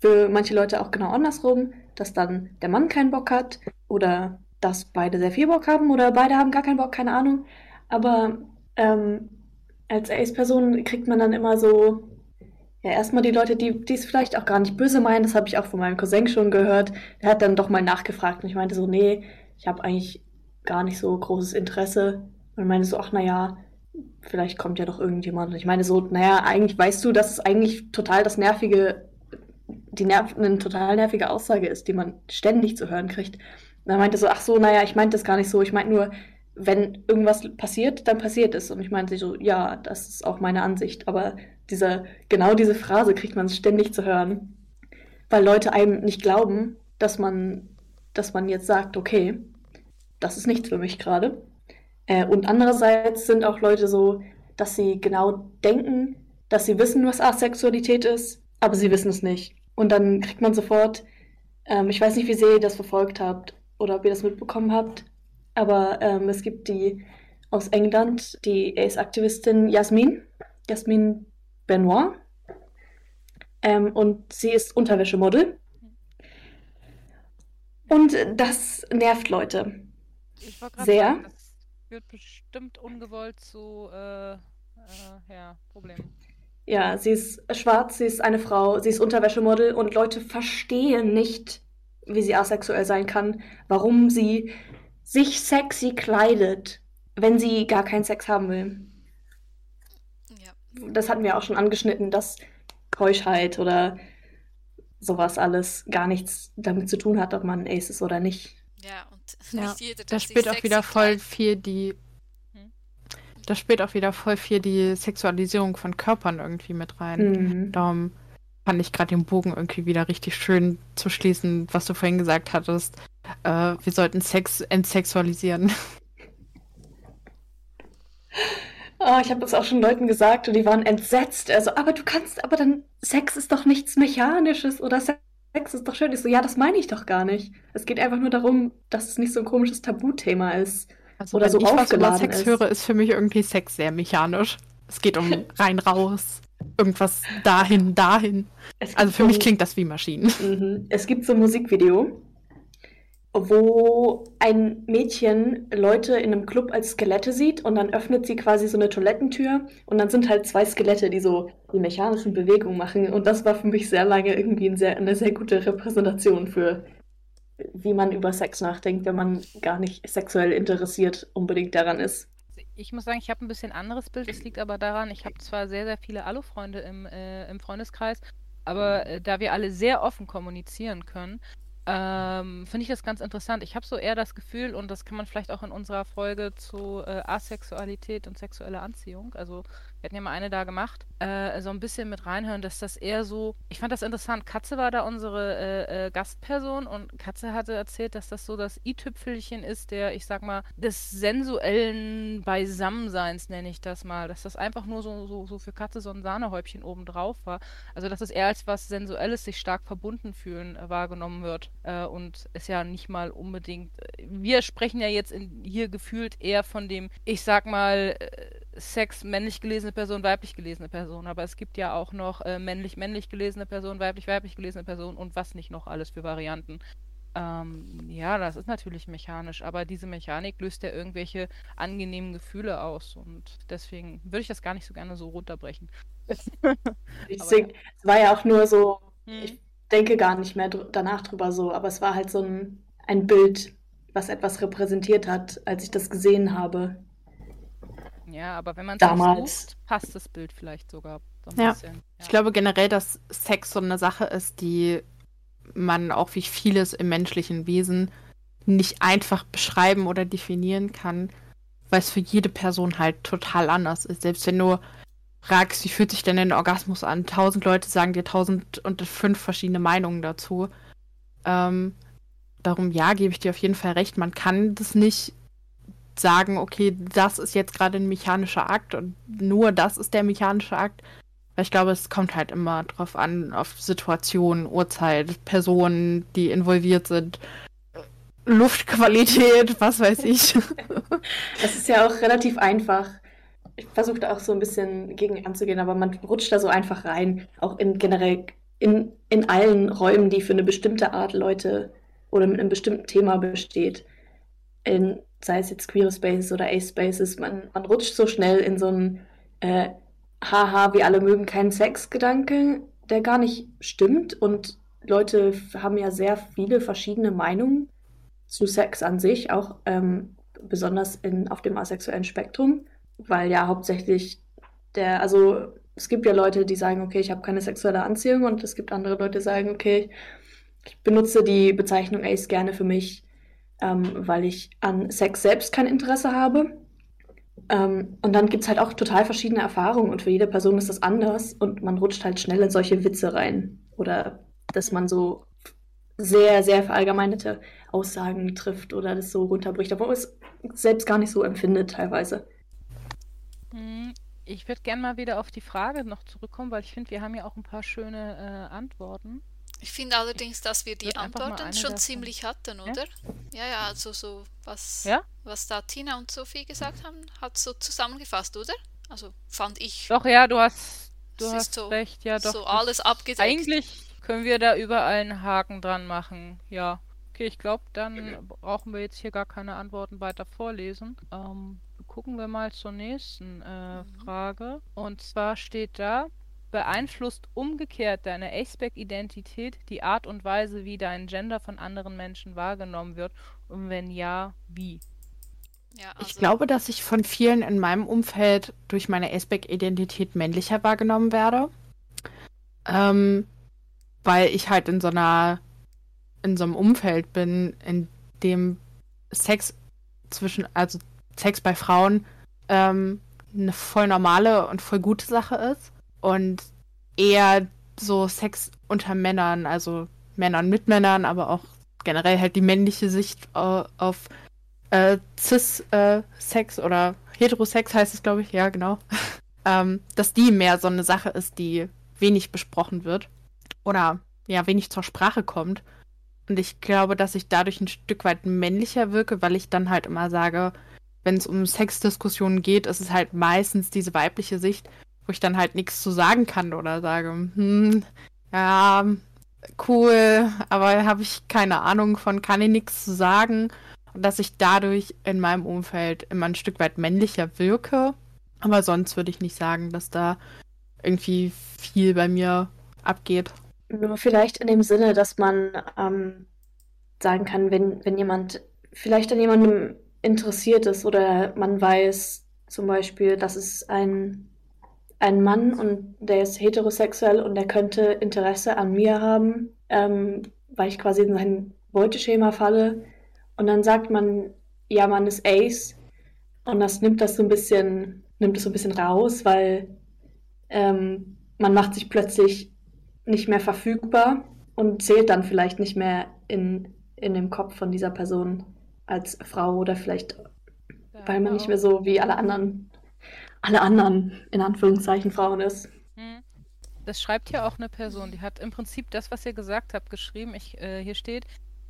für manche Leute auch genau andersrum, dass dann der Mann keinen Bock hat oder dass beide sehr viel Bock haben oder beide haben gar keinen Bock, keine Ahnung. Aber ähm, als Ace-Person kriegt man dann immer so, ja, erstmal die Leute, die es vielleicht auch gar nicht böse meinen, das habe ich auch von meinem Cousin schon gehört. Der hat dann doch mal nachgefragt und ich meinte so, nee, ich habe eigentlich gar nicht so großes Interesse. Und meinte so, ach naja, vielleicht kommt ja doch irgendjemand. Und ich meine so, naja, eigentlich weißt du, dass es eigentlich total das nervige, die nerv eine total nervige Aussage ist, die man ständig zu hören kriegt. Und er meinte so, ach so, naja, ich meinte das gar nicht so. Ich meinte nur, wenn irgendwas passiert, dann passiert es. Und ich meinte so, ja, das ist auch meine Ansicht. Aber diese, genau diese Phrase kriegt man ständig zu hören, weil Leute einem nicht glauben, dass man, dass man jetzt sagt, okay, das ist nichts für mich gerade. Äh, und andererseits sind auch Leute so, dass sie genau denken, dass sie wissen, was Asexualität ist, aber sie wissen es nicht. Und dann kriegt man sofort, ähm, ich weiß nicht, wie sehr ihr das verfolgt habt oder ob ihr das mitbekommen habt, aber ähm, es gibt die aus England, die Ace-Aktivistin Jasmin, Jasmin Benoit. Ähm, und sie ist Unterwäschemodel. Und das nervt Leute. Sehr. Sagen, das führt bestimmt ungewollt zu äh, äh, ja, Problemen. Ja, sie ist schwarz, sie ist eine Frau, sie ist Unterwäschemodel und Leute verstehen nicht, wie sie asexuell sein kann, warum sie sich sexy kleidet, wenn sie gar keinen Sex haben will. Ja. Das hatten wir auch schon angeschnitten, dass Keuschheit oder sowas alles gar nichts damit zu tun hat, ob man ein Ace ist oder nicht. Ja, und Ja, nicht jeder, Da spielt auch wieder voll viel die. Hm? Da spielt auch wieder voll viel die Sexualisierung von Körpern irgendwie mit rein. Mhm. Darum fand ich gerade den Bogen irgendwie wieder richtig schön zu schließen, was du vorhin gesagt hattest. Äh, wir sollten Sex entsexualisieren. Oh, ich habe das auch schon Leuten gesagt und die waren entsetzt. Also, aber du kannst, aber dann, Sex ist doch nichts Mechanisches oder Sex ist doch schön. Ich so, ja, das meine ich doch gar nicht. Es geht einfach nur darum, dass es nicht so ein komisches Tabuthema ist. Also Oder wenn so ich was über aufgeladen Sex ist. höre, ist für mich irgendwie Sex sehr mechanisch. Es geht um rein raus, irgendwas dahin, dahin. Also für so mich klingt das wie Maschinen. Mhm. Es gibt so ein Musikvideo, wo ein Mädchen Leute in einem Club als Skelette sieht und dann öffnet sie quasi so eine Toilettentür und dann sind halt zwei Skelette, die so die mechanischen Bewegungen machen. Und das war für mich sehr lange irgendwie ein sehr, eine sehr gute Repräsentation für, wie man über Sex nachdenkt, wenn man gar nicht sexuell interessiert unbedingt daran ist. Ich muss sagen, ich habe ein bisschen anderes Bild. Es liegt aber daran, ich habe zwar sehr, sehr viele Alu-Freunde im, äh, im Freundeskreis, aber äh, da wir alle sehr offen kommunizieren können, ähm, finde ich das ganz interessant. Ich habe so eher das Gefühl, und das kann man vielleicht auch in unserer Folge zu äh, Asexualität und sexueller Anziehung, also wir hatten ja mal eine da gemacht, äh, so ein bisschen mit reinhören, dass das eher so, ich fand das interessant. Katze war da unsere äh, äh, Gastperson und Katze hatte erzählt, dass das so das i-Tüpfelchen ist, der, ich sag mal, des sensuellen Beisammenseins, nenne ich das mal. Dass das einfach nur so, so, so für Katze so ein Sahnehäubchen oben drauf war. Also, dass es eher als was Sensuelles, sich stark verbunden fühlen, äh, wahrgenommen wird. Äh, und es ja nicht mal unbedingt. äh, Wir sprechen ja jetzt in, hier gefühlt eher von dem, ich sag mal, Sex männlich gelesene Person, weiblich gelesene Person. Aber es gibt ja auch noch äh, männlich-männlich gelesene Person, weiblich-weiblich gelesene Person und was nicht noch alles für Varianten. Ähm, ja, das ist natürlich mechanisch, aber diese Mechanik löst ja irgendwelche angenehmen Gefühle aus und deswegen würde ich das gar nicht so gerne so runterbrechen. Es war ja auch nur so, Hm. ich denke gar nicht mehr dr danach drüber so, aber es war halt so ein, ein Bild, was etwas repräsentiert hat, als ich das gesehen habe. Ja, aber wenn man es Damals. sucht, passt das Bild vielleicht sogar so ein Ja. bisschen. Ich glaube generell, dass Sex so eine Sache ist, die man auch wie vieles im menschlichen Wesen nicht einfach beschreiben oder definieren kann, weil es für jede Person halt total anders ist. Selbst wenn du fragst, wie fühlt sich denn ein Orgasmus an? Tausend Leute sagen dir tausend und fünf verschiedene Meinungen dazu. Ähm, darum, ja, gebe ich dir auf jeden Fall recht. Man kann das nicht sagen, okay, das ist jetzt gerade ein mechanischer Akt und nur das ist der mechanische Akt. Weil ich glaube, es kommt halt immer drauf an, auf Situation, Uhrzeit, Personen, die involviert sind, Luftqualität, was weiß ich. Das ist ja auch relativ einfach. Ich versuche da auch so ein bisschen gegen anzugehen, aber man rutscht da so einfach rein, auch in generell in, in allen Räumen, die für eine bestimmte Art Leute oder mit einem bestimmten Thema besteht, in, sei es jetzt Queer Spaces oder A-Spaces, man, man rutscht so schnell in so einen äh, Haha, wir alle mögen keinen Sex-Gedanke, der gar nicht stimmt. Und Leute haben ja sehr viele verschiedene Meinungen zu Sex an sich, auch ähm, besonders in, auf dem asexuellen Spektrum, weil ja hauptsächlich der, also es gibt ja Leute, die sagen, okay, ich habe keine sexuelle Anziehung. Und es gibt andere Leute, die sagen, okay, ich benutze die Bezeichnung Ace gerne für mich, ähm, weil ich an Sex selbst kein Interesse habe. Ähm, und dann gibt es halt auch total verschiedene Erfahrungen und für jede Person ist das anders und man rutscht halt schnell in solche Witze rein oder dass man so sehr, sehr verallgemeinerte Aussagen trifft oder das so runterbricht, obwohl es selbst gar nicht so empfindet teilweise. Hm, ich würde gerne mal wieder auf die Frage noch zurückkommen, weil ich finde, wir haben ja auch ein paar schöne äh, Antworten. Ich finde allerdings, dass wir die Antworten schon ziemlich hatten, oder? Ja, ja, ja also so was, ja? was da Tina und Sophie gesagt haben, hat so zusammengefasst, oder? Also fand ich. Doch, ja, du hast, du hast so, recht, ja, doch. So alles abgedeckt. Eigentlich können wir da überall einen Haken dran machen, ja. Okay, ich glaube, dann brauchen wir jetzt hier gar keine Antworten weiter vorlesen. Ähm, gucken wir mal zur nächsten äh, mhm. Frage. Und zwar steht da, beeinflusst umgekehrt deine Aceback-Identität die Art und Weise, wie dein Gender von anderen Menschen wahrgenommen wird? Und wenn ja, wie? Ja, also ich glaube, dass ich von vielen in meinem Umfeld durch meine Aceback-Identität männlicher wahrgenommen werde. Ähm, weil ich halt in so einer in so einem Umfeld bin, in dem Sex zwischen, also Sex bei Frauen ähm, eine voll normale und voll gute Sache ist und eher so Sex unter Männern, also Männern mit Männern, aber auch generell halt die männliche Sicht äh, auf äh, Cis-Sex äh, oder Heterosex heißt es, glaube ich, ja, genau. ähm, dass die mehr so eine Sache ist, die wenig besprochen wird oder ja, wenig zur Sprache kommt. Und ich glaube, dass ich dadurch ein Stück weit männlicher wirke, weil ich dann halt immer sage, wenn es um Sexdiskussionen geht, ist es halt meistens diese weibliche Sicht, wo ich dann halt nichts zu sagen kann oder sage, hm, ja, cool, aber habe ich keine Ahnung von, kann ich nichts zu sagen. Und dass ich dadurch in meinem Umfeld immer ein Stück weit männlicher wirke. Aber sonst würde ich nicht sagen, dass da irgendwie viel bei mir abgeht. Nur vielleicht in dem Sinne, dass man ähm, sagen kann, wenn, wenn jemand vielleicht an jemandem interessiert ist oder man weiß zum Beispiel, dass es ein, ein Mann und der ist heterosexuell und der könnte Interesse an mir haben, ähm, weil ich quasi in sein Beuteschema falle. Und dann sagt man, ja, man ist Ace. Und das nimmt das so ein bisschen, nimmt es so ein bisschen raus, weil ähm, man macht sich plötzlich nicht mehr verfügbar und zählt dann vielleicht nicht mehr in, in dem Kopf von dieser Person als Frau oder vielleicht, ja, weil man nicht mehr so wie alle anderen, alle anderen, in Anführungszeichen, Frauen ist. Hm. Das schreibt ja auch eine Person, die hat im Prinzip das, was ihr gesagt habt, geschrieben. Ich, äh, hier steht,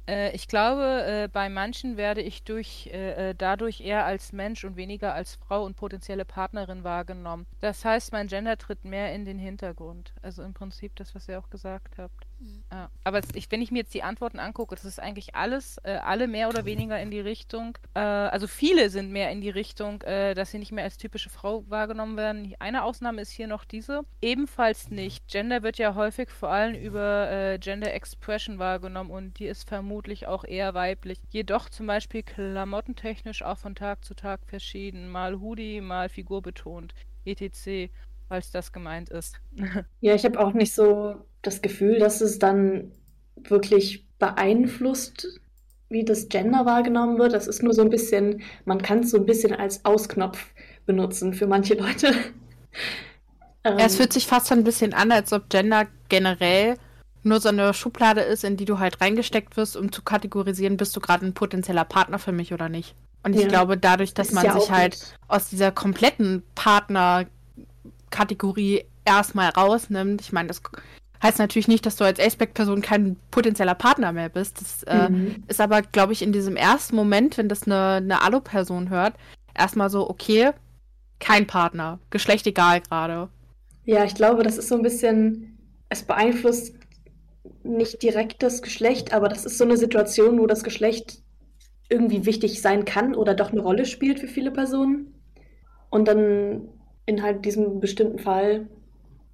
äh, ich glaube, äh, bei manchen werde ich durch, äh, äh, dadurch eher als Mensch und weniger als Frau und potenzielle Partnerin wahrgenommen. Das heißt, mein Gender tritt mehr in den Hintergrund. Also im Prinzip das, was ihr auch gesagt habt. Ja. Aber ich, wenn ich mir jetzt die Antworten angucke, das ist eigentlich alles, äh, alle mehr oder weniger in die Richtung, äh, also viele sind mehr in die Richtung, äh, dass sie nicht mehr als typische Frau wahrgenommen werden. Eine Ausnahme ist hier noch diese. Ebenfalls nicht. Gender wird ja häufig vor allem über äh, Gender Expression wahrgenommen und die ist vermutlich auch eher weiblich. Jedoch zum Beispiel klamottentechnisch auch von Tag zu Tag verschieden. Mal Hoodie, mal Figur betont. etc falls das gemeint ist. ja, ich habe auch nicht so das Gefühl, dass es dann wirklich beeinflusst, wie das Gender wahrgenommen wird. Das ist nur so ein bisschen, man kann es so ein bisschen als Ausknopf benutzen für manche Leute. ähm, es fühlt sich fast ein bisschen an, als ob Gender generell nur so eine Schublade ist, in die du halt reingesteckt wirst, um zu kategorisieren, bist du gerade ein potenzieller Partner für mich oder nicht. Und ich ja. glaube, dadurch, dass man ja sich halt nicht. aus dieser kompletten Partner Kategorie erstmal rausnimmt. Ich meine, das heißt natürlich nicht, dass du als Aspect-Person kein potenzieller Partner mehr bist. Das äh, mhm. ist aber, glaube ich, in diesem ersten Moment, wenn das eine, eine Alu-Person hört, erstmal so, okay, kein Partner, Geschlecht egal gerade. Ja, ich glaube, das ist so ein bisschen, es beeinflusst nicht direkt das Geschlecht, aber das ist so eine Situation, wo das Geschlecht irgendwie wichtig sein kann oder doch eine Rolle spielt für viele Personen. Und dann in halt diesem bestimmten Fall,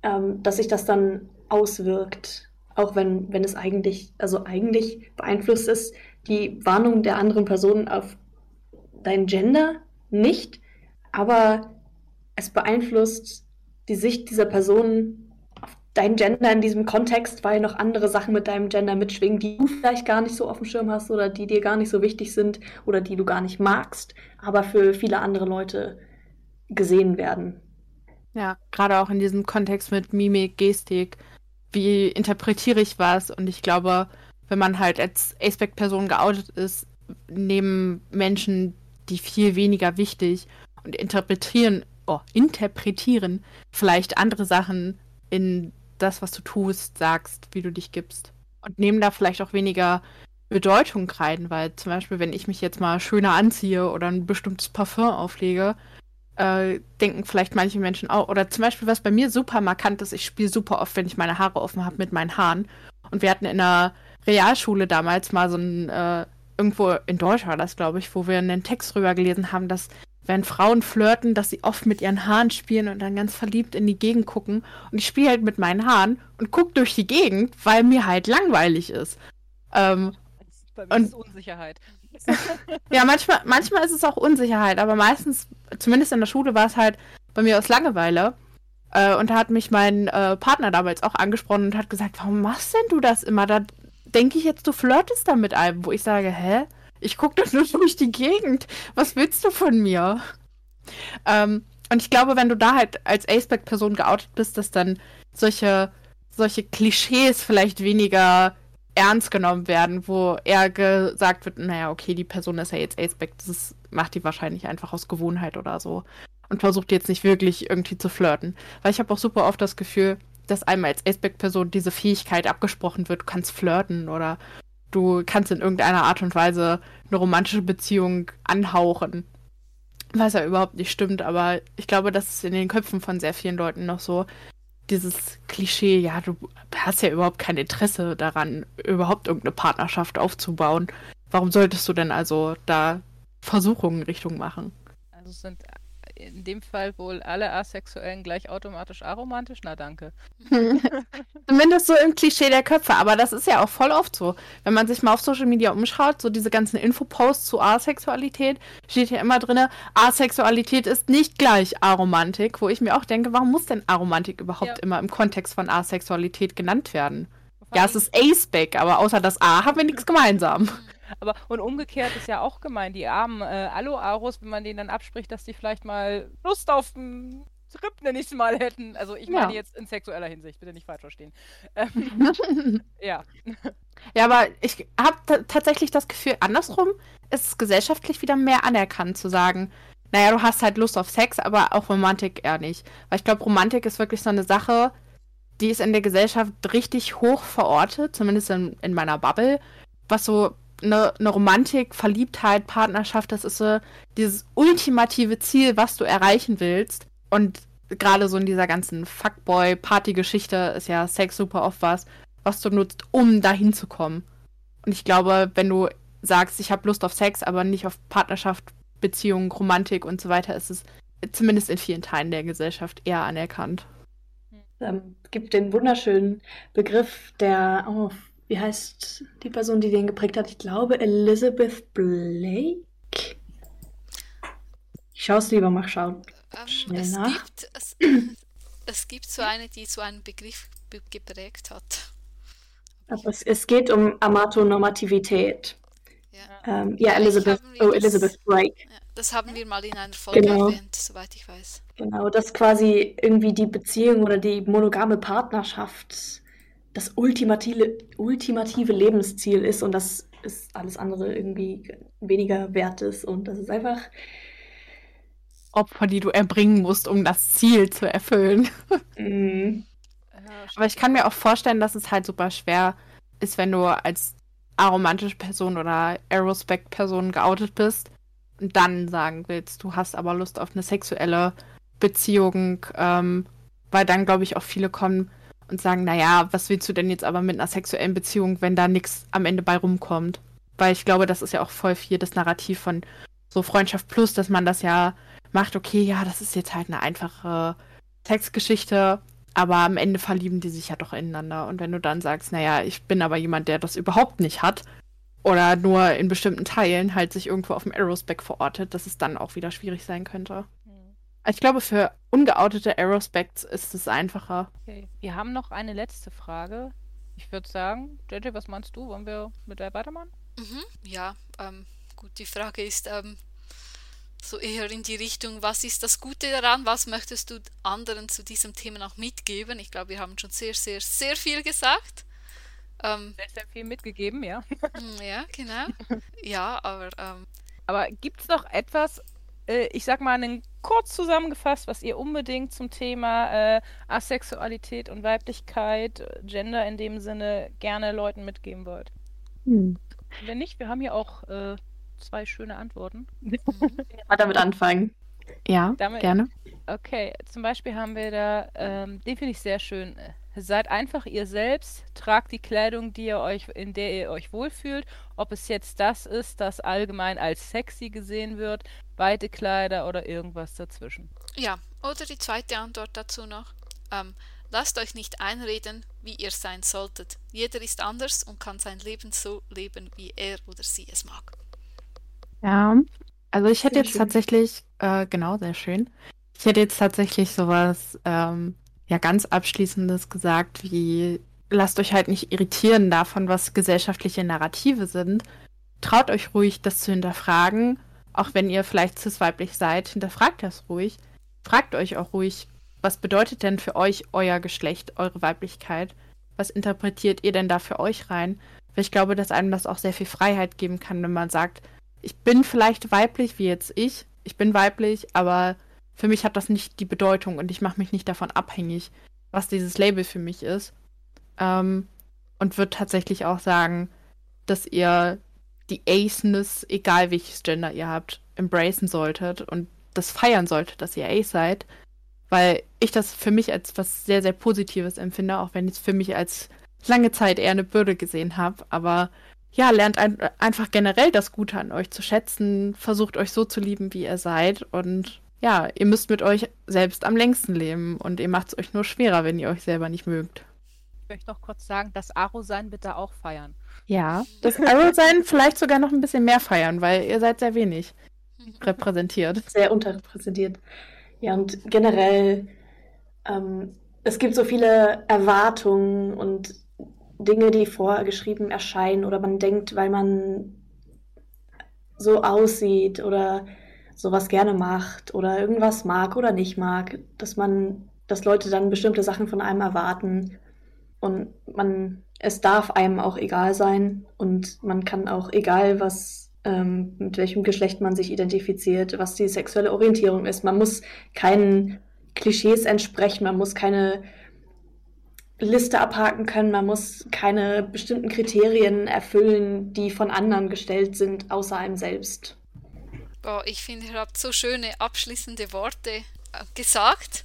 ähm, dass sich das dann auswirkt, auch wenn, wenn es eigentlich, also eigentlich beeinflusst ist, die Warnung der anderen Person auf dein Gender nicht, aber es beeinflusst die Sicht dieser Person auf dein Gender in diesem Kontext, weil noch andere Sachen mit deinem Gender mitschwingen, die du vielleicht gar nicht so auf dem Schirm hast oder die dir gar nicht so wichtig sind oder die du gar nicht magst, aber für viele andere Leute gesehen werden. Ja, gerade auch in diesem Kontext mit Mimik, Gestik, wie interpretiere ich was? Und ich glaube, wenn man halt als Aspect-Person geoutet ist, nehmen Menschen die viel weniger wichtig und interpretieren, oh, interpretieren vielleicht andere Sachen in das, was du tust, sagst, wie du dich gibst. Und nehmen da vielleicht auch weniger Bedeutung rein, weil zum Beispiel, wenn ich mich jetzt mal schöner anziehe oder ein bestimmtes Parfum auflege, äh, denken vielleicht manche Menschen auch. Oder zum Beispiel, was bei mir super markant ist, ich spiele super oft, wenn ich meine Haare offen habe mit meinen Haaren. Und wir hatten in der Realschule damals mal so ein, äh, irgendwo in Deutsch war das, glaube ich, wo wir einen Text drüber gelesen haben, dass wenn Frauen flirten, dass sie oft mit ihren Haaren spielen und dann ganz verliebt in die Gegend gucken. Und ich spiele halt mit meinen Haaren und gucke durch die Gegend, weil mir halt langweilig ist. Ähm, bei mir und, ist Unsicherheit. ja, manchmal, manchmal ist es auch Unsicherheit, aber meistens, zumindest in der Schule, war es halt bei mir aus Langeweile. Äh, und da hat mich mein äh, Partner damals auch angesprochen und hat gesagt, warum machst denn du das immer? Da denke ich jetzt, du flirtest da mit einem, wo ich sage, hä? Ich gucke doch nur durch die Gegend. Was willst du von mir? Ähm, und ich glaube, wenn du da halt als Aceback-Person geoutet bist, dass dann solche, solche Klischees vielleicht weniger ernst genommen werden, wo eher gesagt wird, naja, okay, die Person ist ja jetzt Aceback, das macht die wahrscheinlich einfach aus Gewohnheit oder so. Und versucht jetzt nicht wirklich irgendwie zu flirten. Weil ich habe auch super oft das Gefühl, dass einem als Aceback-Person diese Fähigkeit abgesprochen wird, du kannst flirten oder du kannst in irgendeiner Art und Weise eine romantische Beziehung anhauchen. Was ja überhaupt nicht stimmt, aber ich glaube, das ist in den Köpfen von sehr vielen Leuten noch so. Dieses Klischee, ja, du hast ja überhaupt kein Interesse daran, überhaupt irgendeine Partnerschaft aufzubauen. Warum solltest du denn also da Versuchungen in Richtung machen? Also es sind in dem Fall wohl alle Asexuellen gleich automatisch aromantisch? Na danke. Zumindest so im Klischee der Köpfe, aber das ist ja auch voll oft so. Wenn man sich mal auf Social Media umschaut, so diese ganzen Infoposts zu Asexualität, steht ja immer drin, Asexualität ist nicht gleich Aromantik, wo ich mir auch denke, warum muss denn Aromantik überhaupt ja. immer im Kontext von Asexualität genannt werden? Ja, es ist Aceback, aber außer das A haben wir nichts gemeinsam. Aber und umgekehrt ist ja auch gemein, die armen äh, Alo-Aros, wenn man denen dann abspricht, dass die vielleicht mal Lust auf einen Trip, nenne ich es mal, hätten. Also ich meine ja. jetzt in sexueller Hinsicht, bitte nicht falsch verstehen. Ähm, ja. Ja, aber ich habe tatsächlich das Gefühl, andersrum ist es gesellschaftlich wieder mehr anerkannt zu sagen, naja, du hast halt Lust auf Sex, aber auch Romantik eher nicht. Weil ich glaube, Romantik ist wirklich so eine Sache, die ist in der Gesellschaft richtig hoch verortet, zumindest in, in meiner Bubble, was so eine, eine Romantik, Verliebtheit, Partnerschaft, das ist so dieses ultimative Ziel, was du erreichen willst. Und gerade so in dieser ganzen Fuckboy-Party-Geschichte ist ja Sex super oft was, was du nutzt, um dahin zu kommen. Und ich glaube, wenn du sagst, ich habe Lust auf Sex, aber nicht auf Partnerschaft, Beziehung, Romantik und so weiter, ist es zumindest in vielen Teilen der Gesellschaft eher anerkannt. Ähm, es gibt den wunderschönen Begriff der, oh, wie heißt die Person, die den geprägt hat? Ich glaube Elizabeth Blake. Ich schaue es lieber mal schauen. Ähm, Schnell es nach. Gibt, es, es, gibt so eine, die so einen Begriff geprägt hat. Aber es, es geht um Amatonormativität. Ja, ähm, ja Elizabeth, oh, Elizabeth Blake. Ja, das haben wir mal in einer Folge genau. erwähnt, soweit ich weiß. Genau, dass quasi irgendwie die Beziehung oder die monogame Partnerschaft das ultimative, ultimative Lebensziel ist und dass es alles andere irgendwie weniger wert ist und das ist einfach Opfer, die du erbringen musst, um das Ziel zu erfüllen. Mm. Aber ich kann mir auch vorstellen, dass es halt super schwer ist, wenn du als aromantische Person oder Aerospec-Person geoutet bist und dann sagen willst, du hast aber Lust auf eine sexuelle Beziehung, ähm, weil dann, glaube ich, auch viele kommen, und sagen, naja, was willst du denn jetzt aber mit einer sexuellen Beziehung, wenn da nichts am Ende bei rumkommt? Weil ich glaube, das ist ja auch voll viel das Narrativ von so Freundschaft Plus, dass man das ja macht, okay, ja, das ist jetzt halt eine einfache Textgeschichte, aber am Ende verlieben die sich ja doch ineinander. Und wenn du dann sagst, naja, ich bin aber jemand, der das überhaupt nicht hat, oder nur in bestimmten Teilen halt sich irgendwo auf dem Aerospec verortet, dass es dann auch wieder schwierig sein könnte. Ich glaube, für ungeoutete Aerospecs ist es einfacher. Okay. Wir haben noch eine letzte Frage. Ich würde sagen, JJ, was meinst du? Wollen wir mit der weitermachen? Mhm, ja, ähm, gut, die Frage ist ähm, so eher in die Richtung, was ist das Gute daran? Was möchtest du anderen zu diesem Thema noch mitgeben? Ich glaube, wir haben schon sehr, sehr, sehr viel gesagt. Ähm, sehr, sehr viel mitgegeben, ja. Hm, ja, genau. Ja, aber. Ähm, aber gibt es noch etwas, äh, ich sag mal, einen kurz zusammengefasst, was ihr unbedingt zum Thema äh, Asexualität und Weiblichkeit, Gender in dem Sinne gerne Leuten mitgeben wollt? Hm. Wenn nicht, wir haben hier auch äh, zwei schöne Antworten. Mal damit anfangen. Ja, damit, gerne. Okay, zum Beispiel haben wir da, ähm, den finde ich sehr schön. Seid einfach ihr selbst, tragt die Kleidung, die ihr euch, in der ihr euch wohlfühlt. Ob es jetzt das ist, das allgemein als sexy gesehen wird, weite Kleider oder irgendwas dazwischen. Ja, oder die zweite Antwort dazu noch. Ähm, lasst euch nicht einreden, wie ihr sein solltet. Jeder ist anders und kann sein Leben so leben, wie er oder sie es mag. Ja, also ich hätte sehr jetzt schön. tatsächlich, äh, genau, sehr schön. Ich hätte jetzt tatsächlich sowas ähm, ja ganz abschließendes gesagt, wie lasst euch halt nicht irritieren davon, was gesellschaftliche Narrative sind. Traut euch ruhig, das zu hinterfragen, auch wenn ihr vielleicht cis-weiblich seid, hinterfragt das ruhig. Fragt euch auch ruhig, was bedeutet denn für euch euer Geschlecht, eure Weiblichkeit? Was interpretiert ihr denn da für euch rein? Weil ich glaube, dass einem das auch sehr viel Freiheit geben kann, wenn man sagt, ich bin vielleicht weiblich, wie jetzt ich. Ich bin weiblich, aber für mich hat das nicht die Bedeutung und ich mache mich nicht davon abhängig, was dieses Label für mich ist. Ähm, und würde tatsächlich auch sagen, dass ihr die Aceness, egal welches Gender ihr habt, embracen solltet und das feiern solltet, dass ihr Ace seid. Weil ich das für mich als was sehr, sehr Positives empfinde, auch wenn ich es für mich als lange Zeit eher eine Bürde gesehen habe. Aber ja, lernt ein, einfach generell das Gute an euch zu schätzen, versucht euch so zu lieben, wie ihr seid und ja, ihr müsst mit euch selbst am längsten leben und ihr macht es euch nur schwerer, wenn ihr euch selber nicht mögt. Ich möchte noch kurz sagen, das Aro-Sein bitte auch feiern. Ja, das Aro-Sein vielleicht sogar noch ein bisschen mehr feiern, weil ihr seid sehr wenig repräsentiert. Sehr unterrepräsentiert. Ja, und generell, ähm, es gibt so viele Erwartungen und Dinge, die vorgeschrieben erscheinen oder man denkt, weil man so aussieht oder sowas gerne macht oder irgendwas mag oder nicht mag, dass man, dass Leute dann bestimmte Sachen von einem erwarten und man, es darf einem auch egal sein und man kann auch egal was, ähm, mit welchem Geschlecht man sich identifiziert, was die sexuelle Orientierung ist, man muss keinen Klischees entsprechen, man muss keine Liste abhaken können, man muss keine bestimmten Kriterien erfüllen, die von anderen gestellt sind, außer einem selbst. Boah, ich finde, ihr habt so schöne abschließende Worte äh, gesagt.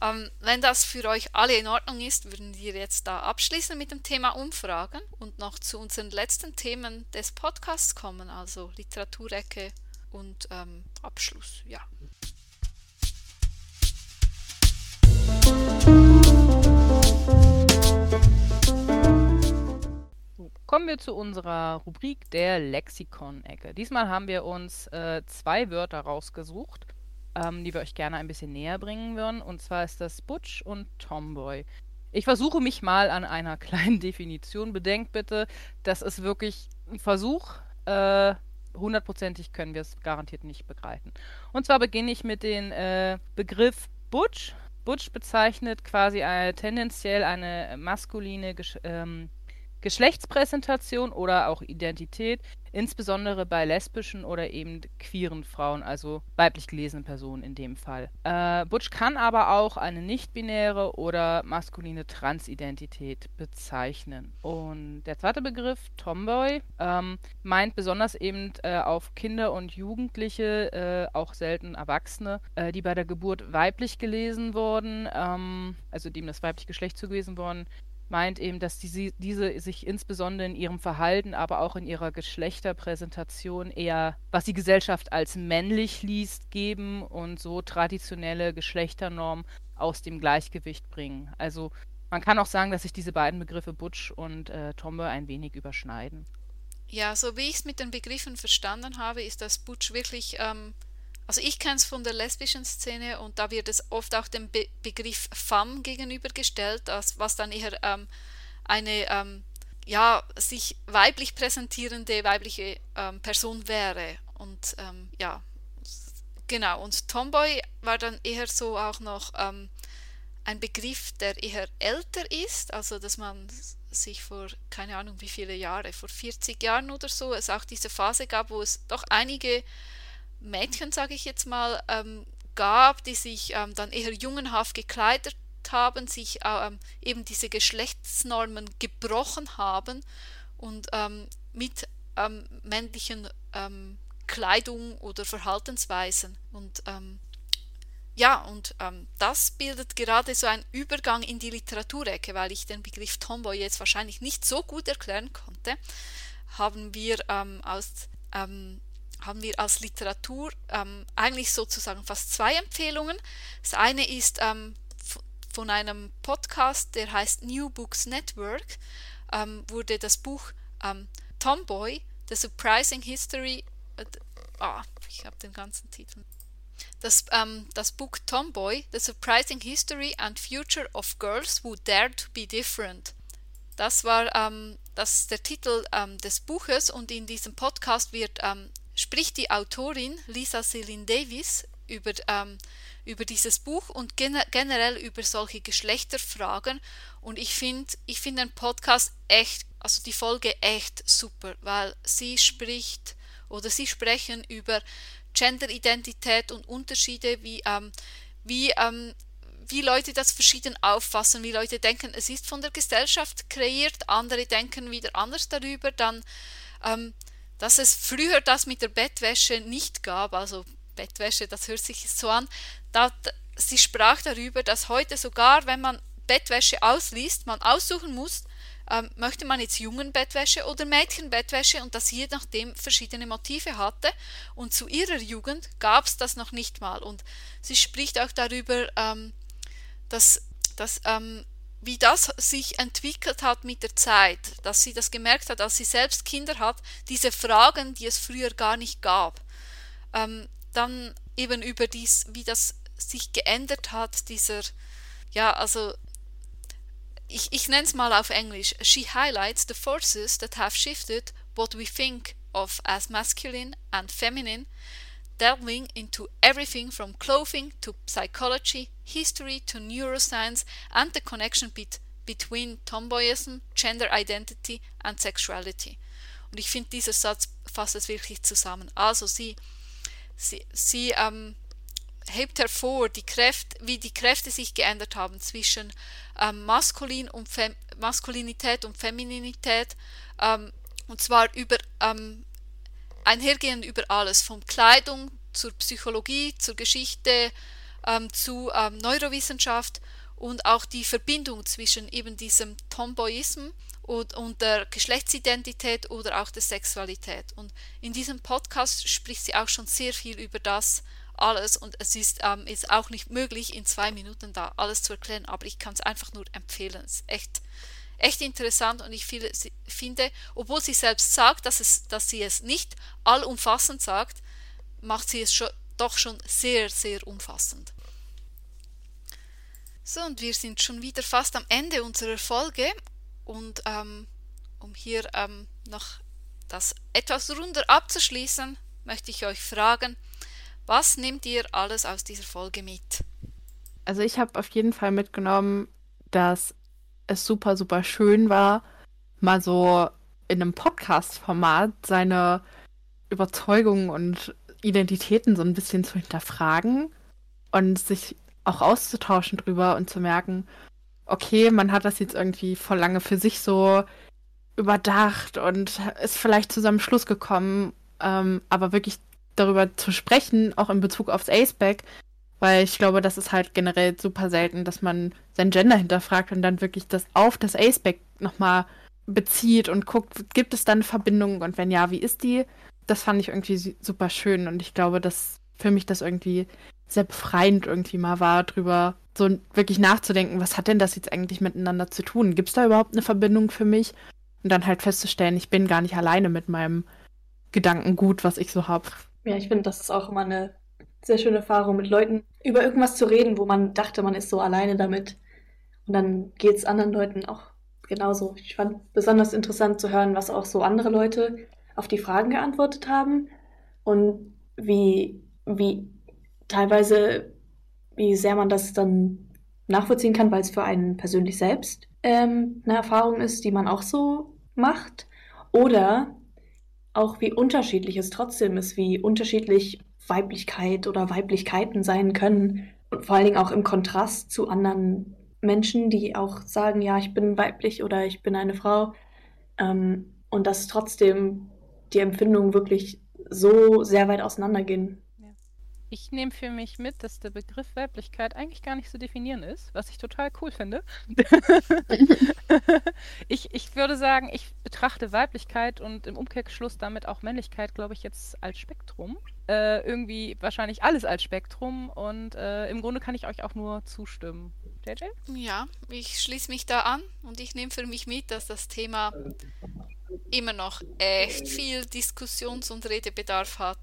Ähm, wenn das für euch alle in Ordnung ist, würden wir jetzt da abschließen mit dem Thema Umfragen und noch zu unseren letzten Themen des Podcasts kommen, also Literaturecke und ähm, Abschluss. Ja. Kommen wir zu unserer Rubrik der Lexikon-Ecke. Diesmal haben wir uns äh, zwei Wörter rausgesucht, ähm, die wir euch gerne ein bisschen näher bringen würden. Und zwar ist das Butch und Tomboy. Ich versuche mich mal an einer kleinen Definition. Bedenkt bitte, das ist wirklich ein Versuch. Äh, hundertprozentig können wir es garantiert nicht begreifen. Und zwar beginne ich mit dem äh, Begriff Butch. Butch bezeichnet quasi eine, tendenziell eine maskuline Gesch ähm, Geschlechtspräsentation oder auch Identität, insbesondere bei lesbischen oder eben queeren Frauen, also weiblich gelesenen Personen in dem Fall. Äh, Butch kann aber auch eine nicht-binäre oder maskuline Transidentität bezeichnen. Und der zweite Begriff, Tomboy, ähm, meint besonders eben äh, auf Kinder und Jugendliche, äh, auch selten Erwachsene, äh, die bei der Geburt weiblich gelesen wurden, ähm, also dem das weibliche Geschlecht zugewiesen worden meint eben, dass die, diese sich insbesondere in ihrem Verhalten, aber auch in ihrer Geschlechterpräsentation eher, was die Gesellschaft als männlich liest, geben und so traditionelle Geschlechternormen aus dem Gleichgewicht bringen. Also man kann auch sagen, dass sich diese beiden Begriffe Butch und äh, Tomboy ein wenig überschneiden. Ja, so wie ich es mit den Begriffen verstanden habe, ist das Butch wirklich ähm, also ich kenne es von der lesbischen Szene und da wird es oft auch dem Be Begriff femme gegenübergestellt, als, was dann eher ähm, eine ähm, ja, sich weiblich präsentierende weibliche ähm, Person wäre. Und ähm, ja, genau. Und Tomboy war dann eher so auch noch ähm, ein Begriff, der eher älter ist, also dass man sich vor, keine Ahnung wie viele Jahre, vor 40 Jahren oder so, es auch diese Phase gab, wo es doch einige Mädchen, sage ich jetzt mal, ähm, gab, die sich ähm, dann eher jungenhaft gekleidet haben, sich ähm, eben diese Geschlechtsnormen gebrochen haben und ähm, mit ähm, männlichen ähm, Kleidung oder Verhaltensweisen. Und ja, und das bildet gerade so einen Übergang in die Literaturecke, weil ich den Begriff Tomboy jetzt wahrscheinlich nicht so gut erklären konnte, haben wir aus haben wir als Literatur ähm, eigentlich sozusagen fast zwei Empfehlungen. Das eine ist ähm, von einem Podcast, der heißt New Books Network, ähm, wurde das Buch ähm, Tomboy, The Surprising History, äh, ah, ich habe den ganzen Titel. Das, ähm, das Buch Tomboy, The Surprising History and Future of Girls Who Dare to Be Different. Das war ähm, das der Titel des Buches und in diesem Podcast wird spricht die Autorin Lisa Celine Davis über, ähm, über dieses Buch und gen generell über solche Geschlechterfragen. Und ich finde ich find den Podcast echt, also die Folge echt super, weil sie spricht oder sie sprechen über Genderidentität und Unterschiede, wie, ähm, wie, ähm, wie Leute das verschieden auffassen, wie Leute denken, es ist von der Gesellschaft kreiert, andere denken wieder anders darüber, dann ähm, dass es früher das mit der Bettwäsche nicht gab, also Bettwäsche, das hört sich so an, da, sie sprach darüber, dass heute sogar, wenn man Bettwäsche ausliest, man aussuchen muss, ähm, möchte man jetzt Jungenbettwäsche oder Mädchenbettwäsche und dass je nachdem verschiedene Motive hatte. Und zu ihrer Jugend gab es das noch nicht mal. Und sie spricht auch darüber, ähm, dass, dass ähm, wie das sich entwickelt hat mit der Zeit, dass sie das gemerkt hat, als sie selbst Kinder hat, diese Fragen, die es früher gar nicht gab. Ähm, dann eben über dies, wie das sich geändert hat, dieser, ja, also ich, ich nenne es mal auf Englisch. She highlights the forces that have shifted what we think of as masculine and feminine delving into everything from clothing to psychology, history to neuroscience, and the connection bet between Tomboyism, Gender Identity and Sexuality. Und ich finde, dieser Satz fasst es wirklich zusammen. Also sie, sie, sie ähm, hebt hervor, die Kräfte, wie die Kräfte sich geändert haben zwischen ähm, Maskulin und Fem Maskulinität und Femininität, ähm, und zwar über ähm, einhergehend über alles, von Kleidung zur Psychologie, zur Geschichte, ähm, zu ähm, Neurowissenschaft und auch die Verbindung zwischen eben diesem Tomboyism und, und, der Geschlechtsidentität oder auch der Sexualität. Und in diesem Podcast spricht sie auch schon sehr viel über das alles und es ist, ähm, ist auch nicht möglich, in zwei Minuten da alles zu erklären, aber ich kann es einfach nur empfehlen. Es ist echt echt interessant und ich finde, obwohl sie selbst sagt, dass, es, dass sie es nicht allumfassend sagt, macht sie es schon, doch schon sehr, sehr umfassend. So, und wir sind schon wieder fast am Ende unserer Folge und ähm, um hier ähm, noch das etwas runder abzuschließen, möchte ich euch fragen, was nehmt ihr alles aus dieser Folge mit? Also ich habe auf jeden Fall mitgenommen, dass es super, super schön war, mal so in einem Podcast-Format seine Überzeugungen und Identitäten so ein bisschen zu hinterfragen und sich auch auszutauschen drüber und zu merken, okay, man hat das jetzt irgendwie vor lange für sich so überdacht und ist vielleicht zu seinem Schluss gekommen, ähm, aber wirklich darüber zu sprechen, auch in Bezug aufs Aceback, weil ich glaube, das ist halt generell super selten, dass man sein Gender hinterfragt und dann wirklich das auf das Aceback nochmal bezieht und guckt, gibt es da eine Verbindung und wenn ja, wie ist die? Das fand ich irgendwie super schön und ich glaube, dass für mich das irgendwie sehr befreiend irgendwie mal war, drüber so wirklich nachzudenken, was hat denn das jetzt eigentlich miteinander zu tun? Gibt es da überhaupt eine Verbindung für mich? Und dann halt festzustellen, ich bin gar nicht alleine mit meinem Gedankengut, was ich so habe. Ja, ich finde, das ist auch immer eine sehr schöne Erfahrung, mit Leuten über irgendwas zu reden, wo man dachte, man ist so alleine damit. Und dann geht es anderen Leuten auch genauso. Ich fand besonders interessant zu hören, was auch so andere Leute auf die Fragen geantwortet haben und wie, wie teilweise, wie sehr man das dann nachvollziehen kann, weil es für einen persönlich selbst ähm, eine Erfahrung ist, die man auch so macht. Oder auch wie unterschiedlich es trotzdem ist, wie unterschiedlich Weiblichkeit oder Weiblichkeiten sein können. Und vor allen Dingen auch im Kontrast zu anderen Menschen, die auch sagen, ja, ich bin weiblich oder ich bin eine Frau. Ähm, und dass trotzdem die Empfindungen wirklich so sehr weit auseinandergehen. Ich nehme für mich mit, dass der Begriff Weiblichkeit eigentlich gar nicht zu definieren ist, was ich total cool finde. ich, ich würde sagen, ich betrachte Weiblichkeit und im Umkehrschluss damit auch Männlichkeit, glaube ich, jetzt als Spektrum. Äh, irgendwie wahrscheinlich alles als Spektrum und äh, im Grunde kann ich euch auch nur zustimmen. JJ? Ja, ich schließe mich da an und ich nehme für mich mit, dass das Thema immer noch echt viel Diskussions- und Redebedarf hat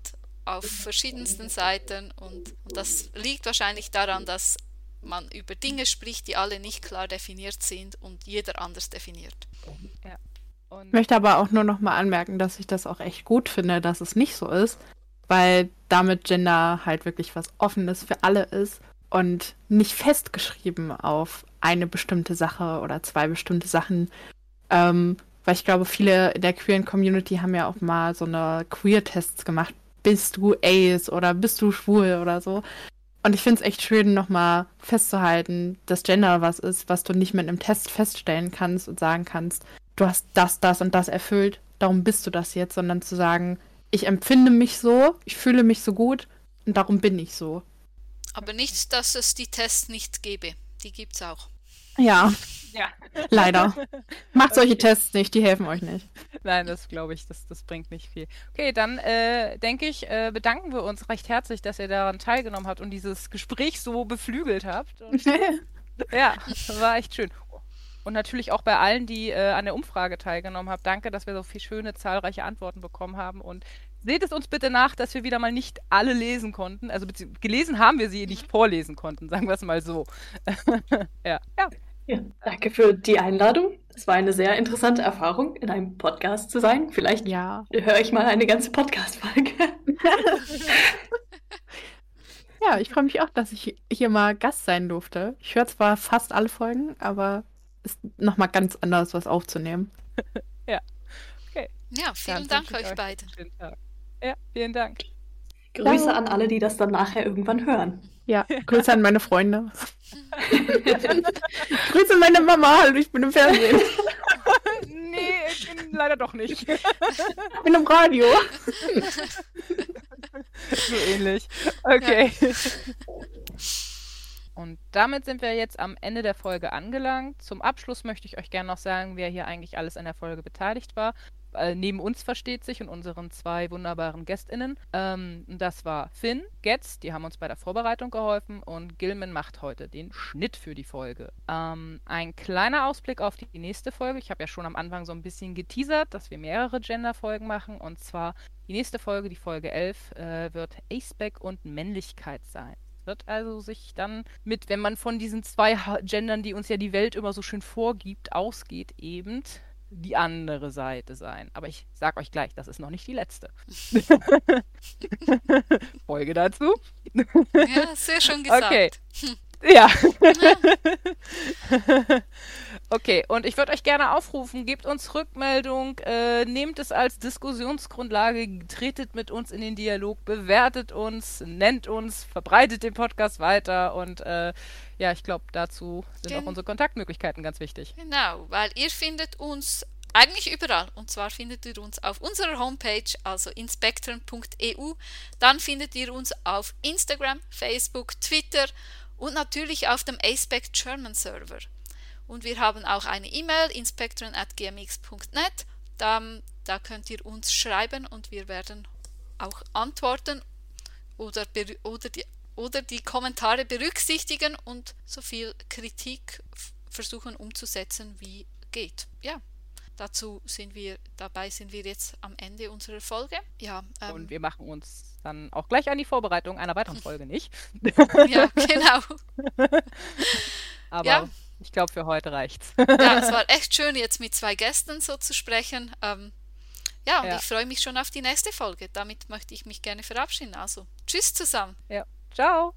auf verschiedensten Seiten und, und das liegt wahrscheinlich daran, dass man über Dinge spricht, die alle nicht klar definiert sind und jeder anders definiert. Ja. Ich möchte aber auch nur noch mal anmerken, dass ich das auch echt gut finde, dass es nicht so ist, weil damit Gender halt wirklich was Offenes für alle ist und nicht festgeschrieben auf eine bestimmte Sache oder zwei bestimmte Sachen. Ähm, weil ich glaube, viele in der queeren Community haben ja auch mal so eine Queer-Tests gemacht, bist du Ace oder bist du schwul oder so. Und ich finde es echt schön, nochmal festzuhalten, dass Gender was ist, was du nicht mit einem Test feststellen kannst und sagen kannst, du hast das, das und das erfüllt, darum bist du das jetzt, sondern zu sagen, ich empfinde mich so, ich fühle mich so gut und darum bin ich so. Aber nicht, dass es die Tests nicht gäbe. Die gibt es auch. Ja. Ja. Leider. Macht solche okay. Tests nicht, die helfen euch nicht. Nein, das glaube ich, das, das bringt nicht viel. Okay, dann äh, denke ich, äh, bedanken wir uns recht herzlich, dass ihr daran teilgenommen habt und dieses Gespräch so beflügelt habt. Und, ja, war echt schön. Und natürlich auch bei allen, die äh, an der Umfrage teilgenommen haben. Danke, dass wir so viele schöne, zahlreiche Antworten bekommen haben. Und seht es uns bitte nach, dass wir wieder mal nicht alle lesen konnten. Also gelesen haben wir sie, nicht vorlesen konnten, sagen wir es mal so. ja. ja. Ja, danke für die Einladung. Es war eine sehr interessante Erfahrung, in einem Podcast zu sein. Vielleicht ja. höre ich mal eine ganze Podcast-Folge. ja, ich freue mich auch, dass ich hier mal Gast sein durfte. Ich höre zwar fast alle Folgen, aber es ist nochmal ganz anders, was aufzunehmen. ja. Okay. Ja, vielen Dann Dank euch, euch beide. Ja, vielen Dank. Grüße ja. an alle, die das dann nachher irgendwann hören. Ja, Grüße an meine Freunde. Grüße meine Mama, hallo, ich bin im Fernsehen. nee, ich bin leider doch nicht. Ich bin im Radio. so ähnlich. Okay. Ja. Und damit sind wir jetzt am Ende der Folge angelangt. Zum Abschluss möchte ich euch gerne noch sagen, wer hier eigentlich alles an der Folge beteiligt war äh, neben uns versteht sich und unseren zwei wunderbaren GästInnen. Ähm, das war Finn, Getz, die haben uns bei der Vorbereitung geholfen und Gilman macht heute den Schnitt für die Folge. Ähm, ein kleiner Ausblick auf die nächste Folge. Ich habe ja schon am Anfang so ein bisschen geteasert, dass wir mehrere Gender-Folgen machen und zwar die nächste Folge, die Folge 11, äh, wird Aceback und Männlichkeit sein wird also sich dann mit, wenn man von diesen zwei Gendern, die uns ja die Welt immer so schön vorgibt, ausgeht, eben die andere Seite sein. Aber ich sag euch gleich, das ist noch nicht die letzte. Folge dazu. Ja, sehr schön gesagt. Okay. Ja. Okay, und ich würde euch gerne aufrufen, gebt uns Rückmeldung, äh, nehmt es als Diskussionsgrundlage, tretet mit uns in den Dialog, bewertet uns, nennt uns, verbreitet den Podcast weiter und äh, ja, ich glaube, dazu sind Gen auch unsere Kontaktmöglichkeiten ganz wichtig. Genau, weil ihr findet uns eigentlich überall. Und zwar findet ihr uns auf unserer Homepage, also inspektren.eu. Dann findet ihr uns auf Instagram, Facebook, Twitter und natürlich auf dem ASPEC German Server. Und wir haben auch eine E-Mail, inspektoren.gmx.net. Da, da könnt ihr uns schreiben und wir werden auch antworten oder, oder, die, oder die Kommentare berücksichtigen und so viel Kritik versuchen umzusetzen, wie geht. Ja, dazu sind wir, dabei sind wir jetzt am Ende unserer Folge. Ja, ähm, und wir machen uns dann auch gleich an die Vorbereitung einer weiteren Folge, nicht? ja, genau. Aber ja. Ich glaube, für heute reicht's. ja, es war echt schön, jetzt mit zwei Gästen so zu sprechen. Ähm, ja, und ja. ich freue mich schon auf die nächste Folge. Damit möchte ich mich gerne verabschieden. Also, tschüss zusammen. Ja, ciao.